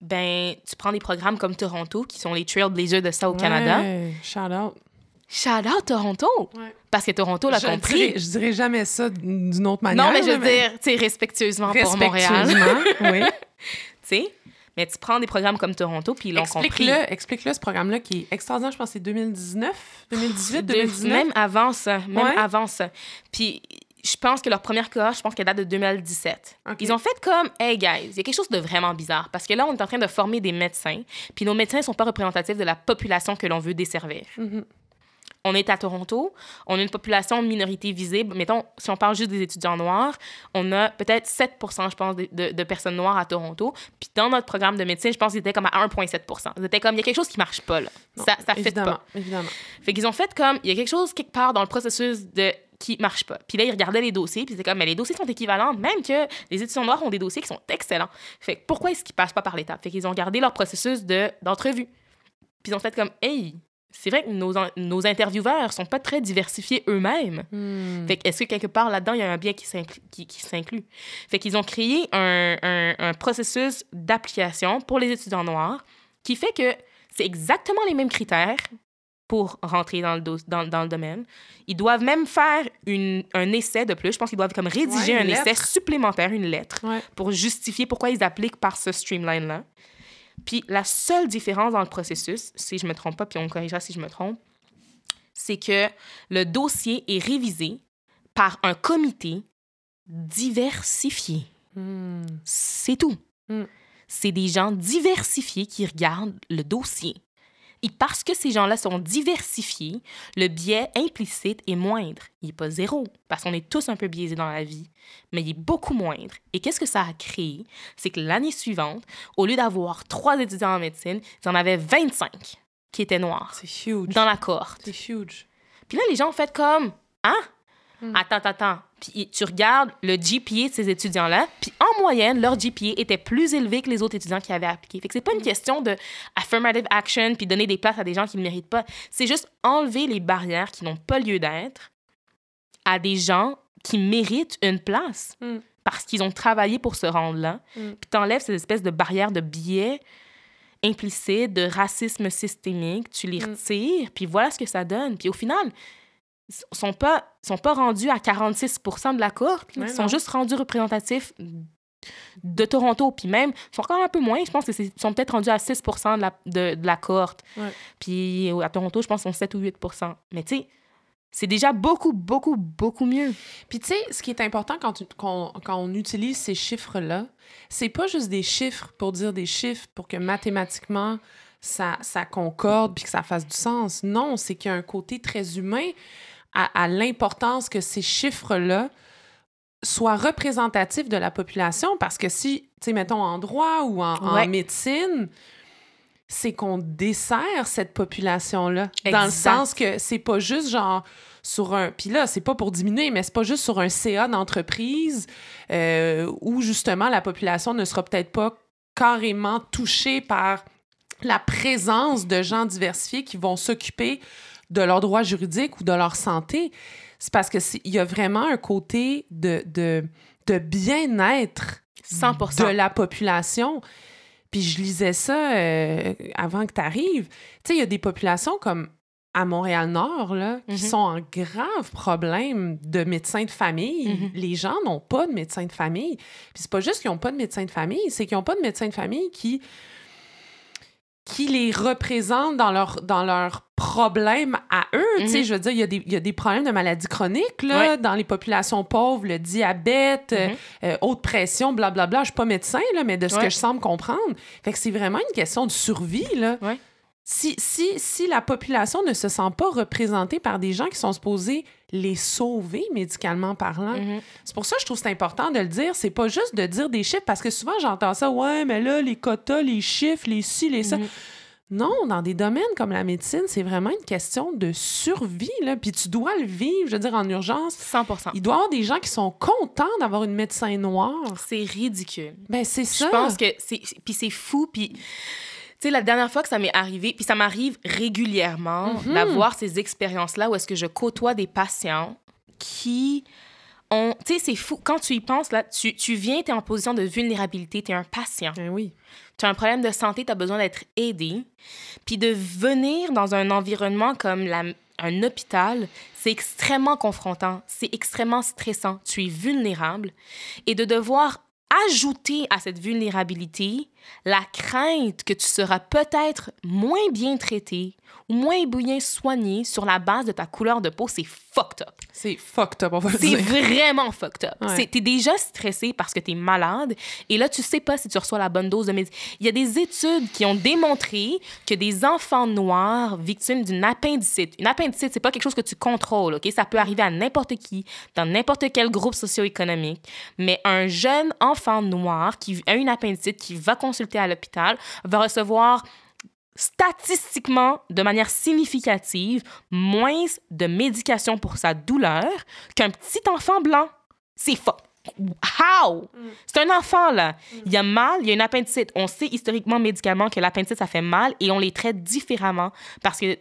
Ben, tu prends des programmes comme Toronto, qui sont les Trailblazers de ça au Canada. Ouais, Shout out. Shout out Toronto! Ouais. Parce que Toronto l'a je, compris. dirais, je dirais jamais ça d'une autre manière. non, mais je veux dire, tu sais, respectueusement pour Montréal. Respectueusement, oui. [LAUGHS] Tu sais? Mais tu prends des programmes comme Toronto, puis ils l'ont compris. Explique-le, explique-le, ce programme-là qui est extraordinaire. Je pense que c'est 2019, 2018, De- 2019. Même avant ça. Même Ouais. avant ça. Puis je pense que leur première cohorte, je pense qu'elle date de 2017. Ok. Ils ont fait comme, hey guys, il y a quelque chose de vraiment bizarre. Parce que là, on est en train de former des médecins, puis nos médecins ne sont pas représentatifs de la population que l'on veut desservir. Mhm. On est à Toronto, on a une population minorité visible. Mettons, si on parle juste des étudiants noirs, on a peut-être 7% je pense, de, de, de, personnes noires à Toronto. Puis dans notre programme de médecine, je pense qu'ils étaient comme à 1,7% C'était comme, il y a quelque chose qui marche pas, là. ça ça fait pas. Évidemment. Fait qu'ils ont fait comme, il y a quelque chose quelque part dans le processus de qui marche pas. Puis là, ils regardaient les dossiers, puis c'était comme, mais les dossiers sont équivalents, même que les étudiants noirs ont des dossiers qui sont excellents. Fait que pourquoi est-ce qu'ils passent pas par l'étape? Fait qu'ils ont regardé leur processus d'entrevue. puis ils ont fait comme, hey, c'est vrai que nos, nos intervieweurs sont pas très diversifiés eux-mêmes. Hmm. Fait est-ce que quelque part là-dedans, il y a un biais qui s'inclut? Fait qu'ils ont créé un, un, un processus d'application pour les étudiants noirs qui fait que c'est exactement les mêmes critères pour rentrer dans le, dans, dans, le domaine. Ils doivent même faire une, un essai de plus. Je pense qu'ils doivent comme rédiger un essai supplémentaire, une lettre, pour justifier pourquoi ils appliquent par ce streamline-là. Puis la seule différence dans le processus, si je me trompe pas, puis on me corrigera si je me trompe, c'est que le dossier est révisé par un comité diversifié. Hmm. C'est tout. Hmm. C'est des gens diversifiés qui regardent le dossier. Et parce que ces gens-là sont diversifiés, le biais implicite est moindre. Il n'est pas zéro, parce qu'on est tous un peu biaisés dans la vie, mais il est beaucoup moindre. Et qu'est-ce que ça a créé? C'est que l'année suivante, au lieu d'avoir trois étudiants en médecine, il y en avait 25 qui étaient noirs. C'est huge. Dans la cohorte. C'est huge. Puis là, les gens ont fait comme, hein? Hmm. Attends, attends. Puis tu regardes le GPA de ces étudiants-là, puis en moyenne, leur GPA était plus élevé que les autres étudiants qui avaient appliqué. Fait que c'est pas une hmm. question de affirmative action puis donner des places à des gens qui ne méritent pas. C'est juste enlever les barrières qui n'ont pas lieu d'être à des gens qui méritent une place hmm. parce qu'ils ont travaillé pour se rendre là. Puis t'enlèves ces espèces de barrières de biais implicites, de racisme systémique, tu les retires, puis voilà ce que ça donne. Puis au final, sont pas sont pas rendus à 46 de la cohorte. Ils sont juste rendus représentatifs de Toronto. Puis même, ils sont encore un peu moins. Je pense qu'ils sont peut-être rendus à 6 de la, de, la cohorte. Puis à Toronto, je pense qu'ils sont 7 ou 8% Mais tu sais, c'est déjà beaucoup, beaucoup, beaucoup mieux. Puis tu sais, ce qui est important quand, quand on utilise ces chiffres-là, c'est pas juste des chiffres pour dire des chiffres, pour que mathématiquement, ça, ça concorde puis que ça fasse du sens. Non, c'est qu'il y a un côté très humain à, l'importance que ces chiffres-là soient représentatifs de la population parce que si, tu sais, mettons en droit ou en, médecine, c'est qu'on dessert cette population-là. Dans le sens que c'est pas juste genre sur un. Puis là, c'est pas pour diminuer, mais c'est pas juste sur un CA d'entreprise euh, où justement la population ne sera peut-être pas carrément touchée par la présence de gens diversifiés qui vont s'occuper de leur droit juridique ou de leur santé. C'est parce qu'il y a vraiment un côté de, de, de bien-être de la population. Puis je lisais ça euh, avant que tu arrives. Tu sais, il y a des populations comme à Montréal-Nord, là, qui mm-hmm. sont en grave problème de médecins de famille. Mm-hmm. Les gens n'ont pas de médecin de famille. Puis c'est pas juste qu'ils n'ont pas de médecin de famille, c'est qu'ils n'ont pas de médecin de famille qui qui les représentent dans leur, dans leurs problèmes à eux. Tu sais, mhm. je veux dire, il y, a des, il y, a des problèmes de maladies chroniques là, dans les populations pauvres, le diabète, mhm. euh, haute pression, blablabla. Bla, bla. Je suis pas médecin, là, mais de ce que je semble comprendre. Fait que c'est vraiment une question de survie. Là. Si, si, si la population ne se sent pas représentée par des gens qui sont supposés les sauver médicalement parlant. Mhm. C'est pour ça que je trouve c'est important de le dire. C'est pas juste de dire des chiffres, parce que souvent j'entends ça, ouais, mais là, les quotas, les chiffres, les ci, les ça. Mhm. Non, dans des domaines comme la médecine, c'est vraiment une question de survie, là. Puis tu dois le vivre, je veux dire, en urgence. 100% Il doit y avoir des gens qui sont contents d'avoir une médecin noire. C'est ridicule. Ben, c'est ça. Je pense que c'est... Puis c'est fou, puis... Tu sais, la dernière fois que ça m'est arrivé, puis ça m'arrive régulièrement mhm. d'avoir ces expériences-là où est-ce que je côtoie des patients qui ont... Tu sais, c'est fou. Quand tu y penses, là, tu, tu viens, tu es en position de vulnérabilité, tu es un patient. Ben oui. Tu as un problème de santé, tu as besoin d'être aidé. Puis de venir dans un environnement comme la, un hôpital, c'est extrêmement confrontant, c'est extrêmement stressant. Tu es vulnérable. Et de devoir ajouter à cette vulnérabilité la crainte que tu seras peut-être moins bien traité ou moins bien soigné sur la base de ta couleur de peau, c'est fucked up. C'est fucked up, on va le C'est dire. vraiment fucked up. Ouais. T'es déjà stressé parce que t'es malade et là, tu sais pas si tu reçois la bonne dose de médecine. Il y a des études qui ont démontré que des enfants noirs victimes d'une appendicite, une appendicite, c'est pas quelque chose que tu contrôles, OK? Ça peut arriver à n'importe qui, dans n'importe quel groupe socio-économique, mais un jeune enfant noir qui a une appendicite, qui va à l'hôpital, va recevoir statistiquement, de manière significative, moins de médication pour sa douleur qu'un petit enfant blanc. C'est faux. How? C'est un enfant, là. Il y a mal, il y a une appendicite. On sait historiquement, médicalement, que l'appendicite, ça fait mal et on les traite différemment parce que,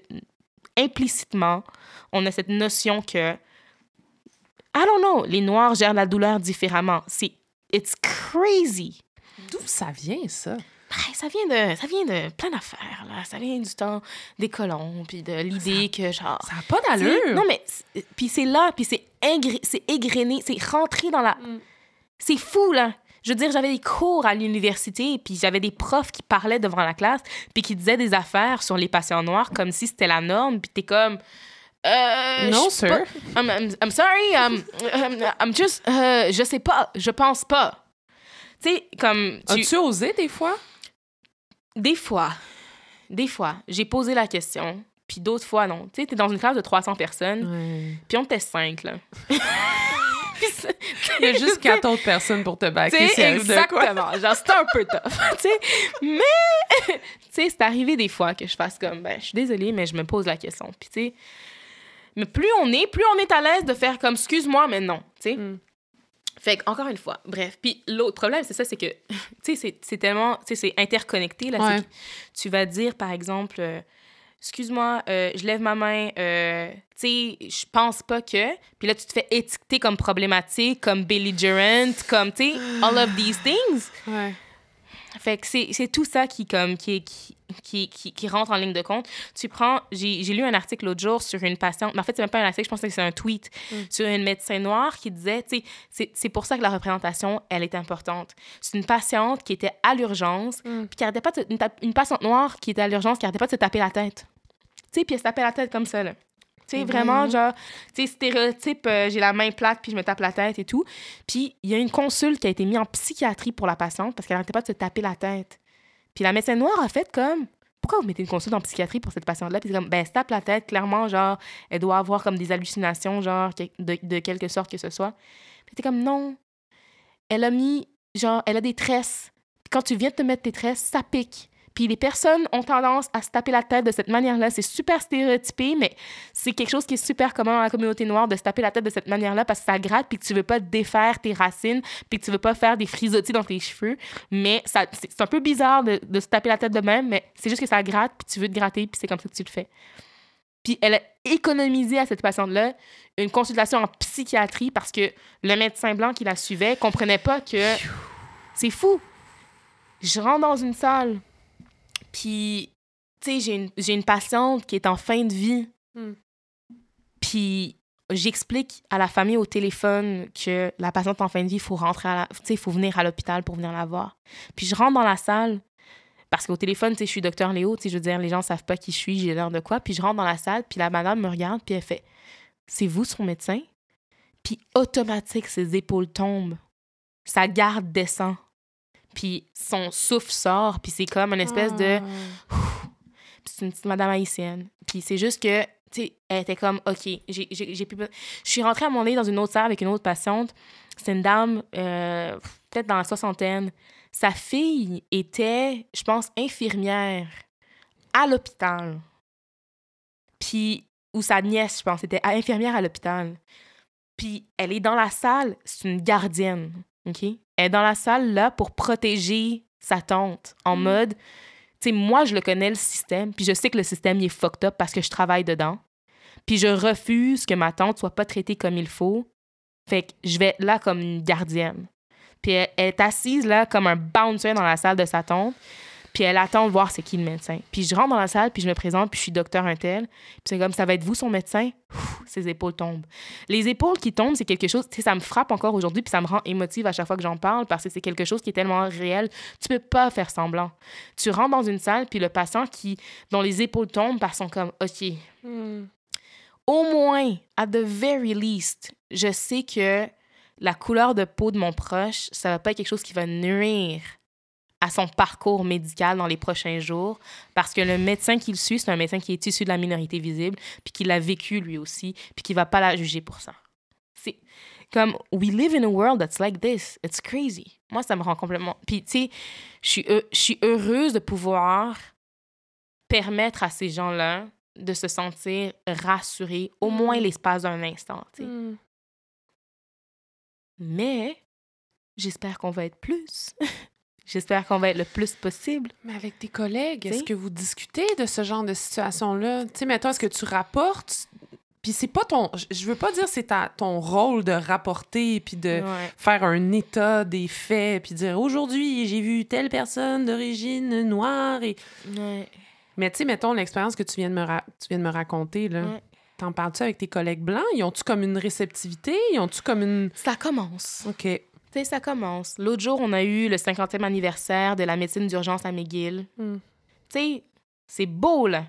implicitement, on a cette notion que, I don't know, les Noirs gèrent la douleur différemment. C'est, it's crazy. D'où ça vient, ça? Ben, ça vient de ça vient de plein d'affaires là ça vient du temps des colons puis de l'idée que genre Ça n'a pas d'allure. non mais puis c'est là puis c'est ingré- c'est égrené c'est rentré dans la Mm. c'est fou là je veux dire j'avais des cours à l'université puis j'avais des profs qui parlaient devant la classe puis qui disaient des affaires sur les patients noirs comme si c'était la norme puis t'es comme euh, Non, sir. pas. I'm, I'm- I'm sorry, I'm, [LAUGHS] I'm, I'm just, euh, je sais pas, je pense pas. Tu sais, comme, tu, As-tu osé des fois? des fois, des fois, j'ai posé la question, puis d'autres fois, non. Tu sais, t'es dans une classe de 300 personnes, puis on était 5, là. [LAUGHS] Il y a juste quatre autres personnes pour te baquer de quoi? exactement. Genre, c'était un peu tough. [LAUGHS] Mais, [LAUGHS] tu sais, c'est arrivé des fois que je fasse comme, ben, je suis désolée, mais je me pose la question. Puis, tu sais, mais plus on est, plus on est à l'aise de faire comme, excuse-moi, mais non, tu sais. Mm. Fait que, encore une fois, bref. Puis l'autre problème, c'est ça, c'est que, [LAUGHS] tu sais, c'est- tellement, tu sais, c'est interconnecté, là. Ouais. Tu vas dire, par exemple, euh, excuse-moi, euh, je lève ma main, euh, tu sais, je pense pas que. Puis là, tu te fais étiqueter comme problématique, comme belligerent, comme, tu sais, all of these things. Ouais. Fait que c'est tout ça qui, comme, qui, qui, qui, qui, qui rentre en ligne de compte. Tu prends, j'ai lu un article l'autre jour sur une patiente, mais en fait, c'est même pas un article, je pense que c'est un tweet, sur une médecin noire qui disait, tu sais, c'est- pour ça que la représentation, elle est importante. C'est une patiente qui était à l'urgence, Mm. puis qui arrêtait pas de, une, une patiente noire qui était à l'urgence, qui arrêtait pas de se taper la tête. Tu sais, puis elle se tapait la tête comme ça, là. Tu sais, vraiment, non. genre, tu sais, stéréotype, euh, j'ai la main plate, puis je me tape la tête et tout. Puis il y a une consulte qui a été mise en psychiatrie pour la patiente parce qu'elle n'arrêtait pas de se taper la tête. Puis la médecin noire a fait comme pourquoi vous mettez une consulte en psychiatrie pour cette patiente-là? Puis c'est comme, ben, elle se tape la tête, clairement, genre, elle doit avoir comme des hallucinations, genre, de, de quelque sorte que ce soit. Puis t'es comme, non. Elle a mis, genre, elle a des tresses. Puis quand tu viens de te mettre tes tresses, ça pique. Puis les personnes ont tendance à se taper la tête de cette manière-là. C'est super stéréotypé, mais c'est quelque chose qui est super commun dans la communauté noire de se taper la tête de cette manière-là parce que ça gratte puis que tu veux pas défaire tes racines puis que tu veux pas faire des frisottis dans tes cheveux. Mais c'est c'est un peu bizarre de, de se taper la tête de même, mais c'est juste que ça gratte puis tu veux te gratter puis c'est comme ça que tu le fais. Puis elle a économisé à cette patiente-là une consultation en psychiatrie parce que le médecin blanc qui la suivait comprenait pas que c'est fou. Je rentre dans une salle, puis, tu sais, j'ai une, patiente qui est en fin de vie. Hmm. Puis, j'explique à la famille au téléphone que la patiente en fin de vie, il faut rentrer à la... Faut venir à l'hôpital pour venir la voir. Puis, je rentre dans la salle, parce qu'au téléphone, tu sais, je suis docteur Léo, tu sais, je veux dire, les gens savent pas qui je suis, j'ai l'air de quoi. Puis, je rentre dans la salle, puis la madame me regarde, puis elle fait « C'est vous son médecin? » Puis, automatique, ses épaules tombent. Sa garde descend. Puis, son souffle sort, puis c'est comme une espèce de... Ah. Puis c'est une petite madame haïtienne. Puis c'est juste que, tu sais, elle était comme, OK, j'ai be- Je suis rentrée à mon lit dans une autre salle avec une autre patiente. C'est une dame, euh, peut-être dans la soixantaine. Sa fille était, je pense, infirmière à l'hôpital. Puis, ou sa nièce, je pense, était infirmière à l'hôpital. Puis, elle est dans la salle, c'est une gardienne, OK? Elle est dans la salle, là, pour protéger sa tante, en Mm. mode, tu sais, moi, je le connais, le système, puis je sais que le système, il est fucked up parce que je travaille dedans. Puis je refuse que ma tante soit pas traitée comme il faut. Fait que je vais être là comme une gardienne. Puis elle, elle est assise là comme un bouncer dans la salle de sa tante. Puis elle attend de voir c'est qui le médecin. Puis je rentre dans la salle, puis je me présente, puis je suis docteur un tel. Puis c'est comme, ça va être vous son médecin? Ses épaules tombent. Les épaules qui tombent, c'est quelque chose, tu sais, ça me frappe encore aujourd'hui, puis ça me rend émotive à chaque fois que j'en parle, parce que c'est quelque chose qui est tellement réel. Tu peux pas faire semblant. Tu rentres dans une salle, puis le patient qui, dont les épaules tombent, parce sont comme, OK, Hmm. au moins, at the very least, je sais que la couleur de peau de mon proche, ça va pas être quelque chose qui va nuire à son parcours médical dans les prochains jours, parce que le médecin qui le suit, c'est un médecin qui est issu de la minorité visible, puis qui l'a vécu lui aussi, puis qui va pas la juger pour ça. C'est comme, we live in a world that's like this. It's crazy. Moi, ça me rend complètement... Puis, tu sais, je suis je suis heureuse de pouvoir permettre à ces gens-là de se sentir rassurés, au moins Mm. l'espace d'un instant. tu sais. Hmm. Mais j'espère qu'on va être plus. [LAUGHS] j'espère qu'on va être le plus possible. Mais avec tes collègues, est-ce que vous discutez de ce genre de situation-là? Tu sais, mettons, est-ce que tu rapportes? Puis c'est pas ton... je- Je veux pas dire c'est ta- ton rôle de rapporter puis de Ouais. faire un état des faits puis dire aujourd'hui j'ai vu telle personne d'origine noire et Ouais. mais tu sais mettons l'expérience que tu viens de me ra- tu viens de me raconter là Ouais. t'en parles-tu avec tes collègues blancs? Ils ont-tu comme une réceptivité? Ils ont-tu comme une Ça commence. ok Tu sais, ça commence. L'autre jour, on a eu le 50e anniversaire de la médecine d'urgence à McGill. Hmm. Tu sais, c'est beau, là.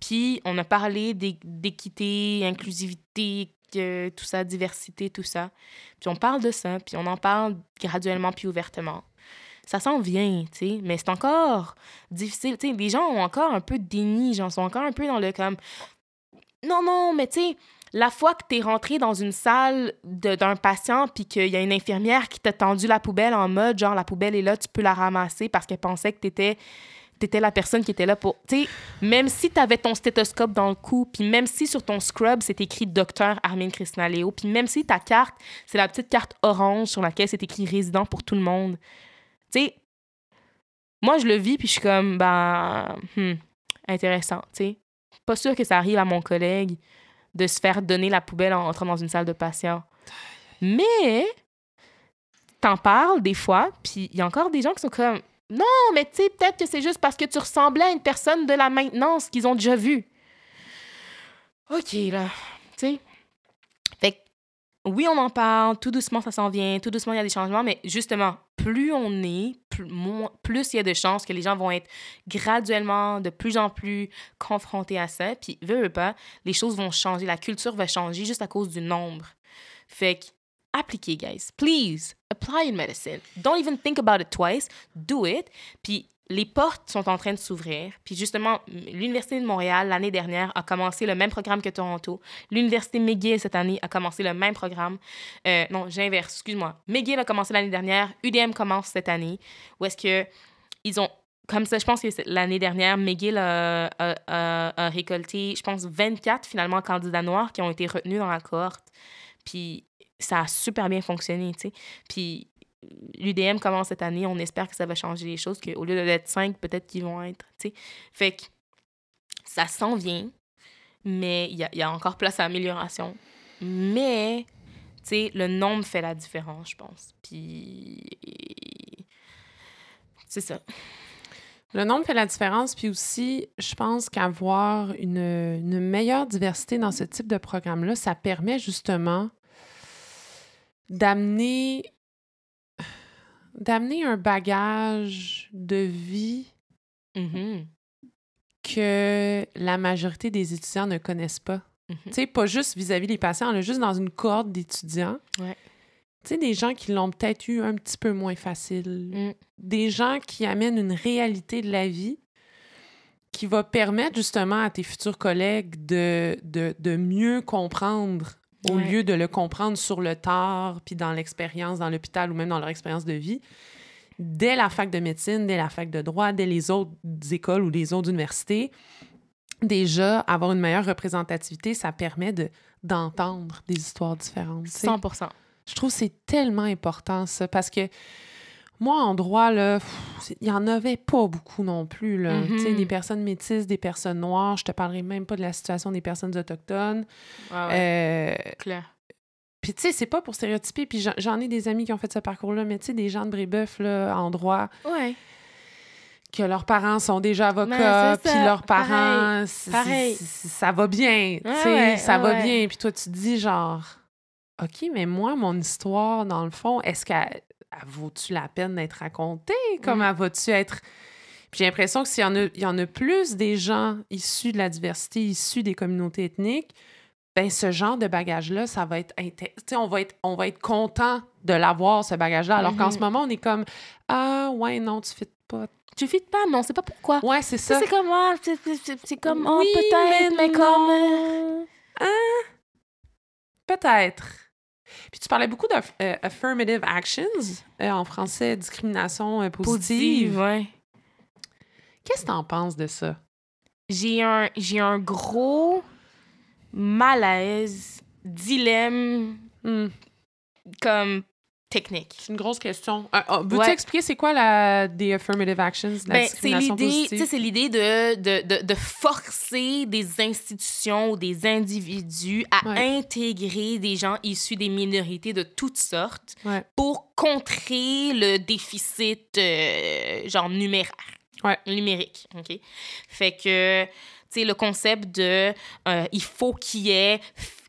Puis, on a parlé d'é- d'équité, inclusivité, que- tout ça, diversité, tout ça. Puis, on parle de ça, puis on en parle graduellement puis ouvertement. Ça s'en vient, tu sais, mais c'est encore difficile. Tu sais, les gens ont encore un peu de déni, gens sont encore un peu dans le comme... Non, non, mais tu sais, la fois que t'es rentré dans une salle d'un patient puis qu'il y a une infirmière qui t'a tendu la poubelle en mode genre la poubelle est là, tu peux la ramasser parce qu'elle pensait que t'étais étais la personne qui était là pour tu sais même si t'avais ton stéthoscope dans le cou puis même si sur ton scrub c'est écrit docteur Armin Krishnaleo puis même si ta carte c'est la petite carte orange sur laquelle c'est écrit résident pour tout le monde tu sais moi je le vis puis je suis comme ben hmm, intéressant tu sais. Pas sûr que ça arrive à mon collègue de se faire donner la poubelle en entrant dans une salle de patient. Mais t'en parles des fois, puis il y a encore des gens qui sont comme non, mais tu sais, peut-être que c'est juste parce que tu ressemblais à une personne de la maintenance qu'ils ont déjà vue. OK, là. Tu sais. Oui, on en parle, tout doucement, ça s'en vient, tout doucement, il y a des changements, mais justement, plus on est, plus il y a de chances que les gens vont être graduellement de plus en plus confrontés à ça. Puis, veux, veux pas, les choses vont changer, la culture va changer juste à cause du nombre. Fait que, appliquez, guys. Please, apply in medicine. Don't even think about it twice. Do it. Puis, les portes sont en train de s'ouvrir. Puis, justement, l'Université de Montréal, l'année dernière, a commencé le même programme que Toronto. L'Université McGill, cette année, a commencé le même programme. Euh, non, j'inverse, excuse-moi. McGill a commencé l'année dernière. UDM commence cette année. Où est-ce que ils ont comme ça, je pense que l'année dernière, McGill a récolté, je pense, 24 finalement candidats noirs qui ont été retenus dans la cohorte. Puis ça a super bien fonctionné, tu sais. Puis l'UDM commence cette année, on espère que ça va changer les choses, qu'au lieu d'être 5, peut-être qu'ils vont être, tu. Fait que ça s'en vient, mais il y y a encore place à amélioration. Mais, tu le nombre fait la différence, je pense. Puis c'est ça. Le nombre fait la différence, puis aussi, je pense qu'avoir une, une meilleure diversité dans ce type de programme-là, ça permet justement d'amener d'amener un bagage de vie Mhm. que la majorité des étudiants ne connaissent pas. Mhm. Tu sais, pas juste vis-à-vis des patients, là, juste dans une cohorte d'étudiants. Ouais. Tu sais, des gens qui l'ont peut-être eu un petit peu moins facile. Mm. Des gens qui amènent une réalité de la vie qui va permettre justement à tes futurs collègues de, de, de mieux comprendre au Ouais. lieu de le comprendre sur le tard, puis dans l'expérience, dans l'hôpital ou même dans leur expérience de vie. Dès la fac de médecine, dès la fac de droit, dès les autres écoles ou les autres universités, déjà, avoir une meilleure représentativité, ça permet de, d'entendre des histoires différentes. tu sais. 100 Je trouve que c'est tellement important, ça, parce que moi, en droit, il n'y en avait pas beaucoup non plus. Là. Tu sais, Des personnes métisses, des personnes noires. Je te parlerai même pas de la situation des personnes autochtones. Ah ouais, Euh, clair. puis, tu sais, c'est pas pour stéréotyper. Puis, j'en- ai des amis qui ont fait ce parcours-là, mais tu sais, des gens de Brébeuf, là, en droit, Ouais. que leurs parents sont déjà avocats, c'est puis leurs parents, pareil. ça va bien, tu sais, ouais, ça ouais, va bien. Puis toi, tu te dis genre, OK, mais moi, mon histoire, dans le fond, est-ce qu'elle elle vaut-tu la peine d'être racontée? Comme Mm. va-tu être... Puis j'ai l'impression que s'il y en a, il y en a plus des gens issus de la diversité, issus des communautés ethniques, ben ce genre de bagage-là, ça va être... inté- Tu sais, on va être, on va être content de l'avoir, ce bagage-là, alors qu'en ce moment, on est comme, ah, ouais, non, tu fais pas Tu fites pas, mais on sait pas pourquoi. Ouais, c'est Ça, c'est comme, ah, c'est- comme, oh, Oui, peut-être, mais, comme. euh. Hein? Peut-être. Puis tu parlais beaucoup d'affirmative actions, euh, en français, discrimination euh, positive. Positive, ouais. Qu'est-ce que t'en penses de ça? J'ai un, j'ai un gros malaise, dilemme, Hmm, comme technique. C'est une grosse question. Euh, oh, Veux-tu Ouais. expliquer c'est quoi la, des affirmative actions, la Ben, c'est discrimination positive? c'est l'idée de, de, de, de forcer des institutions ou des individus à Ouais. intégrer des gens issus des minorités de toutes sortes Ouais. pour contrer le déficit euh, genre numéraire. Numérique, OK? Fait que, tu sais, le concept de euh, il faut qu'il y ait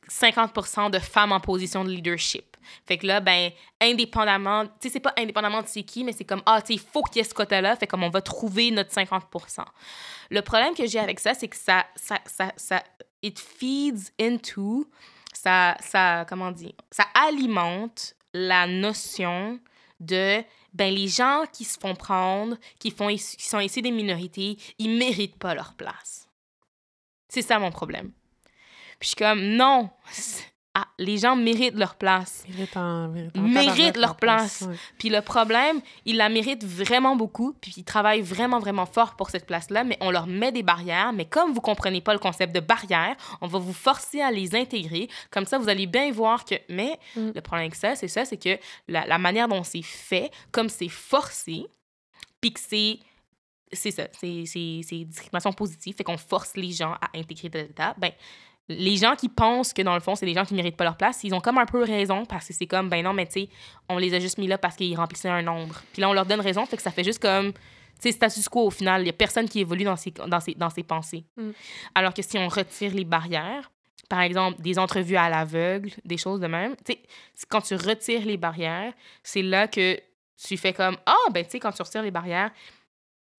50 de femmes en position de leadership. Fait que là, ben, indépendamment, tu sais, c'est pas indépendamment de c'est qui, mais c'est comme, ah, tu sais, il faut qu'il y ait ce quota-là, fait comme on va trouver notre 50% Le problème que j'ai avec ça, c'est que ça, ça, ça, ça, it feeds into, ça, ça, comment dire, ça alimente la notion de, ben, les gens qui se font prendre, qui, font, qui sont issus des minorités, ils méritent pas leur place. C'est ça mon problème. Puis je suis comme, non, [LAUGHS] ah, les gens méritent leur place. Méritent en- méritent en Méritent tabarouette leur place. ouais. Puis le problème, ils la méritent vraiment beaucoup, puis ils travaillent vraiment, vraiment fort pour cette place-là, mais on leur met des barrières. Mais comme vous comprenez pas le concept de barrière, on va vous forcer à les intégrer. Comme ça, vous allez bien voir que... Mais Mm. le problème avec ça, c'est ça, c'est que la, la manière dont c'est fait, comme c'est forcé, puis que c'est... C'est ça, c'est discrimination positive, fait qu'on force les gens à intégrer de l'état. Ben, les gens qui pensent que dans le fond, c'est des gens qui méritent pas leur place, ils ont comme un peu raison parce que c'est comme, ben non, mais tu sais, on les a juste mis là parce qu'ils remplissaient un nombre. Puis là, on leur donne raison, fait que ça fait juste comme, tu sais, status quo au final. Il y a personne qui évolue dans ses, dans ses, dans ses pensées. Mm. Alors que si on retire les barrières, par exemple, des entrevues à l'aveugle, des choses de même, tu sais, quand tu retires les barrières, c'est là que tu fais comme, ah, ben tu sais, quand tu retires les barrières,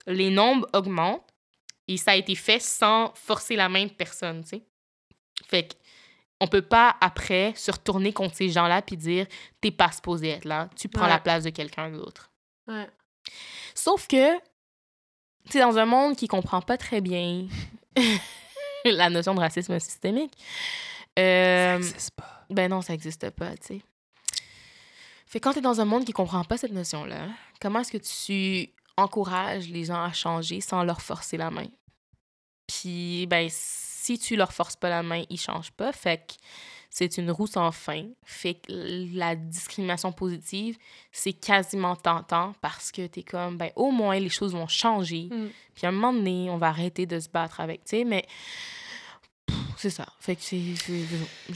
les nombres augmentent et ça a été fait sans forcer la main de personne, tu sais. Fait que on peut pas après se retourner contre ces gens-là puis dire t'es pas supposé être là, tu prends Ouais. la place de quelqu'un d'autre. Ouais. Sauf que tu dans un monde qui comprend pas très bien [LAUGHS] la notion de racisme systémique, euh, Ça existe pas. ben non, ça existe pas, tu sais. Fait quand t'es dans un monde qui comprend pas cette notion-là, comment est-ce que tu encourages les gens à changer sans leur forcer la main? Puis, ben, si tu leur forces pas la main, ils changent pas. Fait que c'est une roue sans fin. Fait que la discrimination positive, c'est quasiment tentant parce que t'es comme, ben, au moins, les choses vont changer. Mm. Puis à un moment donné, on va arrêter de se battre avec, tu sais, mais c'est ça. Fait que c'est...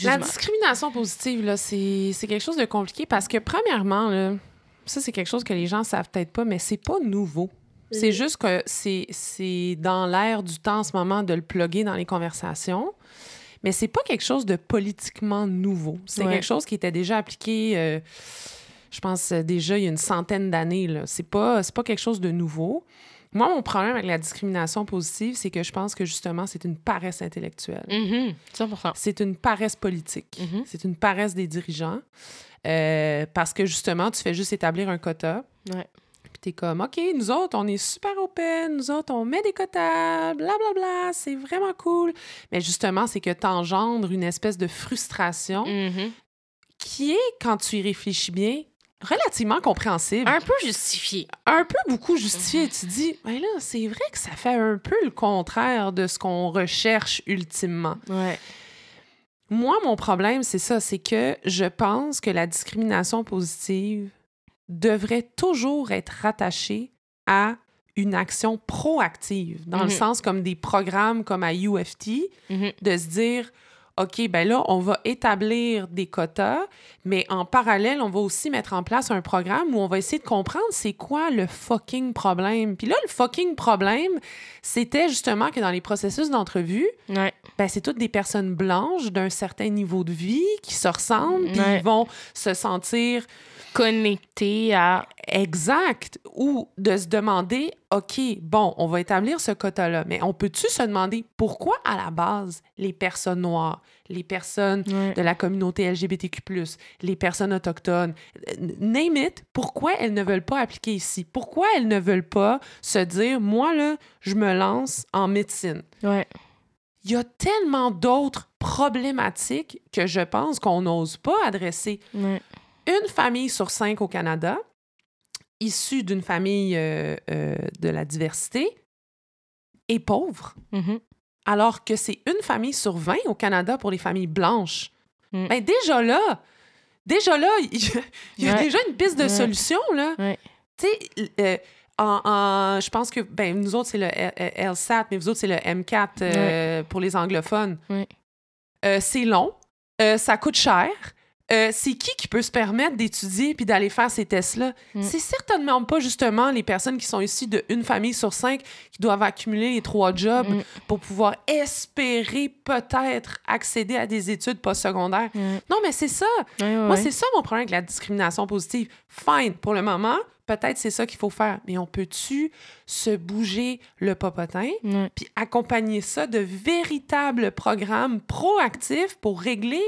La discrimination positive, là, c'est c'est quelque chose de compliqué parce que, premièrement, là, ça, c'est quelque chose que les gens savent peut-être pas, mais c'est pas nouveau. C'est juste que c'est dans l'air du temps en ce moment de le plugger dans les conversations, mais c'est pas quelque chose de politiquement nouveau. C'est Ouais. quelque chose qui était déjà appliqué, euh, je pense, euh, déjà il y a une centaine d'années. C'est pas, pas quelque chose de nouveau. Moi, mon problème avec la discrimination positive, c'est que je pense que justement, c'est une paresse intellectuelle. Mhm, 100%. C'est une paresse politique. Mhm. C'est une paresse des dirigeants. Euh, parce que justement, tu fais juste établir un quota. Ouais. Puis t'es comme, OK, nous autres, on est super open, nous autres, on met des quotas, blablabla, c'est vraiment cool. Mais justement, c'est que t'engendres une espèce de frustration Mhm. qui est, quand tu y réfléchis bien, relativement compréhensible. Un peu justifié. Un peu beaucoup justifié. Tu dis, ben là, c'est vrai que ça fait un peu le contraire de ce qu'on recherche ultimement. Ouais. Moi, mon problème, c'est ça, c'est que je pense que la discrimination positive devrait toujours être rattachée à une action proactive, dans le Mhm. sens comme des programmes comme à UFT, Mhm. de se dire, OK, ben là, on va établir des quotas, mais en parallèle, on va aussi mettre en place un programme où on va essayer de comprendre c'est quoi le fucking problème. Puis là, le fucking problème, c'était justement que dans les processus d'entrevue, Ouais. ben, c'est toutes des personnes blanches d'un certain niveau de vie qui se ressemblent, puis Ouais. ils vont se sentir Connecté à. exact ou de se demander, OK, bon, on va établir ce quota-là, mais on peut-tu se demander pourquoi à la base les personnes noires, les personnes de la communauté LGBTQ+, les personnes autochtones, name it, pourquoi elles ne veulent pas appliquer ici? Pourquoi elles ne veulent pas se dire, moi, là, je me lance en médecine? Ouais. Il y a tellement d'autres problématiques que je pense qu'on n'ose pas adresser. Ouais. Une famille sur cinq au Canada, issue d'une famille euh, euh, de la diversité, est pauvre, Mhm. alors que c'est une famille sur 20 au Canada pour les familles blanches. Mm. Ben, déjà là, déjà là, il y a, Ouais. déjà une piste de Ouais. solution, là. Ouais. Tu sais, euh, en, en- je pense que, ben, nous autres, c'est le LSAT, mais vous autres, c'est le M4 euh, pour les anglophones. Euh, c'est long, ça coûte cher. Euh, c'est qui qui peut se permettre d'étudier puis d'aller faire ces tests-là? Mm. C'est certainement pas justement les personnes qui sont issues d'une famille sur cinq qui doivent accumuler les trois jobs Mm. pour pouvoir espérer peut-être accéder à des études postsecondaires. Ouais. Non, mais c'est ça. Moi, c'est ça mon problème avec la discrimination positive. Fine, pour le moment, peut-être c'est ça qu'il faut faire. Mais on peut-tu se bouger le popotin Ouais. puis accompagner ça de véritables programmes proactifs pour régler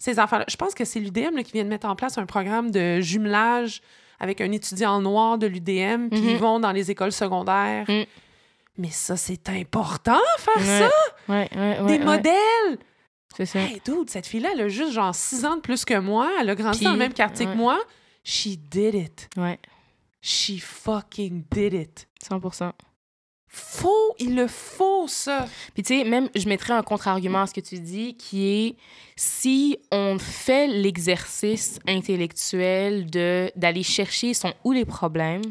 ces affaires-là? Je pense que c'est l'UDM qui vient de mettre en place un programme de jumelage avec un étudiant noir de l'UDM, puis Mhm. ils vont dans les écoles secondaires. Mm. Mais ça, c'est important, faire Ouais. ça! Ouais, ouais, Des modèles! C'est ça. Hey, dude, cette fille-là, elle a juste genre six ans de plus que moi. Elle a grandi Puis, dans le même quartier que moi. She did it. Ouais. She fucking did it. 100% Faut, il le faut, ça. Puis tu sais, même, je mettrais un contre-argument à ce que tu dis, qui est si on fait l'exercice intellectuel de d'aller chercher sont où les problèmes,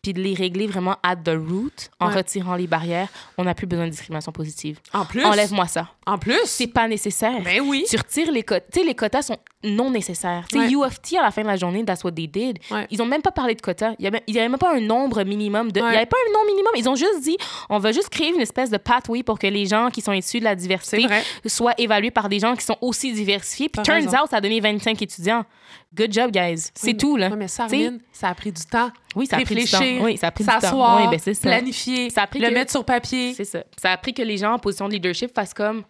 puis de les régler vraiment at the root, en Ouais. retirant les barrières, on n'a plus besoin de discrimination positive. En plus? Enlève-moi ça. En plus? C'est pas nécessaire. Ben oui. Tu retires les quotas. Tu sais, les quotas sont non nécessaires. Tu sais, Ouais. UFT, à la fin de la journée, that's what they did. Ouais. Ils ont même pas parlé de quotas. Il y avait, il y avait même pas un nombre minimum. De, Il y avait pas un nombre minimum. Ils ont juste dit, on va juste créer une espèce de pathway pour que les gens qui sont issus de la diversité soient évalués par des gens qui sont aussi diversifiés. Puis turns raison. out, ça a donné 25 étudiants. Good job, guys. C'est Oui, tout, là. Ouais, mais ça, a pris du temps. Oui, ça a pris du temps. Réfléchir, Oui, ça a pris du temps. s'asseoir, Oui, ben planifier, Ça a pris le que- mettre sur papier. C'est ça. Ça a pris que les gens en position de leadership fassent comme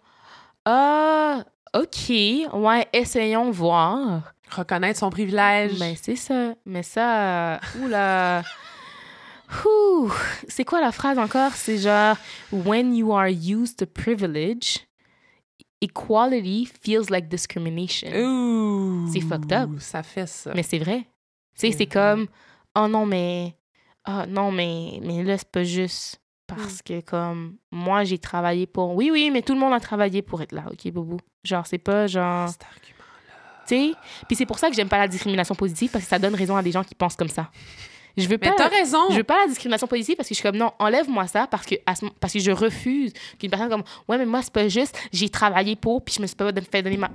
Ah, OK, ouais, essayons voir. Reconnaître son privilège. Ben, c'est ça. Mais ça, oula. [LAUGHS] Ouh, c'est quoi la phrase encore? C'est genre, when you are used to privilege, equality feels like discrimination. C'est fucked up. Ça fait ça. Mais c'est vrai. Tu sais, C'est comme, oh non, mais, ah non, mais, mais là, c'est pas juste parce que, comme, moi, j'ai travaillé pour. Oui, oui, mais tout le monde a travaillé pour être là, OK, Boubou? Genre, c'est pas genre. Cet argument. Tu sais? Puis c'est pour ça que j'aime pas la discrimination positive parce que ça donne raison à des gens qui pensent comme ça. Je veux pas. raison. Je veux pas la discrimination positive parce que je suis comme non, enlève-moi ça parce que, à ce mo- parce que je refuse qu'une personne comme ouais, mais moi, c'est pas juste, j'ai travaillé pour puis je me suis pas fait donner ma.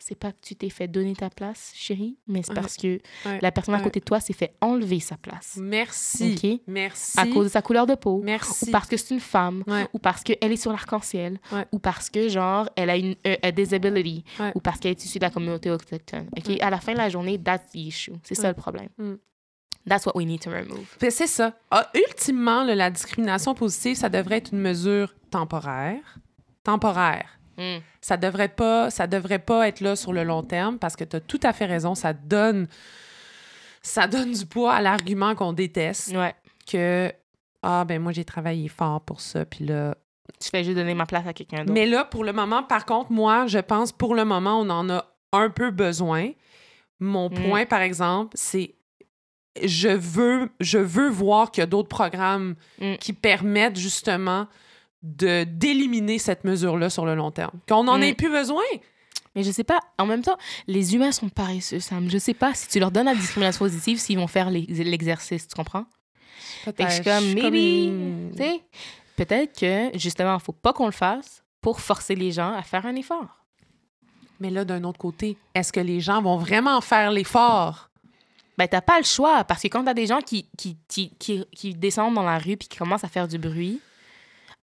C'est pas que tu t'es fait donner ta place, chérie, mais c'est Ouais. parce que Ouais. la personne à côté de toi s'est fait enlever sa place. Merci. OK? Merci. À cause de sa couleur de peau. Merci. Ou parce que c'est une femme. Ouais. Ou parce qu'elle est sur l'arc-en-ciel. Ou parce que, genre, elle a une euh, a disability. Ou parce qu'elle est issue de la communauté autochtone. OK? À la fin de la journée, that's the issue. C'est ça le problème. Mm. That's what we need to remove. C'est ça. Ah, ultimement, là, la discrimination positive, ça devrait être une mesure temporaire. Temporaire. Mm. Ça devrait pas, ça devrait pas être là sur le long terme parce que tu as tout à fait raison. Ça donne, ça donne du poids à l'argument qu'on déteste Ouais. que ah ben moi j'ai travaillé fort pour ça puis là. Je fais juste donner ma place à quelqu'un d'autre. Mais là pour le moment, par contre, moi je pense pour le moment on en a un peu besoin. Mon Mm. point par exemple, c'est je veux, je veux voir qu'il y a d'autres programmes Mm. qui permettent justement de d'éliminer cette mesure-là sur le long terme. Qu'on n'en Mm. ait plus besoin. Mais je sais pas, en même temps, les humains sont paresseux, Sam. Je sais pas si tu leur donnes la discrimination positive, s'ils vont faire l'exercice, tu comprends? Suis comme, maybe, peut-être que, justement, faut pas qu'on le fasse pour forcer les gens à faire un effort. Mais là, d'un autre côté, est-ce que les gens vont vraiment faire l'effort? Ben, t'as pas le choix, parce que quand t'as des gens qui, qui, qui, qui, qui descendent dans la rue puis qui commencent à faire du bruit,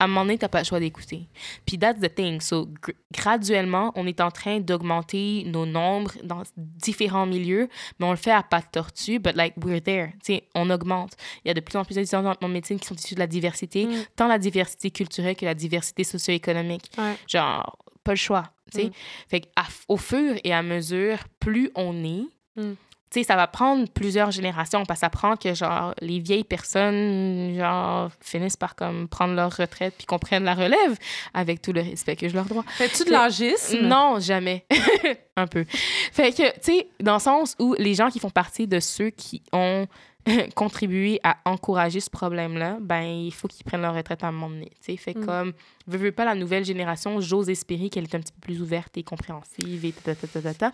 à un moment donné, t'as pas le choix d'écouter. Puis that's the thing. So, gr- graduellement, on est en train d'augmenter nos nombres dans différents milieux, mais on le fait à pas de tortue, but like, we're there. Tu sais, on augmente. Il y a de plus en plus d'étudiants en médecine qui sont issus de la diversité, Mm. tant la diversité culturelle que la diversité socio-économique. Ouais. Genre, pas le choix. Tu sais. Mm. Fait au fur et à mesure, plus on est, Mm. Tu sais, ça va prendre plusieurs générations parce que ça prend que, genre, les vieilles personnes, genre, finissent par, comme, prendre leur retraite puis qu'on prenne la relève avec tout le respect que je leur dois. Fais-tu de l'agisme? Non, jamais. [LAUGHS] Un peu. Fait que, tu sais, dans le sens où les gens qui font partie de ceux qui ont [LAUGHS] contribué à encourager ce problème-là, ben, il faut qu'ils prennent leur retraite à un moment donné, tu sais. Fait Mm. comme, veux, veux pas, la nouvelle génération, j'ose espérer qu'elle est un petit peu plus ouverte et compréhensive et ta, ta, ta, ta, ta.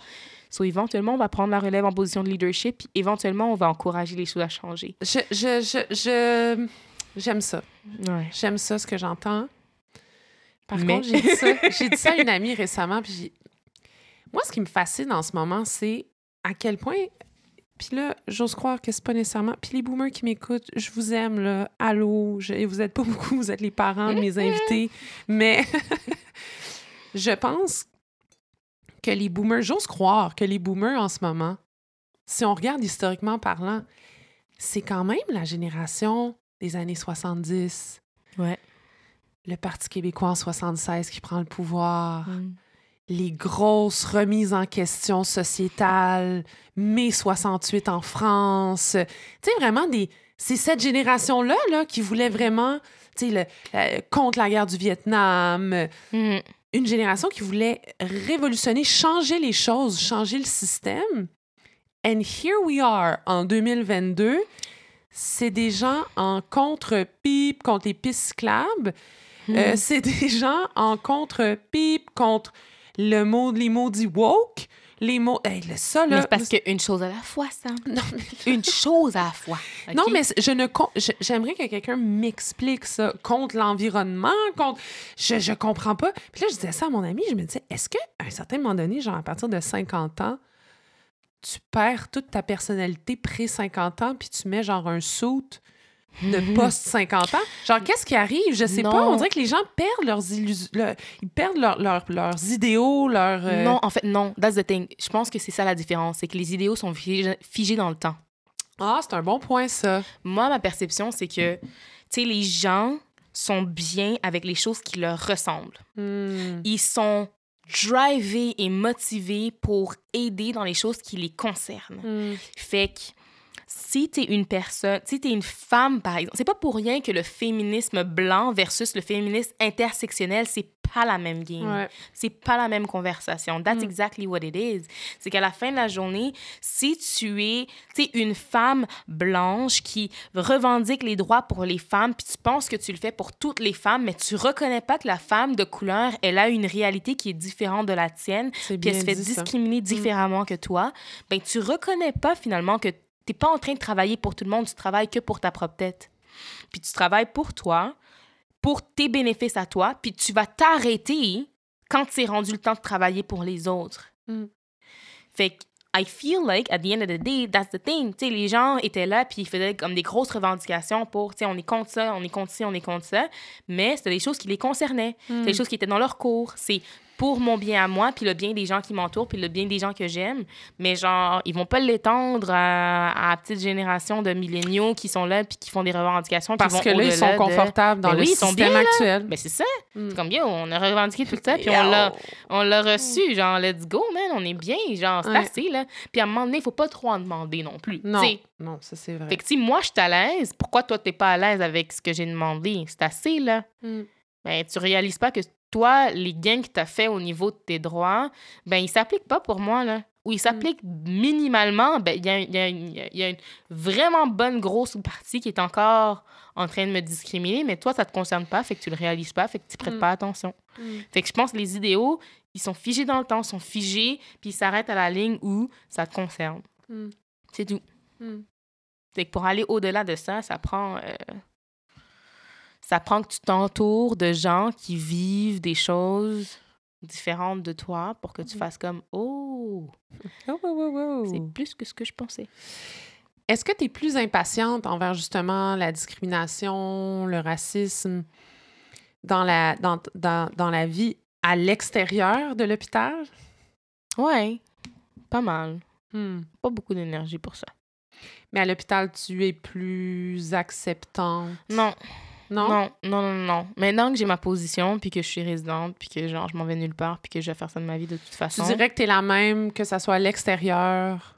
So, éventuellement, on va prendre la relève en position de leadership, puis éventuellement, on va encourager les choses à changer. Je, je, je, je- j'aime ça. Ouais. J'aime ça, ce que j'entends. Par Mais- contre, j'ai dit, dit ça à une amie récemment, puis moi, ce qui me fascine en ce moment, c'est à quel point... Puis là, j'ose croire que c'est pas nécessairement... Puis les boomers qui m'écoutent, je vous aime, là. Allô, je... vous êtes pas [LAUGHS] beaucoup, vous êtes les parents de mes [LAUGHS] invités. Mais [LAUGHS] je pense que les boomers... J'ose croire que les boomers, en ce moment, si on regarde historiquement parlant, c'est quand même la génération des années 70 Ouais. le Parti québécois en 76 qui prend le pouvoir, Mm. Les grosses remises en question sociétales, mai 68 en France. Tu sais, vraiment, des... c'est cette génération-là là, qui voulait vraiment, tu sais, le- contre la guerre du Vietnam, Mhm. une génération qui voulait révolutionner, changer les choses, changer le système. And here we are en 2022. C'est des gens en contre-pipe contre les pistes cyclables. Mhm. Euh, c'est [LAUGHS] des gens en contre-pipe contre le mot, les maudits woke. Les mots. Hey, le- ça, Mais là. c'est parce qu'une chose à la fois, ça. Non, [LAUGHS] Une chose à la fois. Non, mais je ne j'aimerais que quelqu'un m'explique ça contre l'environnement, contre je je comprends pas. Puis là je disais ça à mon ami, je me disais est-ce que à un certain moment donné, genre à partir de 50 ans, tu perds toute ta personnalité pré 50 ans puis tu mets genre un suit de [LAUGHS] post 50 ans Genre qu'est-ce qui arrive? Je sais pas, on dirait que les gens perdent leurs illusions, ils perdent leur- leur- leurs idéaux, leurs euh, Non, en fait, non. That's the thing. Je pense que c'est ça la différence. C'est que les idéaux sont figés, figés dans le temps. Ah, c'est un bon point ça. Moi, ma perception, c'est que, tu sais, les gens sont bien avec les choses qui leur ressemblent. Hmm. Ils sont drivés et motivés pour aider dans les choses qui les concernent. Hmm. Fait que si t'es une personne, si une femme, par exemple, c'est pas pour rien que le féminisme blanc versus le féminisme intersectionnel, c'est pas la même game. Ouais. C'est pas la même conversation. That's Mm. exactly what it is. C'est qu'à la fin de la journée, si tu es, tu une femme blanche qui revendique les droits pour les femmes, puis tu penses que tu le fais pour toutes les femmes, mais tu reconnais pas que la femme de couleur, elle a une réalité qui est différente de la tienne, puis elle se fait discriminer différemment que toi, ben tu reconnais pas finalement que t'es pas en train de travailler pour tout le monde, tu travailles que pour ta propre tête. Puis tu travailles pour toi, pour tes bénéfices à toi, puis tu vas t'arrêter quand c'est rendu le temps de travailler pour les autres. Mm. Fait que I feel like, at the end of the day, that's the thing. Tu sais, les gens étaient là, puis ils faisaient comme des grosses revendications pour, tu sais, on est contre ça, on est contre ci, on est contre ça. Mais c'était des choses qui les concernaient. C'est des choses qui étaient dans leur cours. C'est pour mon bien à moi, puis le bien des gens qui m'entourent, puis le bien des gens que j'aime. Mais genre, ils vont pas l'étendre à, à la petite génération de milléniaux qui sont là, puis qui font des revendications. Parce que là, ils sont de- confortables dans Ben le oui, système bien, actuel. Ben c'est ça. Mm. C'est comme, yo, on a revendiqué tout ça, puis on l'a, on l'a reçu. Genre, let's go, man, on est bien. Genre, c'est Ouais. assez, là. Puis à un moment donné, il faut pas trop en demander non plus. Non, ça c'est vrai. Fait que si moi, je suis à l'aise, pourquoi toi, t'es pas à l'aise avec ce que j'ai demandé? C'est assez, là. Mm. Ben, tu réalises pas que toi, les gains que tu as fait au niveau de tes droits, ben, ils s'appliquent pas pour moi, là. Ou ils s'appliquent minimalement, ben, il y a, y y une vraiment bonne grosse partie qui est encore en train de me discriminer, mais toi, ça te concerne pas, fait que tu le réalises pas, fait que tu prêtes Mm. pas attention. Mm. Fait que je pense que les idéaux, ils sont figés dans le temps, sont figés, puis ils s'arrêtent à la ligne où ça te concerne. Mm. C'est tout. Mm. Fait que pour aller au-delà de ça, ça prend. euh, ça prend que tu t'entoures de gens qui vivent des choses différentes de toi pour que tu Mhm. fasses comme Oh, Oh, oh, oh, oh. c'est plus que ce que je pensais. Est-ce que tu es plus impatiente envers justement la discrimination, le racisme dans la, dans, dans, dans la vie à l'extérieur de l'hôpital? Ouais, pas mal. Hmm. Pas beaucoup d'énergie pour ça. Mais à l'hôpital, tu es plus acceptante? Non, Non? non, non, non, non. Maintenant que j'ai ma position, puis que je suis résidente, puis que genre je m'en vais nulle part, puis que je vais faire ça de ma vie de toute Tu façon. dirais que tu es la même, que ça soit à l'extérieur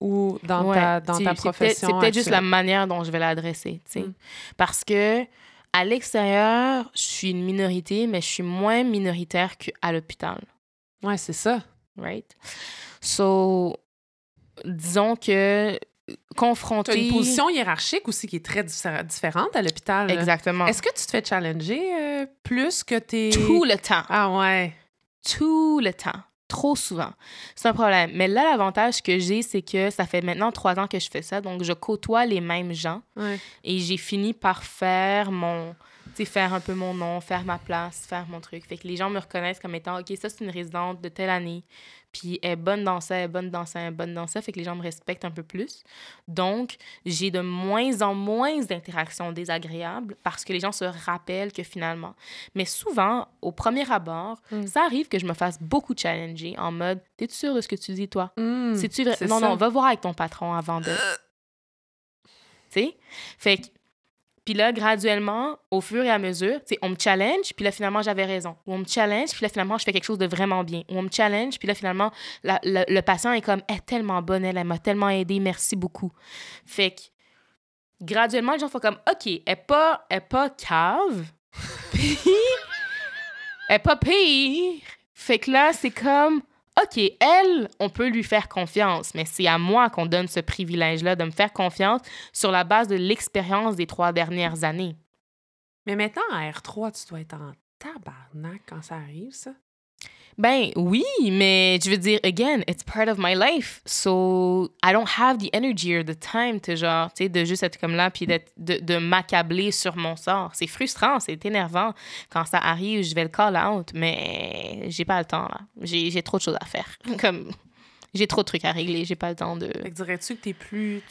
ou dans Ouais, ta, dans profession. C'est peut-être juste la manière dont je vais l'adresser, tu sais. Mm. Parce que à l'extérieur, je suis une minorité, mais je suis moins minoritaire qu'à l'hôpital, Ouais, c'est ça. right? So, disons que Tu as confronter... une position hiérarchique aussi qui est très diffé- différente à l'hôpital. Exactement. Est-ce que tu te fais challenger euh, plus que tes... Tout le temps. Ah ouais. tout le temps, trop souvent. C'est un problème. Mais là, l'avantage que j'ai, c'est que ça fait maintenant trois ans que je fais ça, donc je côtoie les mêmes gens ouais. et j'ai fini par faire mon, faire un peu mon nom, faire ma place, faire mon truc. Fait que les gens me reconnaissent comme étant, OK, ça, c'est une résidente de telle année, puis elle est bonne dans ça, elle est bonne dans ça, elle est bonne dans ça. Fait que les gens me respectent un peu plus. Donc, j'ai de moins en moins d'interactions désagréables parce que les gens se rappellent que finalement. Mais souvent, au premier abord, Mm. ça arrive que je me fasse beaucoup challenger en mode, t'es-tu sûr de ce que tu dis, toi? C'est-tu vrai? c'est Non, ça. non, va voir avec ton patron avant de. [CLEARS THROAT] tu sais? Fait que. Puis là, graduellement, au fur et à mesure, on me challenge, puis là, finalement, j'avais raison. Ou on me challenge, puis là, finalement, je fais quelque chose de vraiment bien. Ou on me challenge, puis là, finalement, le, patient est comme, elle est tellement bonne, elle, m'a tellement aidé, merci beaucoup. Fait que, graduellement, les gens font comme, OK, elle est pas, elle pas cave, [LAUGHS] puis elle est pas pire. Fait que là, c'est comme, OK, elle, on peut lui faire confiance, mais c'est à moi qu'on donne ce privilège-là de me faire confiance sur la base de l'expérience des trois dernières années. Mais maintenant, à R3, tu dois être en tabarnak quand ça arrive, ça. Ben oui, mais je veux dire, again, it's part of my life. So I don't have the energy or the time to genre, tu sais, de juste être comme là puis de, de m'accabler sur mon sort. C'est frustrant, c'est énervant. Quand ça arrive, je vais le call out, mais j'ai pas le temps là. J'ai, trop de choses à faire. [LAUGHS] Comme, j'ai trop de trucs à régler, j'ai pas le temps de. Dirais-tu que t'es plus,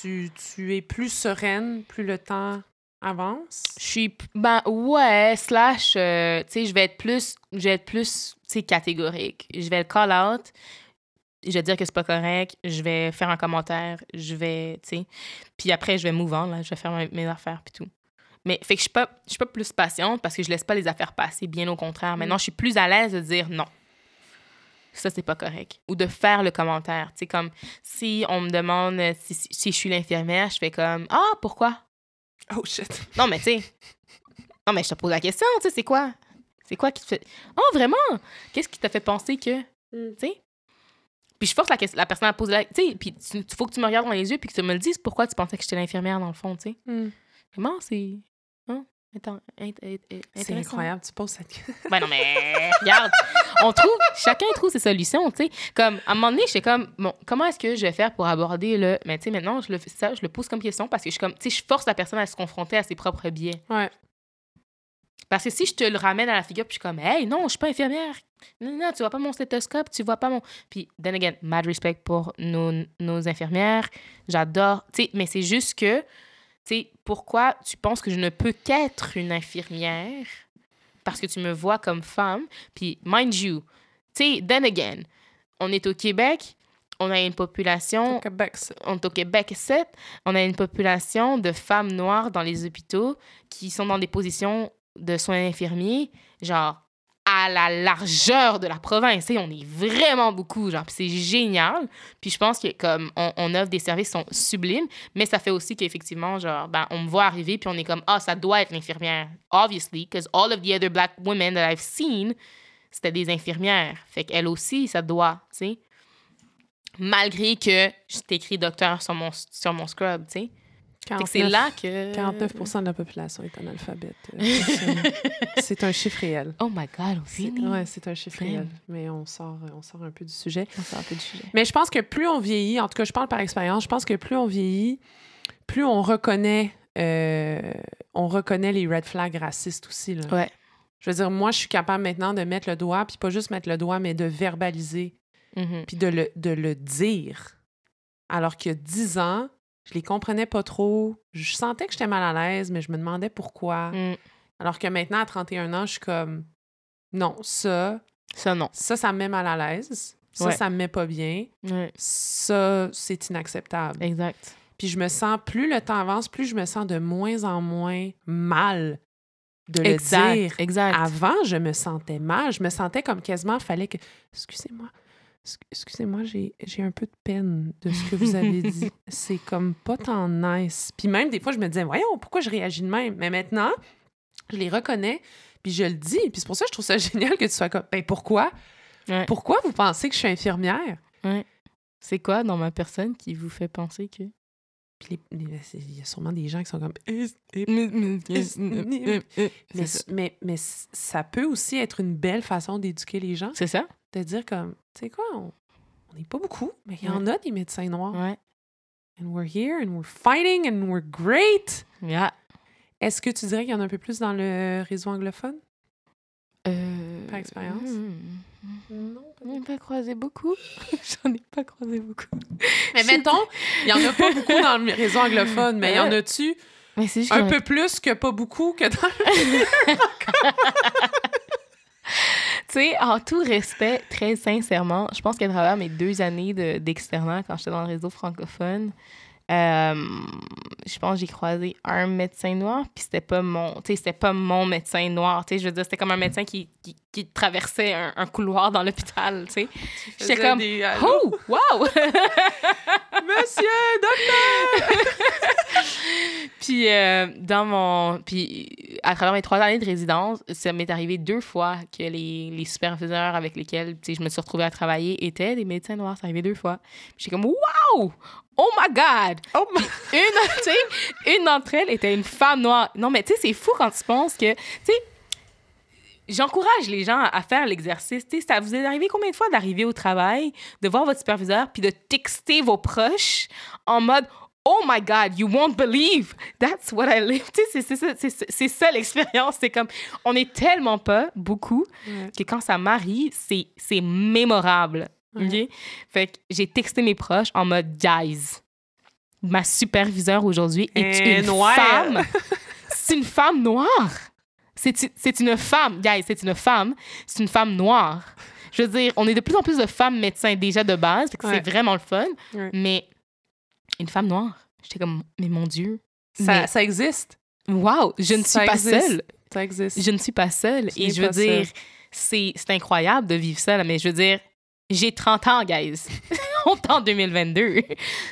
tu, tu es plus sereine plus le temps avance? Je suis, ben ouais, slash, euh, tu sais, je vais être plus, je vais être plus, tu sais, catégorique. Je vais le call out, je vais dire que c'est pas correct, je vais faire un commentaire, je vais, tu sais, puis après, je vais move on, là, je vais faire mes- mes affaires, puis tout. Mais, fait que je suis pas, je suis pas plus patiente parce que je laisse pas les affaires passer, bien au contraire. Maintenant, je suis plus à l'aise de dire non. Ça, c'est pas correct. Ou de faire le commentaire. Tu sais, comme si on me demande si, si- si je suis l'infirmière, je fais comme Ah, pourquoi? Oh shit. Non, mais tu sais. Non, mais je te pose la question, tu sais, c'est quoi? C'est quoi qui te fait. Oh, vraiment? Qu'est-ce qui t'a fait penser que. Mm. Tu sais? Puis je force la, question- la personne à poser la. Tu sais, puis il faut que tu me regardes dans les yeux puis que tu me le dises pourquoi tu pensais que j'étais l'infirmière dans le fond, tu sais. Hmm. Comment c'est. Attends, C'est incroyable, tu poses cette question. Ben non, mais regarde, on trouve, chacun trouve ses solutions, tu sais. Comme, à un moment donné, j'étais comme, bon, comment est-ce que je vais faire pour aborder le. Mais tu sais, maintenant, je le fais ça, je le pose comme question parce que je suis comme, tu sais, je force la personne à se confronter à ses propres biais. Ouais. Parce que si je te le ramène à la figure, puis je suis comme, hey, non, je suis pas infirmière. Non, non, tu vois pas mon stéthoscope, tu vois pas mon. Puis, then again, mad respect pour nos, nos infirmières. J'adore. Tu sais, mais c'est juste que, sais, pourquoi tu penses que je ne peux qu'être une infirmière? Parce que tu me vois comme femme. Puis, mind you, tu sais, then again, on est au Québec, on a une population Au Québec, on est au Québec 7, on a une population de femmes noires dans les hôpitaux qui sont dans des positions de soins infirmiers, genre à la largeur de la province. sais, on est vraiment beaucoup, genre, c'est génial. Puis je pense que comme on, offre des services qui sont sublimes, mais ça fait aussi qu'effectivement, genre, ben, on me voit arriver, puis on est comme, ah, ça doit être l'infirmière. Obviously, because all of the other black women that I've seen, c'était des infirmières. Fait qu'elle aussi, ça doit, tu sais malgré que j'ai écrit docteur sur mon, sur mon scrub, tu sais. C'est 49 là que... 49 de la population est analphabète. euh, [LAUGHS] c'est- un chiffre réel. Oh my God, really? ouais, c'est un chiffre Damn. réel. Mais on sort, on sort un peu du sujet. On sort un peu du sujet. Mais je pense que plus on vieillit, en tout cas, je parle par expérience, je pense que plus on vieillit, plus on reconnaît euh, on reconnaît les red flags racistes aussi. Là. Ouais. Je veux dire, moi, je suis capable maintenant de mettre le doigt, puis pas juste mettre le doigt, mais de verbaliser, Mhm. puis de le, de le dire. Alors qu'il y a 10 ans, je les comprenais pas trop. Je sentais que j'étais mal à l'aise, mais je me demandais pourquoi. Mm. Alors que maintenant, à 31 ans, je suis comme, non, ça, Ça, non. ça, ça me met mal à l'aise. Ça, Ouais. ça me met pas bien. Ouais. Ça, c'est inacceptable. Exact. Puis je me sens, plus le temps avance, plus je me sens de moins en moins mal de le Exact. dire. Exact. Avant, je me sentais mal. Je me sentais comme quasiment, fallait que. Excusez-moi. Excu- Excusez-moi, j'ai un peu de peine de ce que vous avez dit. [LAUGHS] C'est comme pas tant nice. Puis même, des fois, je me disais, voyons, pourquoi je réagis de même? Mais maintenant, je les reconnais, puis je le dis. Puis c'est pour ça que je trouve ça [LAUGHS] génial que tu sois comme, ben pourquoi? Ouais. Pourquoi vous pensez que je suis infirmière? C'est quoi dans ma personne qui vous fait penser que? Puis les- il y a sûrement des gens qui sont comme, Mais, ça peut aussi être une belle façon d'éduquer les gens, C'est ça? De dire comme, tu sais quoi, on n'est pas beaucoup, mais il y en a des médecins noirs. Ouais. And we're here, and we're fighting, and we're great. Yeah. Est-ce que tu dirais qu'il y en a un peu plus dans le réseau anglophone? Euh... Par expérience? hmm. Non. J'en ai pas croisé beaucoup. [LAUGHS] J'en ai pas croisé beaucoup. Mais mettons, il n'y en a pas beaucoup dans le réseau anglophone, mais il y en a-tu un y peu plus que pas beaucoup que dans le... [LAUGHS] [LAUGHS] Tu sais, en tout respect, très sincèrement, je pense qu'à travers mes deux années de- d'externat, quand j'étais dans le réseau francophone, je pense que j'ai croisé un médecin noir, puis c'était pas mon, tu sais, c'était pas mon médecin noir, tu sais, je veux dire, c'était comme un médecin qui, qui, qui traversait un, un couloir dans l'hôpital, tu sais. J'étais comme, des, oh, wow! [LAUGHS] Monsieur, docteur! [LAUGHS] Puis euh, dans mon puis à travers mes trois années de résidence, ça m'est arrivé deux fois que les, les superviseurs avec lesquels tu sais, je me suis retrouvée à travailler étaient des médecins noirs. Ça arrivé deux fois. J'étais comme wow, oh my god. Oh, my- Une, [LAUGHS] une d'entre elles était une femme noire. Non mais tu sais c'est fou quand tu penses que tu sais J'encourage les gens à faire l'exercice. Tu sais, ça vous est arrivé combien de fois d'arriver au travail, de voir votre superviseur, puis de texter vos proches en mode Oh my God, you won't believe. That's what I live. Tu sais, c'est- ça- l'expérience. C'est comme, on est tellement pas beaucoup que quand ça c'est c'est mémorable. OK? Fait que j'ai texté mes proches en mode Guys, ma superviseure aujourd'hui est une noire. femme. [LAUGHS] C'est une femme noire. C'est une femme. Guys, c'est une femme. C'est une femme noire. Je veux dire, on est de plus en plus de femmes médecins déjà de base, Ouais. c'est vraiment le fun. Ouais. Mais une femme noire, j'étais comme, mais mon Dieu. Ça, Mais- ça existe? Wow, je ne suis Ça pas existe. seule. Ça existe. Je ne suis pas seule. Et je veux dire, c'est c'est incroyable de vivre ça, là, mais je veux dire, j'ai 30 ans, guys. [LAUGHS] On est en 2022.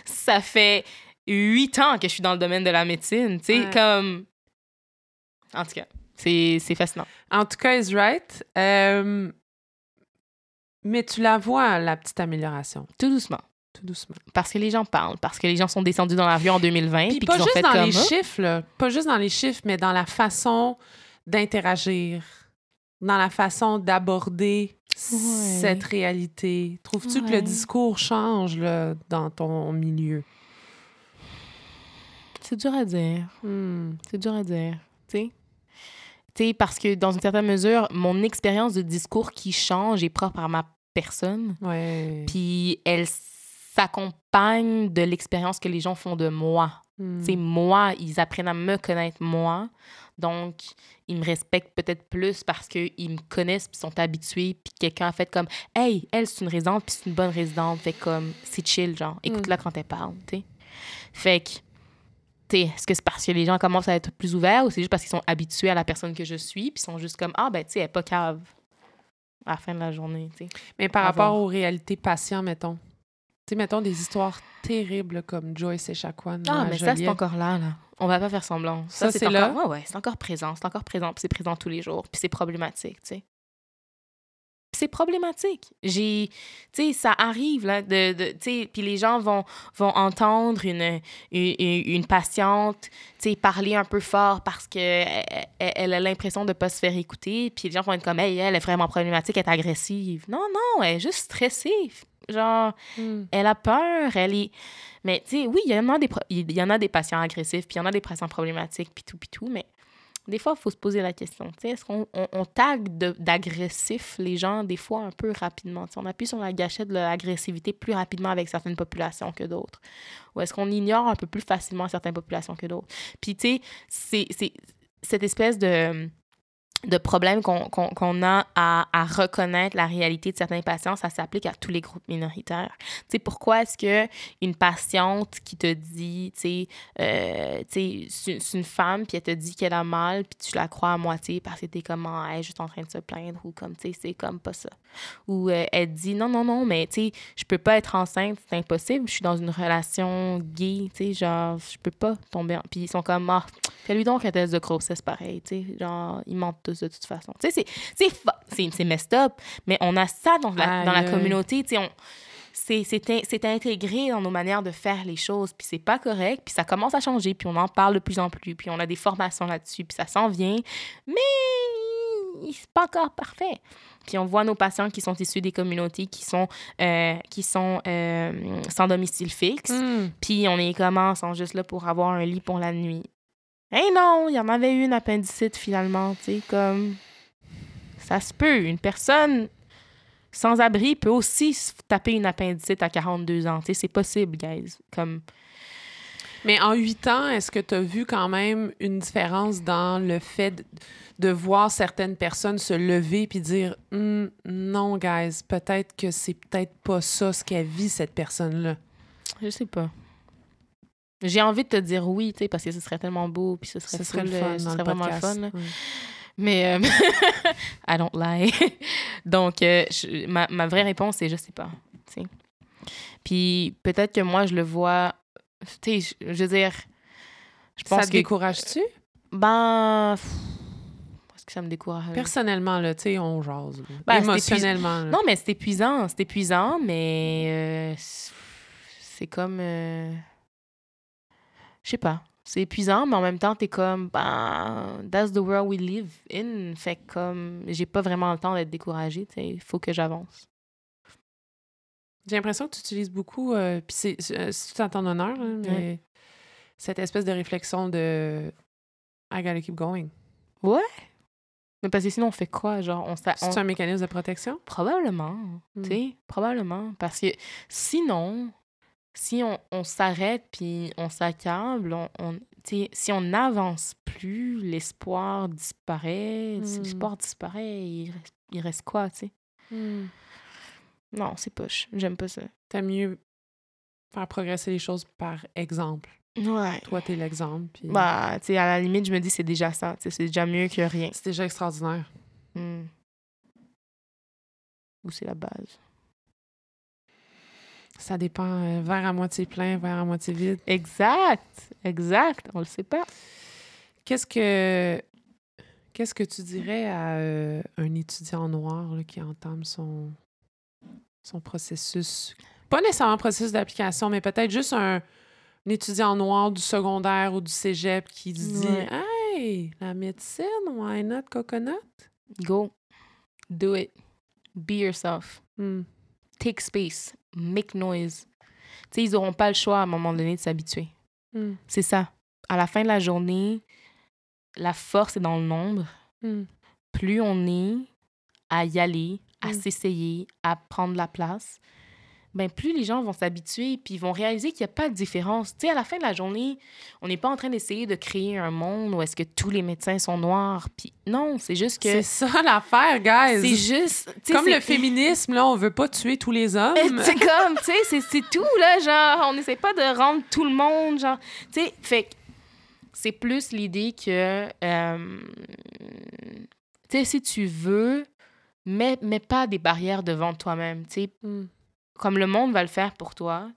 Ça fait 8 ans que je suis dans le domaine de la médecine. Tu sais, Ouais. comme. En tout cas, c'est fascinant. En tout cas, is right. Euh, mais tu la vois, la petite amélioration, Tout doucement. tout doucement. Parce que les gens parlent, parce que les gens sont descendus dans la rue en 2020. Puis Puis pas juste fait dans comme les chiffres, là. Pas juste dans les chiffres, mais dans la façon d'interagir, dans la façon d'aborder Ouais. cette réalité. Trouves-tu que le discours change là, dans ton milieu? C'est dur à dire. Hmm. C'est dur à dire. Tu sais? Parce que dans une certaine mesure, mon expérience de discours qui change est propre à ma personne. Puis elle s'accompagne de l'expérience que les gens font de moi. Hmm. Tu sais, moi, ils apprennent à me connaître moi. Donc, ils me respectent peut-être plus parce qu'ils me connaissent puis sont habitués. Puis quelqu'un a fait comme Hey, elle, c'est une résidente puis c'est une bonne résidente. Fait comme, c'est chill, genre, écoute-la quand elle parle, tu sais. Fait que, tu est-ce que c'est parce que les gens commencent à être plus ouverts ou c'est juste parce qu'ils sont habitués à la personne que je suis puis ils sont juste comme Ah, ben, tu sais, elle est pas cave à la fin de la journée, tu sais. Mais par rapport aux réalités patients, mettons. Tu sais, mettons des histoires terribles comme Joyce et Chacuan. Ah, mais ça, c'est encore là, là. On va pas faire semblant. Ça, c'est encore... là? Ouais, ouais, c'est encore présent. C'est encore présent, puis c'est présent tous les jours, puis c'est problématique, tu sais. C'est problématique. J'ai... Tu sais, ça arrive, là, de... de tu sais, puis les gens vont, vont entendre une, une, une patiente, tu sais, parler un peu fort parce qu'elle elle a l'impression de pas se faire écouter, puis les gens vont être comme, hey, elle est vraiment problématique, elle est agressive. Non, non, elle est juste stressée. Genre, Hmm. elle a peur, elle est... Mais, tu sais, oui, il y, en a des pro- il y en a des patients agressifs, puis il y en a des patients problématiques, puis tout, puis tout, mais des fois, il faut se poser la question, tu sais, est-ce qu'on on, on tag d'agressifs les gens, des fois, un peu rapidement? Tu sais, on appuie sur la gâchette de l'agressivité plus rapidement avec certaines populations que d'autres? Ou est-ce qu'on ignore un peu plus facilement certaines populations que d'autres? Puis, tu sais, c'est c'est cette espèce de de problème qu'on qu'on- qu'on a à, à reconnaître la réalité de certains patients, ça s'applique à tous les groupes minoritaires. Tu sais, pourquoi est-ce que une patiente qui te dit, tu sais, euh, tu sais, c'est une femme, puis elle te dit qu'elle a mal, puis tu la crois à moitié parce que t'es comme, elle est juste en train de se plaindre, ou comme, tu sais, c'est comme pas ça. Ou euh, elle dit, non, non, non, mais tu sais, je peux pas être enceinte, c'est impossible, je suis dans une relation gay, tu sais, genre, je peux pas tomber en... Puis ils sont comme, ah, fais-lui donc un test de grossesse pareil, tu sais, genre, ils mentent de toute façon. Tu sais, c'est- messed up, mais on a ça dans la, dans la communauté, tu sais, on c'est c'est in- c'est intégré dans nos manières de faire les choses, puis c'est pas correct, puis ça commence à changer, puis on en parle de plus en plus, puis on a des formations là-dessus, puis ça s'en vient, mais c'est pas encore parfait. Puis on voit nos patients qui sont issus des communautés qui sont, euh, qui sont euh, sans domicile fixe, Hmm. puis on est comment, sont juste là pour avoir un lit pour la nuit. Eh non, il y en avait eu une appendicite finalement, tu sais, comme... Ça se peut. Une personne sans abri peut aussi se taper une appendicite à 42 ans. Tu sais, c'est possible, guys. Comme... Mais en huit ans, est-ce que tu as vu quand même une différence dans le fait de, de voir certaines personnes se lever puis dire Hmm, non, guys, peut-être que c'est peut-être pas ça ce qu'elle vit, cette personne-là. Je sais pas. J'ai envie de te dire oui, tu sais, parce que ce serait tellement beau, puis ce serait, Ce serait le fun euh, ce serait le vraiment podcast. fun. Mais euh, [LAUGHS] I don't lie. [LAUGHS] Donc, euh, je- ma, ma vraie réponse, c'est je sais pas. Puis peut-être que moi, je le vois. Tu sais, je, je veux dire. Je Ça te que. décourage-tu? Ben. Est-ce que ça me décourage? Personnellement, là, tu sais, on jase. Ben, Émotionnellement. Non, mais c'est épuisant. C'est épuisant, mais. euh, c'est comme. Je sais pas. C'est épuisant, mais en même temps, t'es comme. Ben. That's the world we live in. Fait que comme. J'ai pas vraiment le temps d'être découragée. tu sais, Il faut que j'avance. J'ai l'impression que tu utilises beaucoup, euh, puis c'est c'est- euh, c'est tout en ton honneur, là, mais cette espèce de réflexion de I gotta keep going. Mais parce que sinon, on fait quoi? Genre, on, s'a- on- C'est un mécanisme de protection? Probablement, Mm. tu sais, probablement. Parce que sinon, si on, on s'arrête puis on s'accable, on, on- si on n'avance plus, l'espoir disparaît. Si Mm. l'espoir disparaît, il reste, il reste quoi, tu sais? Non, c'est poche. J'aime pas ça. T'aimes mieux faire progresser les choses par exemple. Ouais. Toi, t'es l'exemple, Bah, tu sais, à la limite, je me dis c'est déjà ça. C'est déjà mieux que rien. c'est déjà extraordinaire. Mm. Ou c'est la base. Ça dépend, euh, verre à moitié plein, verre à moitié vide. Exact. Exact. On le sait pas. Qu'est-ce que qu'est-ce que tu dirais à euh, un étudiant noir là, qui entame son son processus? Pas nécessairement processus d'application, mais peut-être juste un, un étudiant noir du secondaire ou du cégep qui se dit Ouais. Hey, la médecine, why not coconut? Go. Do it. Be yourself. Hmm. Take space. Make noise. Tu sais, ils n'auront pas le choix à un moment donné de s'habituer. Hmm. C'est ça. À la fin de la journée, la force est dans le nombre. Hmm. Plus on est à y aller, à Mm. s'essayer, à prendre la place, ben plus les gens vont s'habituer puis ils vont réaliser qu'il n'y a pas de différence. Tu sais, à la fin de la journée, on n'est pas en train d'essayer de créer un monde où est-ce que tous les médecins sont noirs. Puis non, c'est juste que... C'est ça l'affaire, guys. C'est juste... Comme le féminisme, là, on veut pas tuer tous les [LAUGHS] hommes. C'est comme, tu sais, c'est- tout, là, genre, on n'essaie pas de rendre tout le monde, genre, tu sais, fait c'est plus l'idée que, euh, tu sais, si tu veux, mets, mets pas des barrières devant toi-même, tu sais, Hmm. Comme le monde va le faire pour toi,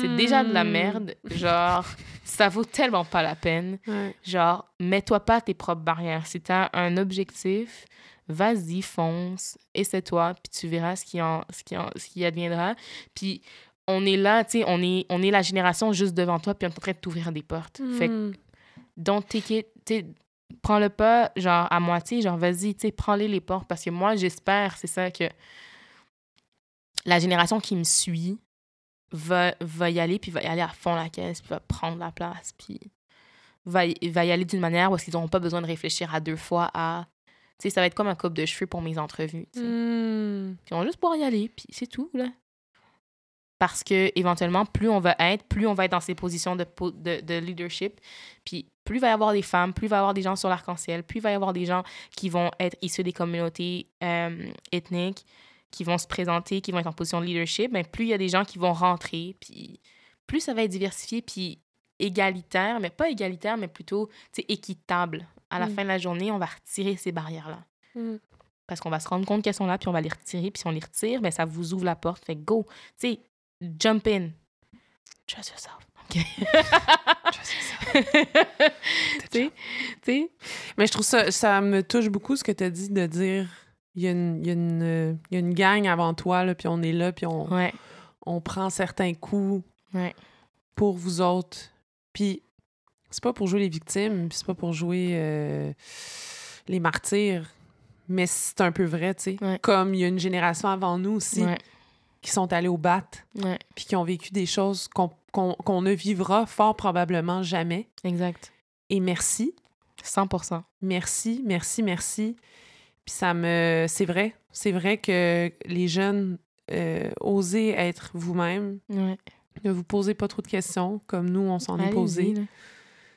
c'est déjà de la Hmm. merde, genre, [LAUGHS] ça vaut tellement pas la peine, Ouais. genre, mets-toi pas tes propres barrières. Si t'as un objectif, vas-y, fonce, essaie-toi, puis tu verras ce qui, en, ce, qui en- ce qui adviendra. Puis on est là, tu sais, on est, on est la génération juste devant toi, puis on est en train de t'ouvrir des portes. Fait que Hmm. don't take it, tu sais, prends le pas, genre, à moitié, genre, vas-y, tu sais, prends-les les portes, parce que moi, j'espère, c'est ça, que la génération qui me suit va, va y aller, puis va y aller à fond la caisse, puis va prendre la place, puis va, y- va y aller d'une manière où ils n'auront pas besoin de réfléchir à deux fois à... Tu sais, ça va être comme un coupe de cheveux pour mes entrevues. Hmm. Puis on va juste pouvoir y aller, puis c'est tout, là. Parce que, éventuellement, plus on va être, plus on va être dans ces positions de, po- de, de leadership, puis plus il va y avoir des femmes, plus il va y avoir des gens sur l'arc-en-ciel, plus il va y avoir des gens qui vont être issus des communautés euh, ethniques, qui vont se présenter, qui vont être en position de leadership, ben, plus il y a des gens qui vont rentrer, puis plus ça va être diversifié, puis égalitaire, mais pas égalitaire, mais plutôt équitable. À la Mm. fin de la journée, on va retirer ces barrières-là Mm. parce qu'on va se rendre compte qu'elles sont là, puis on va les retirer, puis si on les retire, ben ça vous ouvre la porte. Fait go, tu sais, jump in. Trust yourself. OK. [LAUGHS] Tu sais, tu sais, Mais je trouve ça, ça me touche beaucoup ce que tu as dit de dire il y, a une, il y a une, il y a une gang avant toi, là, puis on est là, puis on, ouais, on prend certains coups ouais, pour vous autres. Puis c'est pas pour jouer les victimes, puis c'est pas pour jouer euh, les martyrs, mais c'est un peu vrai, tu sais. Ouais. Comme il y a une génération avant nous aussi qui sont allés au bat, puis qui ont vécu des choses qu'on ne vivra fort probablement jamais. exact. Et merci. 100% Merci, merci, merci. Puis ça me. C'est vrai. C'est vrai que les jeunes, euh, osez être vous-même. Ouais. Ne vous posez pas trop de questions, comme nous, on s'en est posé.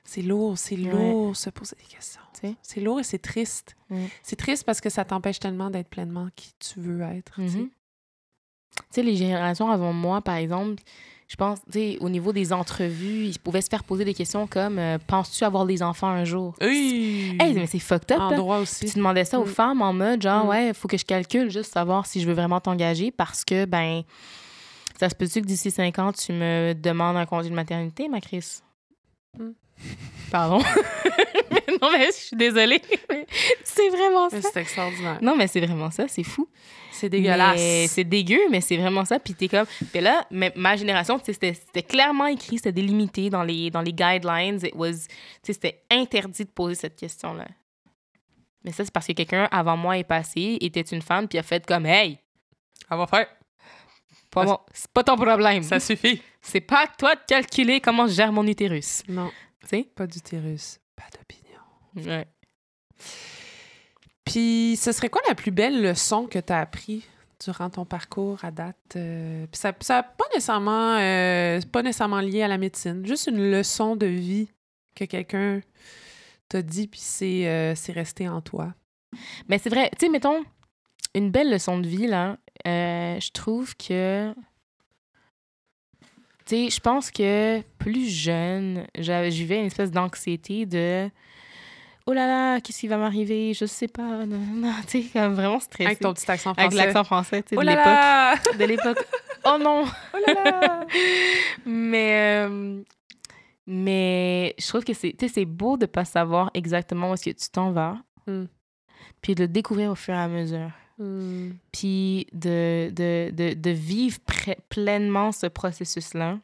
C'est lourd, c'est Ouais. lourd, se poser des questions. C'est lourd et c'est triste. Ouais. C'est triste parce que ça t'empêche tellement d'être pleinement qui tu veux être. tu sais? Mhm. Tu sais, les générations avant moi, par exemple, je pense, tu sais, au niveau des entrevues, ils pouvaient se faire poser des questions comme euh, Penses-tu avoir des enfants un jour? Oui! Hey, mais c'est fucked up, en là. droit Puis aussi. tu demandais ça aux Mm. femmes en mode genre, Mm. ouais, il faut que je calcule juste savoir si je veux vraiment t'engager parce que, ben, ça se peut-tu que d'ici 5 ans, tu me demandes un congé de maternité, ma Chris? Mm. Pardon? [LAUGHS] [LAUGHS] Non, mais je suis désolée. [LAUGHS] c'est vraiment ça. C'est extraordinaire. Non, mais c'est vraiment ça, c'est fou. C'est dégueulasse. C'est dégueu, mais c'est vraiment ça. Puis t'es comme. Puis là, mais ma génération, c'était clairement écrit, c'était délimité dans les, dans les guidelines. It was, c'était interdit de poser cette question-là. Mais ça, c'est parce que quelqu'un avant moi est passé, était une femme, puis a fait comme Hey, Ça va faire. pas mon- c'est pas ton problème. Ça suffit. C'est pas à toi de calculer comment je gère mon utérus. Non, Tu sais? pas d'utérus, pas d'opinion. Ouais. Puis, ce serait quoi la plus belle leçon que tu as appris durant ton parcours à date? Euh, puis ça n'a pas, nécessairement, euh, pas nécessairement lié à la médecine, juste une leçon de vie que quelqu'un t'a dit, puis c'est euh, resté en toi? Mais c'est vrai, tu sais, mettons, une belle leçon de vie, là, je trouve que. Tu sais, je pense que plus jeune, j'avais- une espèce d'anxiété de. Oh là là, qu'est-ce qui va m'arriver? Je sais pas. [LAUGHS] Tu sais, comme vraiment stressé. Avec ton petit accent français. Avec l'accent français, tu sais, Oh de là l'époque. De l'époque. Oh non! [LAUGHS] Oh là là! [LAUGHS] mais, euh, mais je trouve que c'est, beau de pas savoir exactement où est-ce que tu t'en vas, Hmm. puis de le découvrir au fur et à mesure, Hmm. puis de, de, de, de vivre pleinement ce processus-là.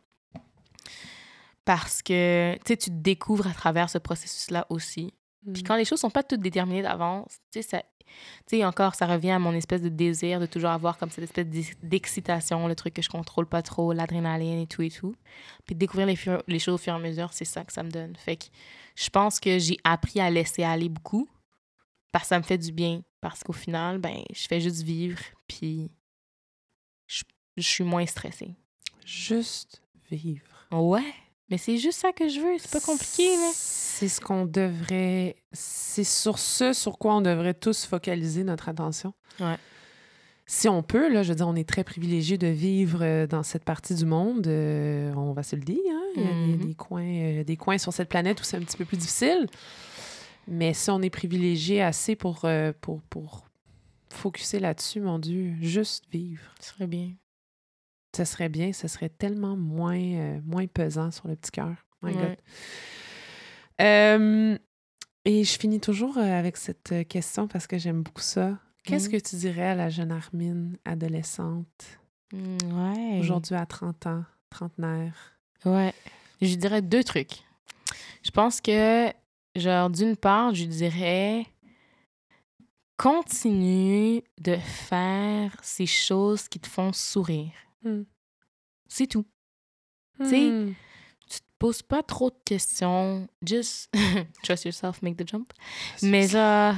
Parce que, tu te découvres à travers ce processus-là aussi. Puis Hmm. quand les choses sont pas toutes déterminées d'avance, tu sais, encore, ça revient à mon espèce de désir de toujours avoir comme cette espèce d'ex- d'excitation, le truc que je contrôle pas trop, l'adrénaline et tout et tout. Puis découvrir les choses au fur et à mesure, c'est ça que ça me donne. Fait que je pense que j'ai appris à laisser aller beaucoup parce que ça me fait du bien. Parce qu'au final, ben, je fais juste vivre, puis je, je suis moins stressée. Juste vivre. Ouais, mais c'est juste ça que je veux, c'est pas compliqué, là. C'est ce qu'on devrait. C'est sur ce sur quoi on devrait tous focaliser notre attention. Ouais. Si on peut, là, je veux dire, on est très privilégié de vivre euh, dans cette partie du monde. euh, on va se le dire. hein, Il y a des- Mhm. des, coins, euh, des coins sur cette planète où c'est un petit peu plus difficile. Mais si on est privilégié assez pour, euh, pour, pour focuser là-dessus, mon Dieu, juste vivre. Ce serait bien. Ce serait bien, ce serait tellement moins, euh, moins pesant sur le petit cœur. My God. Euh, et je finis toujours euh, avec cette euh, question parce que j'aime beaucoup ça. Qu'est-ce que tu dirais à la jeune Armine, adolescente, Mm, Ouais. aujourd'hui à 30 ans, trentenaire? Ouais. Je dirais deux trucs. Je pense que, genre, d'une part, je dirais continue de faire ces choses qui te font sourire. Mm. C'est tout. sais, Hmm. Tu te poses pas trop de questions. Just [LAUGHS] trust yourself, make the jump. Mais genre,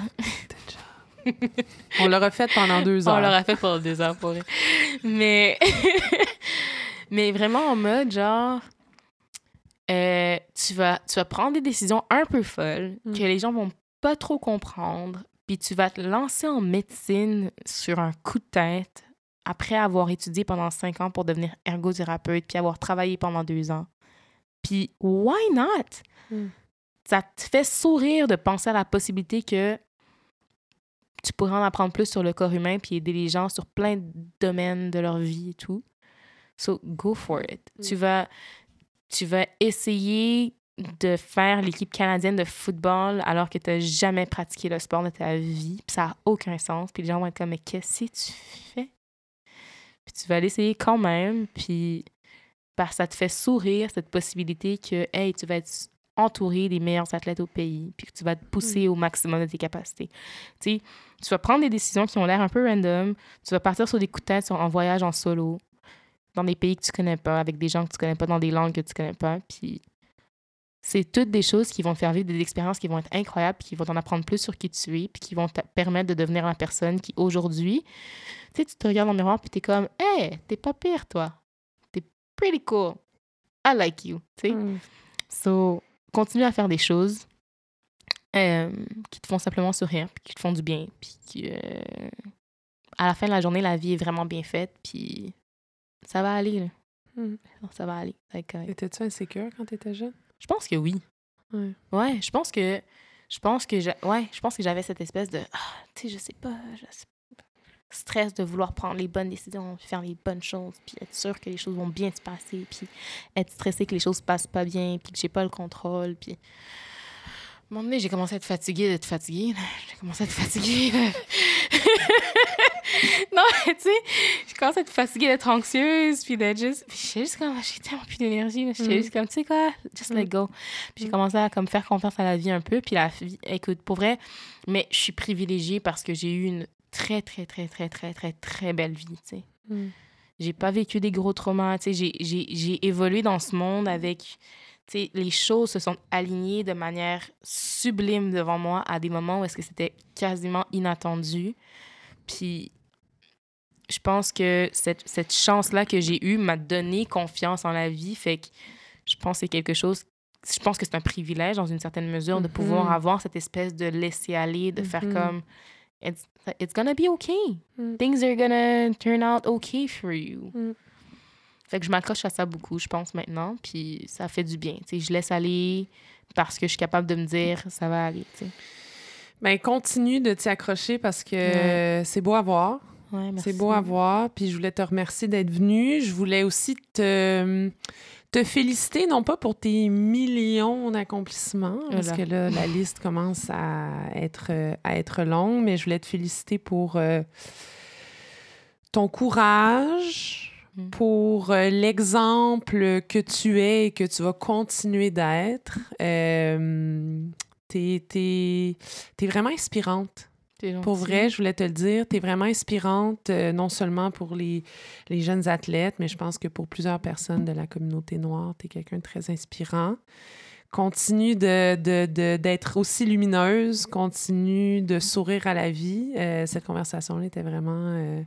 On l'aura [LAUGHS] fait pendant deux heures. on l'aura fait pour deux heures pour. Mais, [LAUGHS] mais vraiment en mode genre, euh, tu, vas, tu vas prendre des décisions un peu folles Mm. que les gens vont pas trop comprendre, puis tu vas te lancer en médecine sur un coup de tête après avoir étudié pendant cinq ans pour devenir ergothérapeute, puis avoir travaillé pendant deux ans. Puis, why not? Mm. Ça te fait sourire de penser à la possibilité que tu pourrais en apprendre plus sur le corps humain puis aider les gens sur plein de domaines de leur vie et tout. So, go for it. Mm. Tu, vas, tu vas essayer de faire l'équipe canadienne de football alors que tu n'as jamais pratiqué le sport de ta vie. Puis ça n'a aucun sens. Puis les gens vont être comme, mais qu'est-ce que tu fais? Puis tu vas l'essayer quand même. Puis que ça te fait sourire cette possibilité que, hey, tu vas être entouré des meilleurs athlètes au pays, puis que tu vas te pousser au maximum de tes capacités. Tu sais, tu vas prendre des décisions qui ont l'air un peu random, tu vas partir sur des coups de tête sur- en voyage en solo, dans des pays que tu connais pas, avec des gens que tu connais pas, dans des langues que tu connais pas, puis c'est toutes des choses qui vont te faire vivre des expériences qui vont être incroyables, puis qui vont t'en apprendre plus sur qui tu es, puis qui vont te permettre de devenir la personne qui, aujourd'hui, tu sais, tu te regardes dans le miroir, puis t'es comme, hey, t'es pas pire, toi. T'es pretty cool. I like you, tu sais? Hmm. So, continue à faire des choses euh, qui te font simplement sourire, puis qui te font du bien, puis euh, à la fin de la journée, la vie est vraiment bien faite, puis ça va aller, là. Hmm. Ça va aller. ça va être correct. Étais-tu insécure quand t'étais jeune? Je pense que oui. Ouais. Ouais, je pense que je pense que j'a- ouais, je pense que j'avais cette espèce de ah, tu sais, je sais pas, je sais pas. stress de vouloir prendre les bonnes décisions, puis faire les bonnes choses, puis être sûr que les choses vont bien se passer, puis être stressé que les choses se passent pas bien, puis que j'ai pas le contrôle, puis à un moment donné, j'ai commencé à être fatiguée d'être fatiguée. J'ai commencé à être fatiguée. [LAUGHS] non, mais tu sais, j'ai commencé à être fatiguée d'être anxieuse, puis d'être juste... Puis j'étais juste comme... J'ai tellement plus d'énergie. J'étais Mm. juste comme, tu sais quoi, just let Mm. go. Puis j'ai Mm. commencé à comme, faire confiance à la vie un peu. Puis la vie, écoute, pour vrai, mais je suis privilégiée parce que j'ai eu une très, très, très, très, très, très, très belle vie, tu sais. Hmm. J'ai pas vécu des gros traumas, tu sais. J'ai- évolué dans ce monde avec... Tu sais, les choses se sont alignées de manière sublime devant moi à des moments où est-ce que c'était quasiment inattendu. Puis je pense que cette, cette chance-là que j'ai eue m'a donné confiance en la vie. Fait que je pense que c'est quelque chose. Je pense que c'est un privilège, dans une certaine mesure, de pouvoir Mhm. avoir cette espèce de laisser-aller, de faire Mhm. comme. It's, it's gonna be okay. Mm. Things are gonna turn out okay for you. Mm. Fait que je m'accroche à ça beaucoup, je pense, maintenant. Puis ça fait du bien. Tu sais, je laisse aller parce que je suis capable de me dire ça va aller. tu sais. Ben, continue de t'y accrocher parce que Ouais. c'est beau à voir. Ouais. C'est beau à voir. Puis je voulais te remercier d'être venu. Je voulais aussi te, te féliciter, non pas pour tes millions d'accomplissements, parce Voilà. que là, la [LAUGHS] liste commence à être, à être longue, mais je voulais te féliciter pour euh, ton courage, Mm. pour euh, l'exemple que tu es et que tu vas continuer d'être. Euh, t'es, t'es vraiment inspirante. Pour vrai, je voulais te le dire, tu es vraiment inspirante, euh, non seulement pour les, les jeunes athlètes, mais je pense que pour plusieurs personnes de la communauté noire, tu es quelqu'un de très inspirant. Continue de, de- de- d'être aussi lumineuse, continue de sourire à la vie. Euh, cette conversation-là était vraiment euh,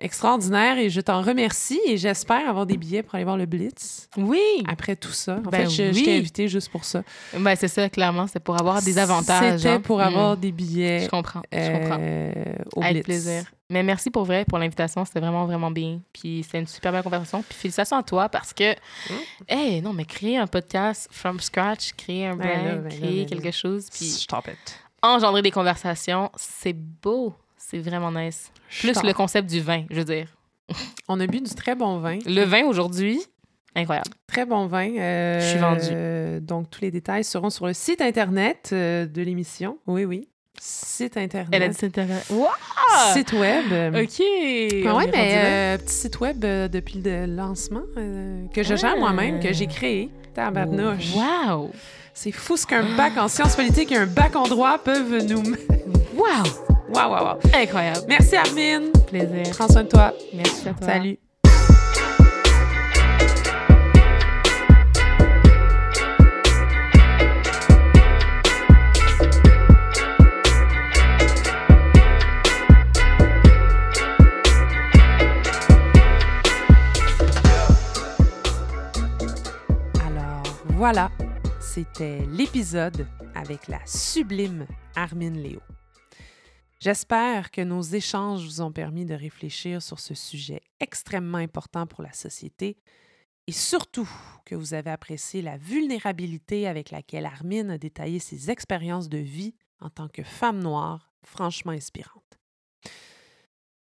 extraordinaire et je t'en remercie et j'espère avoir des billets pour aller voir le Blitz Oui! après tout ça. En Ben fait, je, je oui. t'ai invité juste pour ça. Ben, c'est ça, clairement. C'est pour avoir des avantages. C'était hein. pour Mm. avoir des billets Je comprends. Je comprends. euh, au Avec Blitz. plaisir. Mais merci pour vrai, pour l'invitation. C'était vraiment, vraiment bien. Puis c'était une super belle conversation. Puis félicitations à toi parce que, Mm. hey, non, mais créer un podcast from scratch, créer un Ben là, brand, ben là, créer ben quelque chose, puis Stop it. engendrer des conversations, c'est beau. C'est vraiment nice. Plus le concept du vin, je veux dire. On a bu du très bon vin. Le vin aujourd'hui, incroyable. Très bon vin. euh, Je suis vendue. euh, donc, tous les détails seront sur le site Internet euh, de l'émission. Oui, oui. Site Internet. Elle a dit c'était... Wow! Site web. OK! Ah est mais euh, petit site web depuis le lancement que je gère Ah. moi-même, que j'ai créé. Tabarnouche. Wow! C'est fou ce qu'un bac en sciences politiques et un bac en droit peuvent nous... Wow! Waouh, waouh, waouh. Incroyable. Merci, Armin. Plaisir. Prends soin de toi. Merci à toi. Salut. Alors, voilà, c'était l'épisode avec la sublime Armin Léo. J'espère que nos échanges vous ont permis de réfléchir sur ce sujet extrêmement important pour la société et surtout que vous avez apprécié la vulnérabilité avec laquelle Armin a détaillé ses expériences de vie en tant que femme noire, franchement inspirante.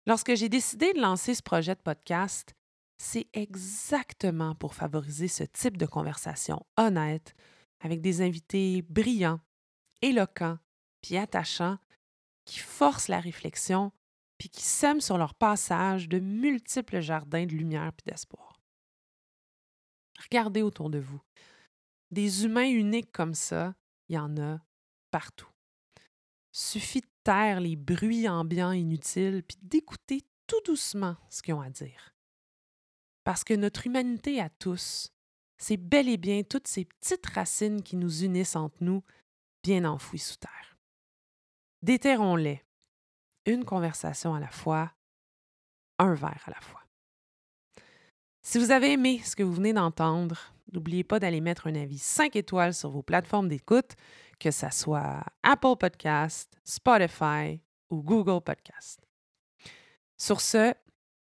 Lorsque j'ai décidé de lancer ce projet de podcast, c'est exactement pour favoriser ce type de conversation honnête avec des invités brillants, éloquents, puis attachants qui forcent la réflexion puis qui sèment sur leur passage de multiples jardins de lumière puis d'espoir. Regardez autour de vous. Des humains uniques comme ça, il y en a partout. Suffit de taire les bruits ambiants inutiles puis d'écouter tout doucement ce qu'ils ont à dire. Parce que notre humanité à tous, c'est bel et bien toutes ces petites racines qui nous unissent entre nous, bien enfouies sous terre. Déterrons-les, une conversation à la fois, un verre à la fois. Si vous avez aimé ce que vous venez d'entendre, n'oubliez pas d'aller mettre un avis 5 étoiles sur vos plateformes d'écoute, que ce soit Apple Podcast, Spotify ou Google Podcast. Sur ce,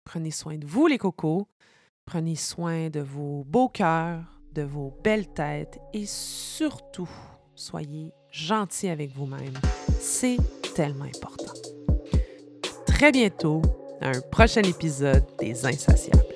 prenez soin de vous les cocos, prenez soin de vos beaux cœurs, de vos belles têtes et surtout, soyez gentils avec vous-même. C'est tellement important. Très bientôt, un prochain épisode des Insatiables.